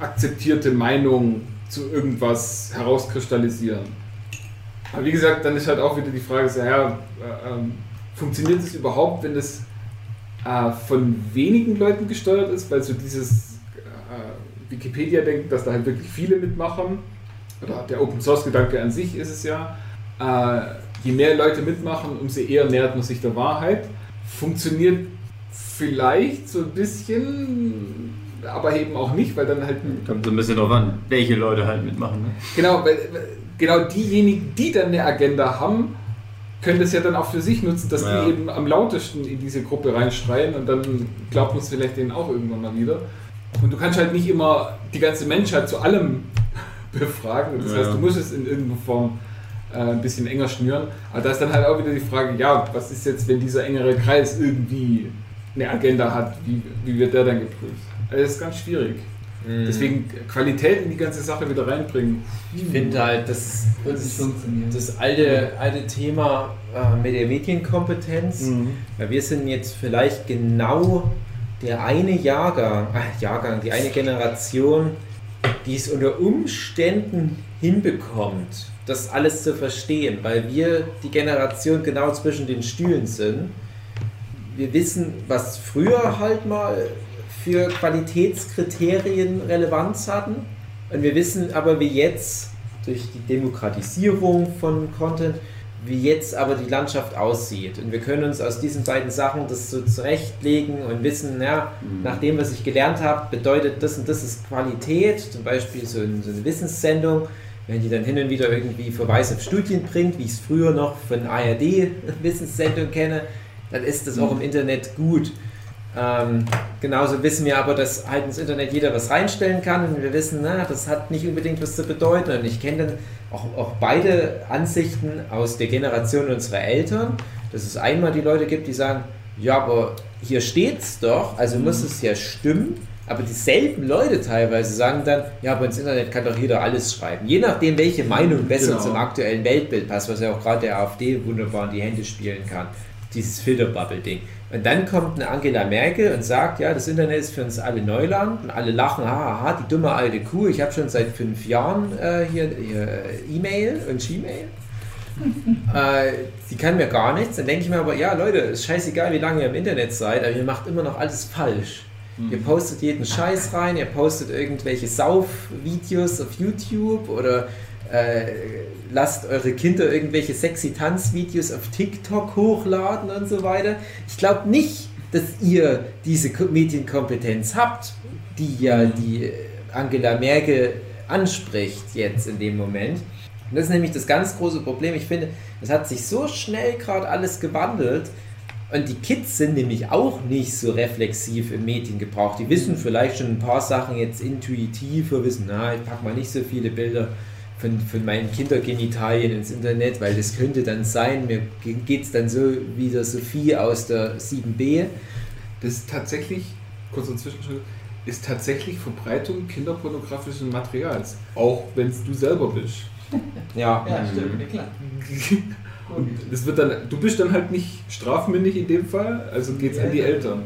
akzeptierte Meinung zu irgendwas herauskristallisieren. Aber wie gesagt, dann ist halt auch wieder die Frage, so, ja, äh, ähm, funktioniert es überhaupt, wenn es äh, von wenigen Leuten gesteuert ist, weil so dieses äh, Wikipedia-Denken, dass da halt wirklich viele mitmachen, oder der Open Source-Gedanke an sich ist es ja, äh, je mehr Leute mitmachen, umso eher nähert man sich der Wahrheit. Funktioniert vielleicht so ein bisschen, aber eben auch nicht, weil dann halt Kommt so ein bisschen drauf an, welche Leute halt mitmachen. Ne? Genau, weil- genau diejenigen, die dann eine Agenda haben, können das ja dann auch für sich nutzen, dass Ja. die eben am lautesten in diese Gruppe reinschreien und dann glaubt man es vielleicht denen auch irgendwann mal wieder. Und du kannst halt nicht immer die ganze Menschheit zu allem befragen. Das Ja. heißt, du musst es in irgendeiner Form äh, ein bisschen enger schnüren. Aber da ist dann halt auch wieder die Frage, ja, was ist jetzt, wenn dieser engere Kreis irgendwie eine Agenda hat, wie, wie wird der dann geprüft? Also das ist ganz schwierig. Mhm. Deswegen Qualität in die ganze Sache wieder reinbringen. Ich finde halt, das, das, das alte, alte Thema äh, mit der Medienkompetenz, weil wir sind jetzt vielleicht genau der eine Jahrgang, äh, Jahrgang, die eine Generation, die es unter Umständen hinbekommt, das alles zu verstehen, weil wir die Generation genau zwischen den Stühlen sind. Wir wissen, was früher halt mal für Qualitätskriterien Relevanz hatten. Und wir wissen aber, wie jetzt durch die Demokratisierung von Content, wie jetzt aber die Landschaft aussieht. Und wir können uns aus diesen beiden Sachen das so zurechtlegen und wissen, ja, nach dem, was ich gelernt habe, bedeutet das und das ist Qualität. Zum Beispiel so, ein- so eine Wissenssendung, wenn die dann hin und wieder irgendwie Verweise auf Studien bringt, wie ich es früher noch von ARD Wissenssendung kenne, dann ist das auch im Internet gut. Ähm, genauso wissen wir aber, dass halt ins Internet jeder was reinstellen kann und wir wissen, na, das hat nicht unbedingt was zu bedeuten. Und ich kenne dann auch, auch beide Ansichten aus der Generation unserer Eltern, dass es einmal die Leute gibt, die sagen, ja, aber hier steht's doch, also muss es ja stimmen. Aber dieselben Leute teilweise sagen dann, ja, aber ins Internet kann doch jeder alles schreiben. Je nachdem, welche Meinung besser Genau. zum aktuellen Weltbild passt, was ja auch gerade der AfD wunderbar in die Hände spielen kann. Dieses Filterbubble-Ding. Und dann kommt eine Angela Merkel und sagt, ja, das Internet ist für uns alle Neuland und alle lachen, haha, die dumme alte Kuh, ich habe schon seit fünf Jahren äh, hier, hier E-Mail und Gmail. äh, sie kann mir gar nichts. Dann denke ich mir aber, ja Leute, ist scheißegal, wie lange ihr im Internet seid, aber ihr macht immer noch alles falsch. Ihr postet jeden Scheiß rein, ihr postet irgendwelche Saufvideos auf YouTube oder äh, lasst eure Kinder irgendwelche sexy Tanzvideos auf TikTok hochladen und so weiter. Ich glaube nicht, dass ihr diese Ko- Medienkompetenz habt, die ja die Angela Merkel anspricht jetzt in dem Moment. Und das ist nämlich das ganz große Problem. Ich finde, es hat sich so schnell gerade alles gewandelt. Und die Kids sind nämlich auch nicht so reflexiv im Mediengebrauch. Die wissen vielleicht schon ein paar Sachen jetzt intuitiver, wissen, na, ich packe mal nicht so viele Bilder von, von meinen Kindergenitalien ins Internet, weil das könnte dann sein, mir geht es dann so wie der Sophie aus der 7b. Das ist tatsächlich, kurz dazwischen, ist tatsächlich Verbreitung kinderpornografischen Materials. Auch wenn es du selber bist. Ja, Ja, stimmt, ja klar. Und das wird dann, du bist dann halt nicht strafmündig in dem Fall, also geht's an die Eltern.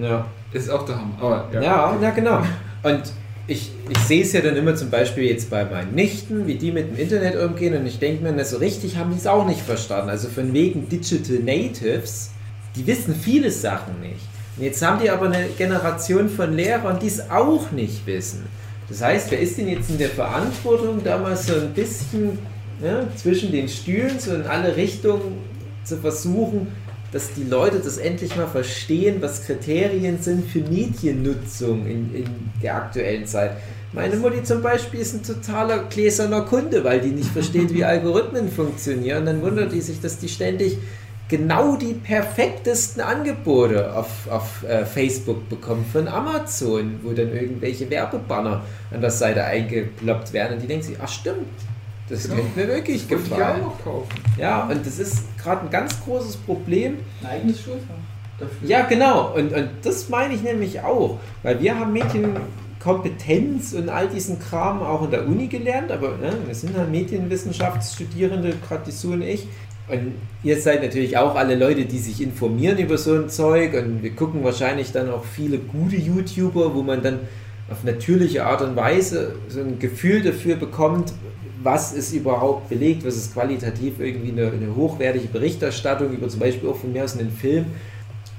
ja. Ist auch der Hammer. Aber ja. Ja, ja, genau. Und ich, ich sehe es ja dann immer zum Beispiel jetzt bei meinen Nichten, wie die mit dem Internet umgehen und ich denke mir, so richtig haben die es auch nicht verstanden. Also von wegen Digital Natives, die wissen viele Sachen nicht. Und jetzt haben die aber eine Generation von Lehrern, die es auch nicht wissen. Das heißt, wer ist denn jetzt in der Verantwortung, da mal so ein bisschen ne, zwischen den Stühlen, so in alle Richtungen zu versuchen, dass die Leute das endlich mal verstehen, was Kriterien sind für Mediennutzung in, in der aktuellen Zeit. Meine Mutti zum Beispiel ist ein totaler gläserner Kunde, weil die nicht versteht, wie Algorithmen funktionieren. Dann wundert die sich, dass die ständig genau die perfektesten Angebote auf, auf äh, Facebook bekommt von Amazon, wo dann irgendwelche Werbebanner an der Seite eingeploppt werden. Und die denkt sich, ach stimmt, das Genau. könnte mir wirklich ich ja gefallen. auch kaufen. Ja, und das ist gerade ein ganz großes Problem. Ein eigenes Schulfach dafür. Ja, genau. Und, und das meine ich nämlich auch. Weil wir haben Medienkompetenz und all diesen Kram auch in der Uni gelernt, aber ne, wir sind halt Medienwissenschaftsstudierende, gerade die Sue und ich. Und ihr seid natürlich auch alle Leute, die sich informieren über so ein Zeug und wir gucken wahrscheinlich dann auch viele gute YouTuber, wo man dann auf natürliche Art und Weise so ein Gefühl dafür bekommt, was ist überhaupt belegt, was ist qualitativ irgendwie eine, eine hochwertige Berichterstattung über zum Beispiel auch von mir aus einen Film.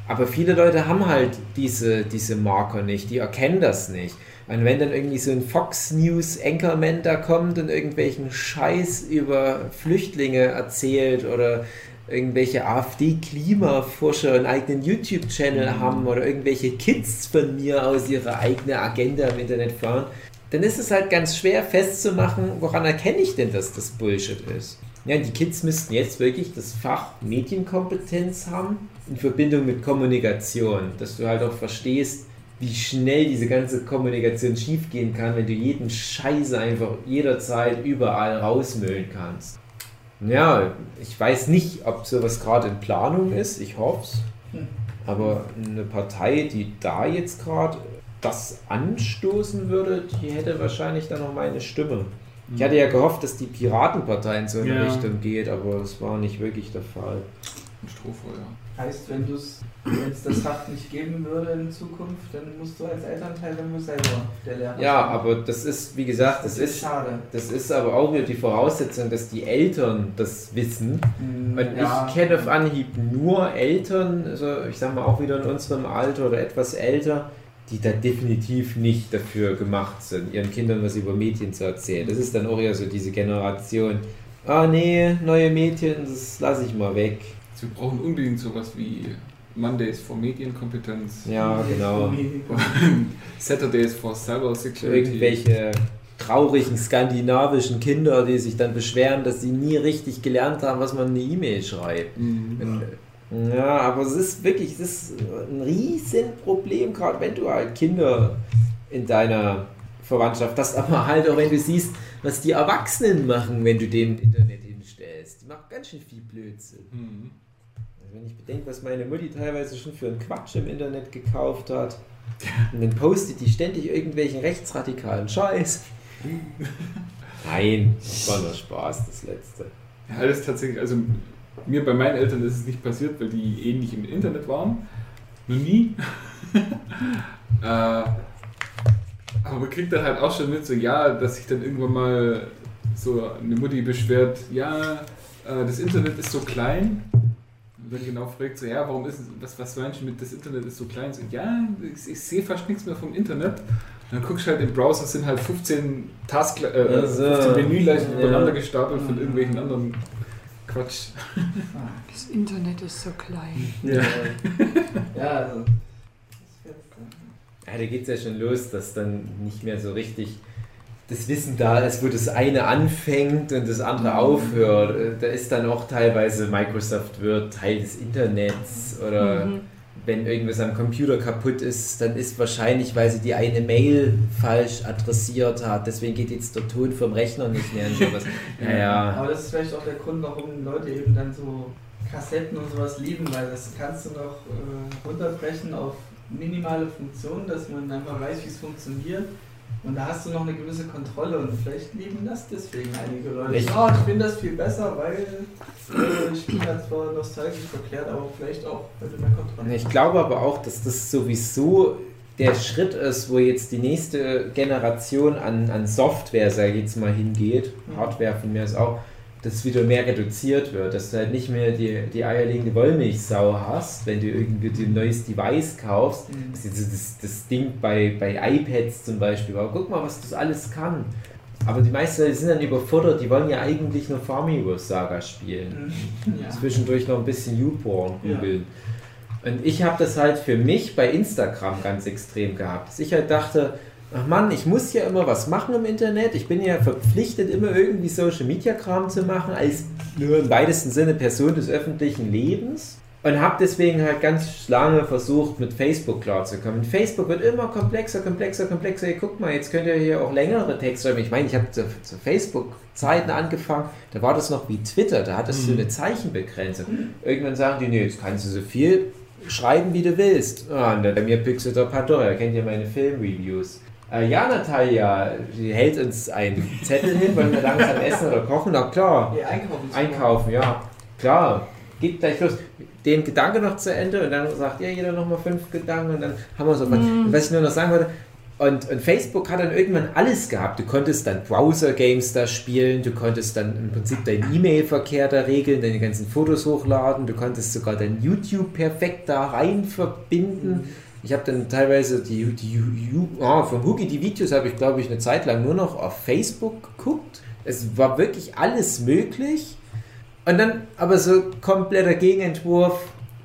Aber viele Leute haben halt diese, diese Marker nicht, die erkennen das nicht. Und wenn dann irgendwie so ein Fox News Anchorman da kommt und irgendwelchen Scheiß über Flüchtlinge erzählt oder irgendwelche AfD-Klimaforscher einen eigenen YouTube-Channel haben oder irgendwelche Kids von mir aus ihre eigene Agenda im Internet fahren, dann ist es halt ganz schwer festzumachen, woran erkenne ich denn, dass das Bullshit ist. Ja, die Kids müssten jetzt wirklich das Fach Medienkompetenz haben in Verbindung mit Kommunikation, dass du halt auch verstehst, wie schnell diese ganze Kommunikation schiefgehen kann, wenn du jeden Scheiße einfach jederzeit überall rausmüllen kannst. Ja, ich weiß nicht, ob sowas gerade in Planung ist, ich hoffe es. Hm. Aber eine Partei, die da jetzt gerade das anstoßen würde, die hätte wahrscheinlich dann noch meine Stimme. Ich hatte ja gehofft, dass die Piratenpartei in so eine Ja. Richtung geht, aber es war nicht wirklich der Fall. Ein Strohfeuer. Heißt, wenn es das Fach nicht geben würde in Zukunft, dann musst du als Elternteil dann nur selber der Lehrer Ja, sein. aber das ist, wie gesagt, das ist, schade. das ist aber auch wieder die Voraussetzung, dass die Eltern das wissen. Hm, Und ja. ich kenne auf Anhieb nur Eltern, also ich sag mal auch wieder in unserem Alter oder etwas älter, die da definitiv nicht dafür gemacht sind, ihren Kindern was über Medien zu erzählen. Das ist dann auch eher so diese Generation, ah nee, neue Medien, das lasse ich mal weg. Wir brauchen unbedingt sowas wie Mondays for Medienkompetenz, Ja, genau. Saturdays for Cyber Security. irgendwelche traurigen skandinavischen Kinder, die sich dann beschweren, dass sie nie richtig gelernt haben, was man in eine E-Mail schreibt. Mhm. Und, Ja, aber es ist wirklich, es ist ein Riesenproblem, gerade wenn du halt Kinder in deiner Verwandtschaft hast, aber halt auch wenn du siehst, was die Erwachsenen machen, wenn du dem Internet hinstellst. Die machen ganz schön viel Blödsinn. Mhm. Also wenn ich bedenke, was meine Mutti teilweise schon für einen Quatsch im Internet gekauft hat, und dann postet die ständig irgendwelchen rechtsradikalen Scheiß. Nein, das war nur Spaß, das letzte. Ja, das ist tatsächlich, also mir bei meinen Eltern ist es nicht passiert, weil die eh nicht im Internet waren. Noch nie. äh, aber man kriegt dann halt auch schon mit, so ja, dass sich dann irgendwann mal so eine Mutti beschwert, ja, äh, das Internet ist so klein. Und dann genau fragt so, ja, warum ist was, was meinst du mit, das Internet ist so klein? So, ja, ich, ich sehe fast nichts mehr vom Internet. Und dann guckst du halt im Browser, sind halt 15 Task, äh, Ach so. 15 Menüleisten Ja. übereinander gestapelt von irgendwelchen anderen Quatsch. Das Internet ist so klein. Ja, ja also. Dann. Ja, da geht es ja schon los, dass dann nicht mehr so richtig das Wissen da ist, wo das eine anfängt und das andere aufhört. Äh, Da ist dann auch teilweise Microsoft Word Teil des Internets oder Mhm. Wenn irgendwas am Computer kaputt ist, dann ist wahrscheinlich, weil sie die eine Mail falsch adressiert hat, deswegen geht jetzt der Ton vom Rechner nicht mehr und sowas. Ja, ja. Aber das ist vielleicht auch der Grund, warum Leute eben dann so Kassetten und sowas lieben, weil das kannst du noch äh, runterbrechen auf minimale Funktionen, dass man einfach weiß, wie es funktioniert. Und da hast du noch eine gewisse Kontrolle und vielleicht lieben das deswegen einige Leute. Ich- oh, ich finde das viel besser, weil äh, ich bin da zwar nostalgisch verklärt, aber vielleicht auch, weil du mehr Kontrolle Ich glaube aber auch, dass das sowieso der Schritt ist, wo jetzt die nächste Generation an, an Software, sag ich jetzt mal, hingeht, Mhm. Hardware von mir ist auch, dass wieder mehr reduziert wird, dass du halt nicht mehr die, die eierlegende Wollmilchsau hast, wenn du irgendwie dir ein neues Device kaufst. Mhm. Das, das, das Ding bei, bei iPads zum Beispiel war, guck mal, was das alles kann. Aber die meisten Leute sind dann überfordert, die wollen ja eigentlich nur Farmingos Saga spielen Mhm. Ja. zwischendurch noch ein bisschen YouPorn Ja. googeln. Und ich habe das halt für mich bei Instagram ganz extrem gehabt. Dass ich halt dachte, ach Mann, ich muss ja immer was machen im Internet. Ich bin ja verpflichtet, immer irgendwie Social Media Kram zu machen, als nur im weitesten Sinne Person des öffentlichen Lebens. Und habe deswegen halt ganz lange versucht, mit Facebook klarzukommen. Facebook wird immer komplexer, komplexer, komplexer. Hey, guck mal, jetzt könnt ihr hier auch längere Texte. Ich meine, ich habe zu, zu Facebook-Zeiten angefangen, da war das noch wie Twitter, da hattest du eine Zeichenbegrenzung. Irgendwann sagen die, nee, jetzt kannst du so viel schreiben, wie du willst. Ah, und bei mir pixelt der Pandora, kennt ihr meine Filmreviews. Äh, ja, Natalia, sie hält uns einen Zettel hin, wollen wir langsam essen oder kochen? Na klar. Nee, einkaufen. Einkaufen, ja. Klar. Geht gleich los. Den Gedanke noch zu Ende und dann sagt ja jeder nochmal fünf Gedanken und dann haben wir so. Und was ich nur noch sagen wollte, und, und Facebook hat dann irgendwann alles gehabt. Du konntest dann Browser-Games da spielen, du konntest dann im Prinzip deinen E-Mail-Verkehr da regeln, deine ganzen Fotos hochladen, du konntest sogar dein YouTube perfekt da rein verbinden. Ich habe dann teilweise die, die Ju- ah, von Hugi die Videos habe ich glaube ich eine Zeit lang nur noch auf Facebook geguckt. Es war wirklich alles möglich. Und dann aber so kompletter Gegenentwurf,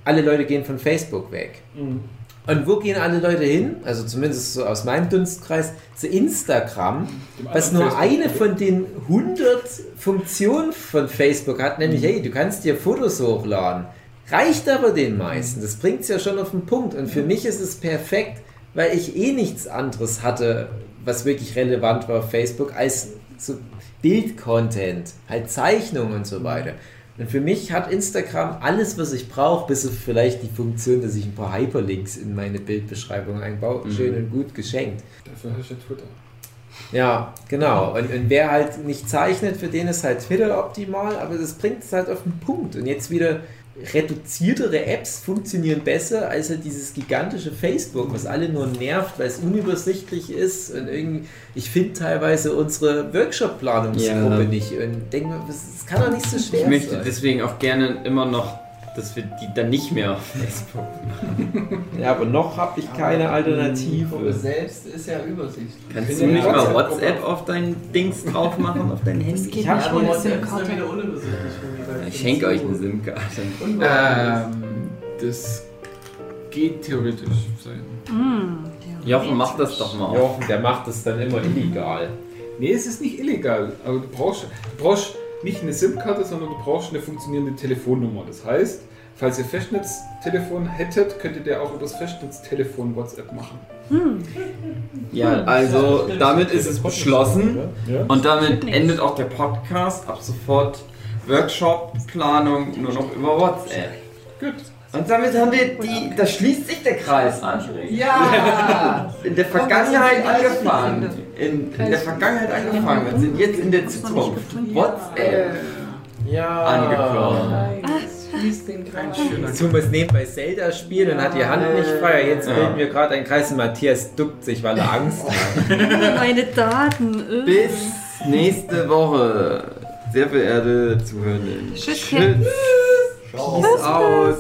alle Leute gehen von Facebook weg. Mhm. Und wo gehen alle Leute hin? Also zumindest so aus meinem Dunstkreis zu Instagram, Dem was nur Facebook. eine von den 100 Funktionen von Facebook hat, nämlich, hey, du kannst dir Fotos hochladen. Reicht aber den meisten. Das bringt es ja schon auf den Punkt. Und für mich ist es perfekt, weil ich eh nichts anderes hatte, was wirklich relevant war auf Facebook, als so Bildcontent, halt Zeichnungen und so weiter. Und für mich hat Instagram alles, was ich brauche, bis auf vielleicht die Funktion, dass ich ein paar Hyperlinks in meine Bildbeschreibung einbaue. Mhm. Schön und gut geschenkt. Dafür hast du Twitter. Ja, genau. Und, und wer halt nicht zeichnet, für den ist halt Twitter optimal, aber das bringt es halt auf den Punkt. Und jetzt wieder reduziertere Apps funktionieren besser als halt dieses gigantische Facebook, was alle nur nervt, weil es unübersichtlich ist. Und irgendwie, ich finde teilweise unsere Workshop-Planungsgruppe Ja. nicht. Und denke das kann doch nicht so schwer Ich möchte sein. deswegen auch gerne immer noch, dass wir die dann nicht mehr auf Facebook Ja, aber noch habe ich keine Gruppe Alternative. selbst ist ja Übersicht. Kannst du nicht mal WhatsApp auf dein Dings drauf machen, auf dein Handy? Ich hab nicht schon ohne WhatsApp ist dann SIM-Karte. wieder unübersichtlich. weil Ich schenke euch eine SIM-Karte. Ähm, das geht theoretisch sein. Mm, Jochen, mach das doch mal. Jochen, der macht das dann immer illegal. Nee, es ist nicht illegal. Aber du brauchst, du brauchst nicht eine SIM-Karte, sondern du brauchst eine funktionierende Telefonnummer. Das heißt, falls ihr Festnetztelefon hättet, könntet ihr auch über das Festnetztelefon WhatsApp machen. Ja, also damit ist es beschlossen. Und damit endet auch der Podcast. Ab sofort Workshop-Planung nur noch über WhatsApp. Gut. Und damit haben wir die, da schließt sich der Kreis, André. Ja! In der Vergangenheit angefangen. In, in der Vergangenheit angefangen. Wir sind jetzt in der Zukunft. WhatsApp Ja. angekommen. Schließt den Kreis. Du musst nebenbei Zelda spielen und hat die Hand nicht frei. Jetzt Ja. bilden wir gerade einen Kreis und Matthias duckt sich, weil er Angst hat. Meine Daten. äh. Bis nächste Woche. Sehr verehrte Zuhörerinnen. Tschüss. Tschüss. Peace out.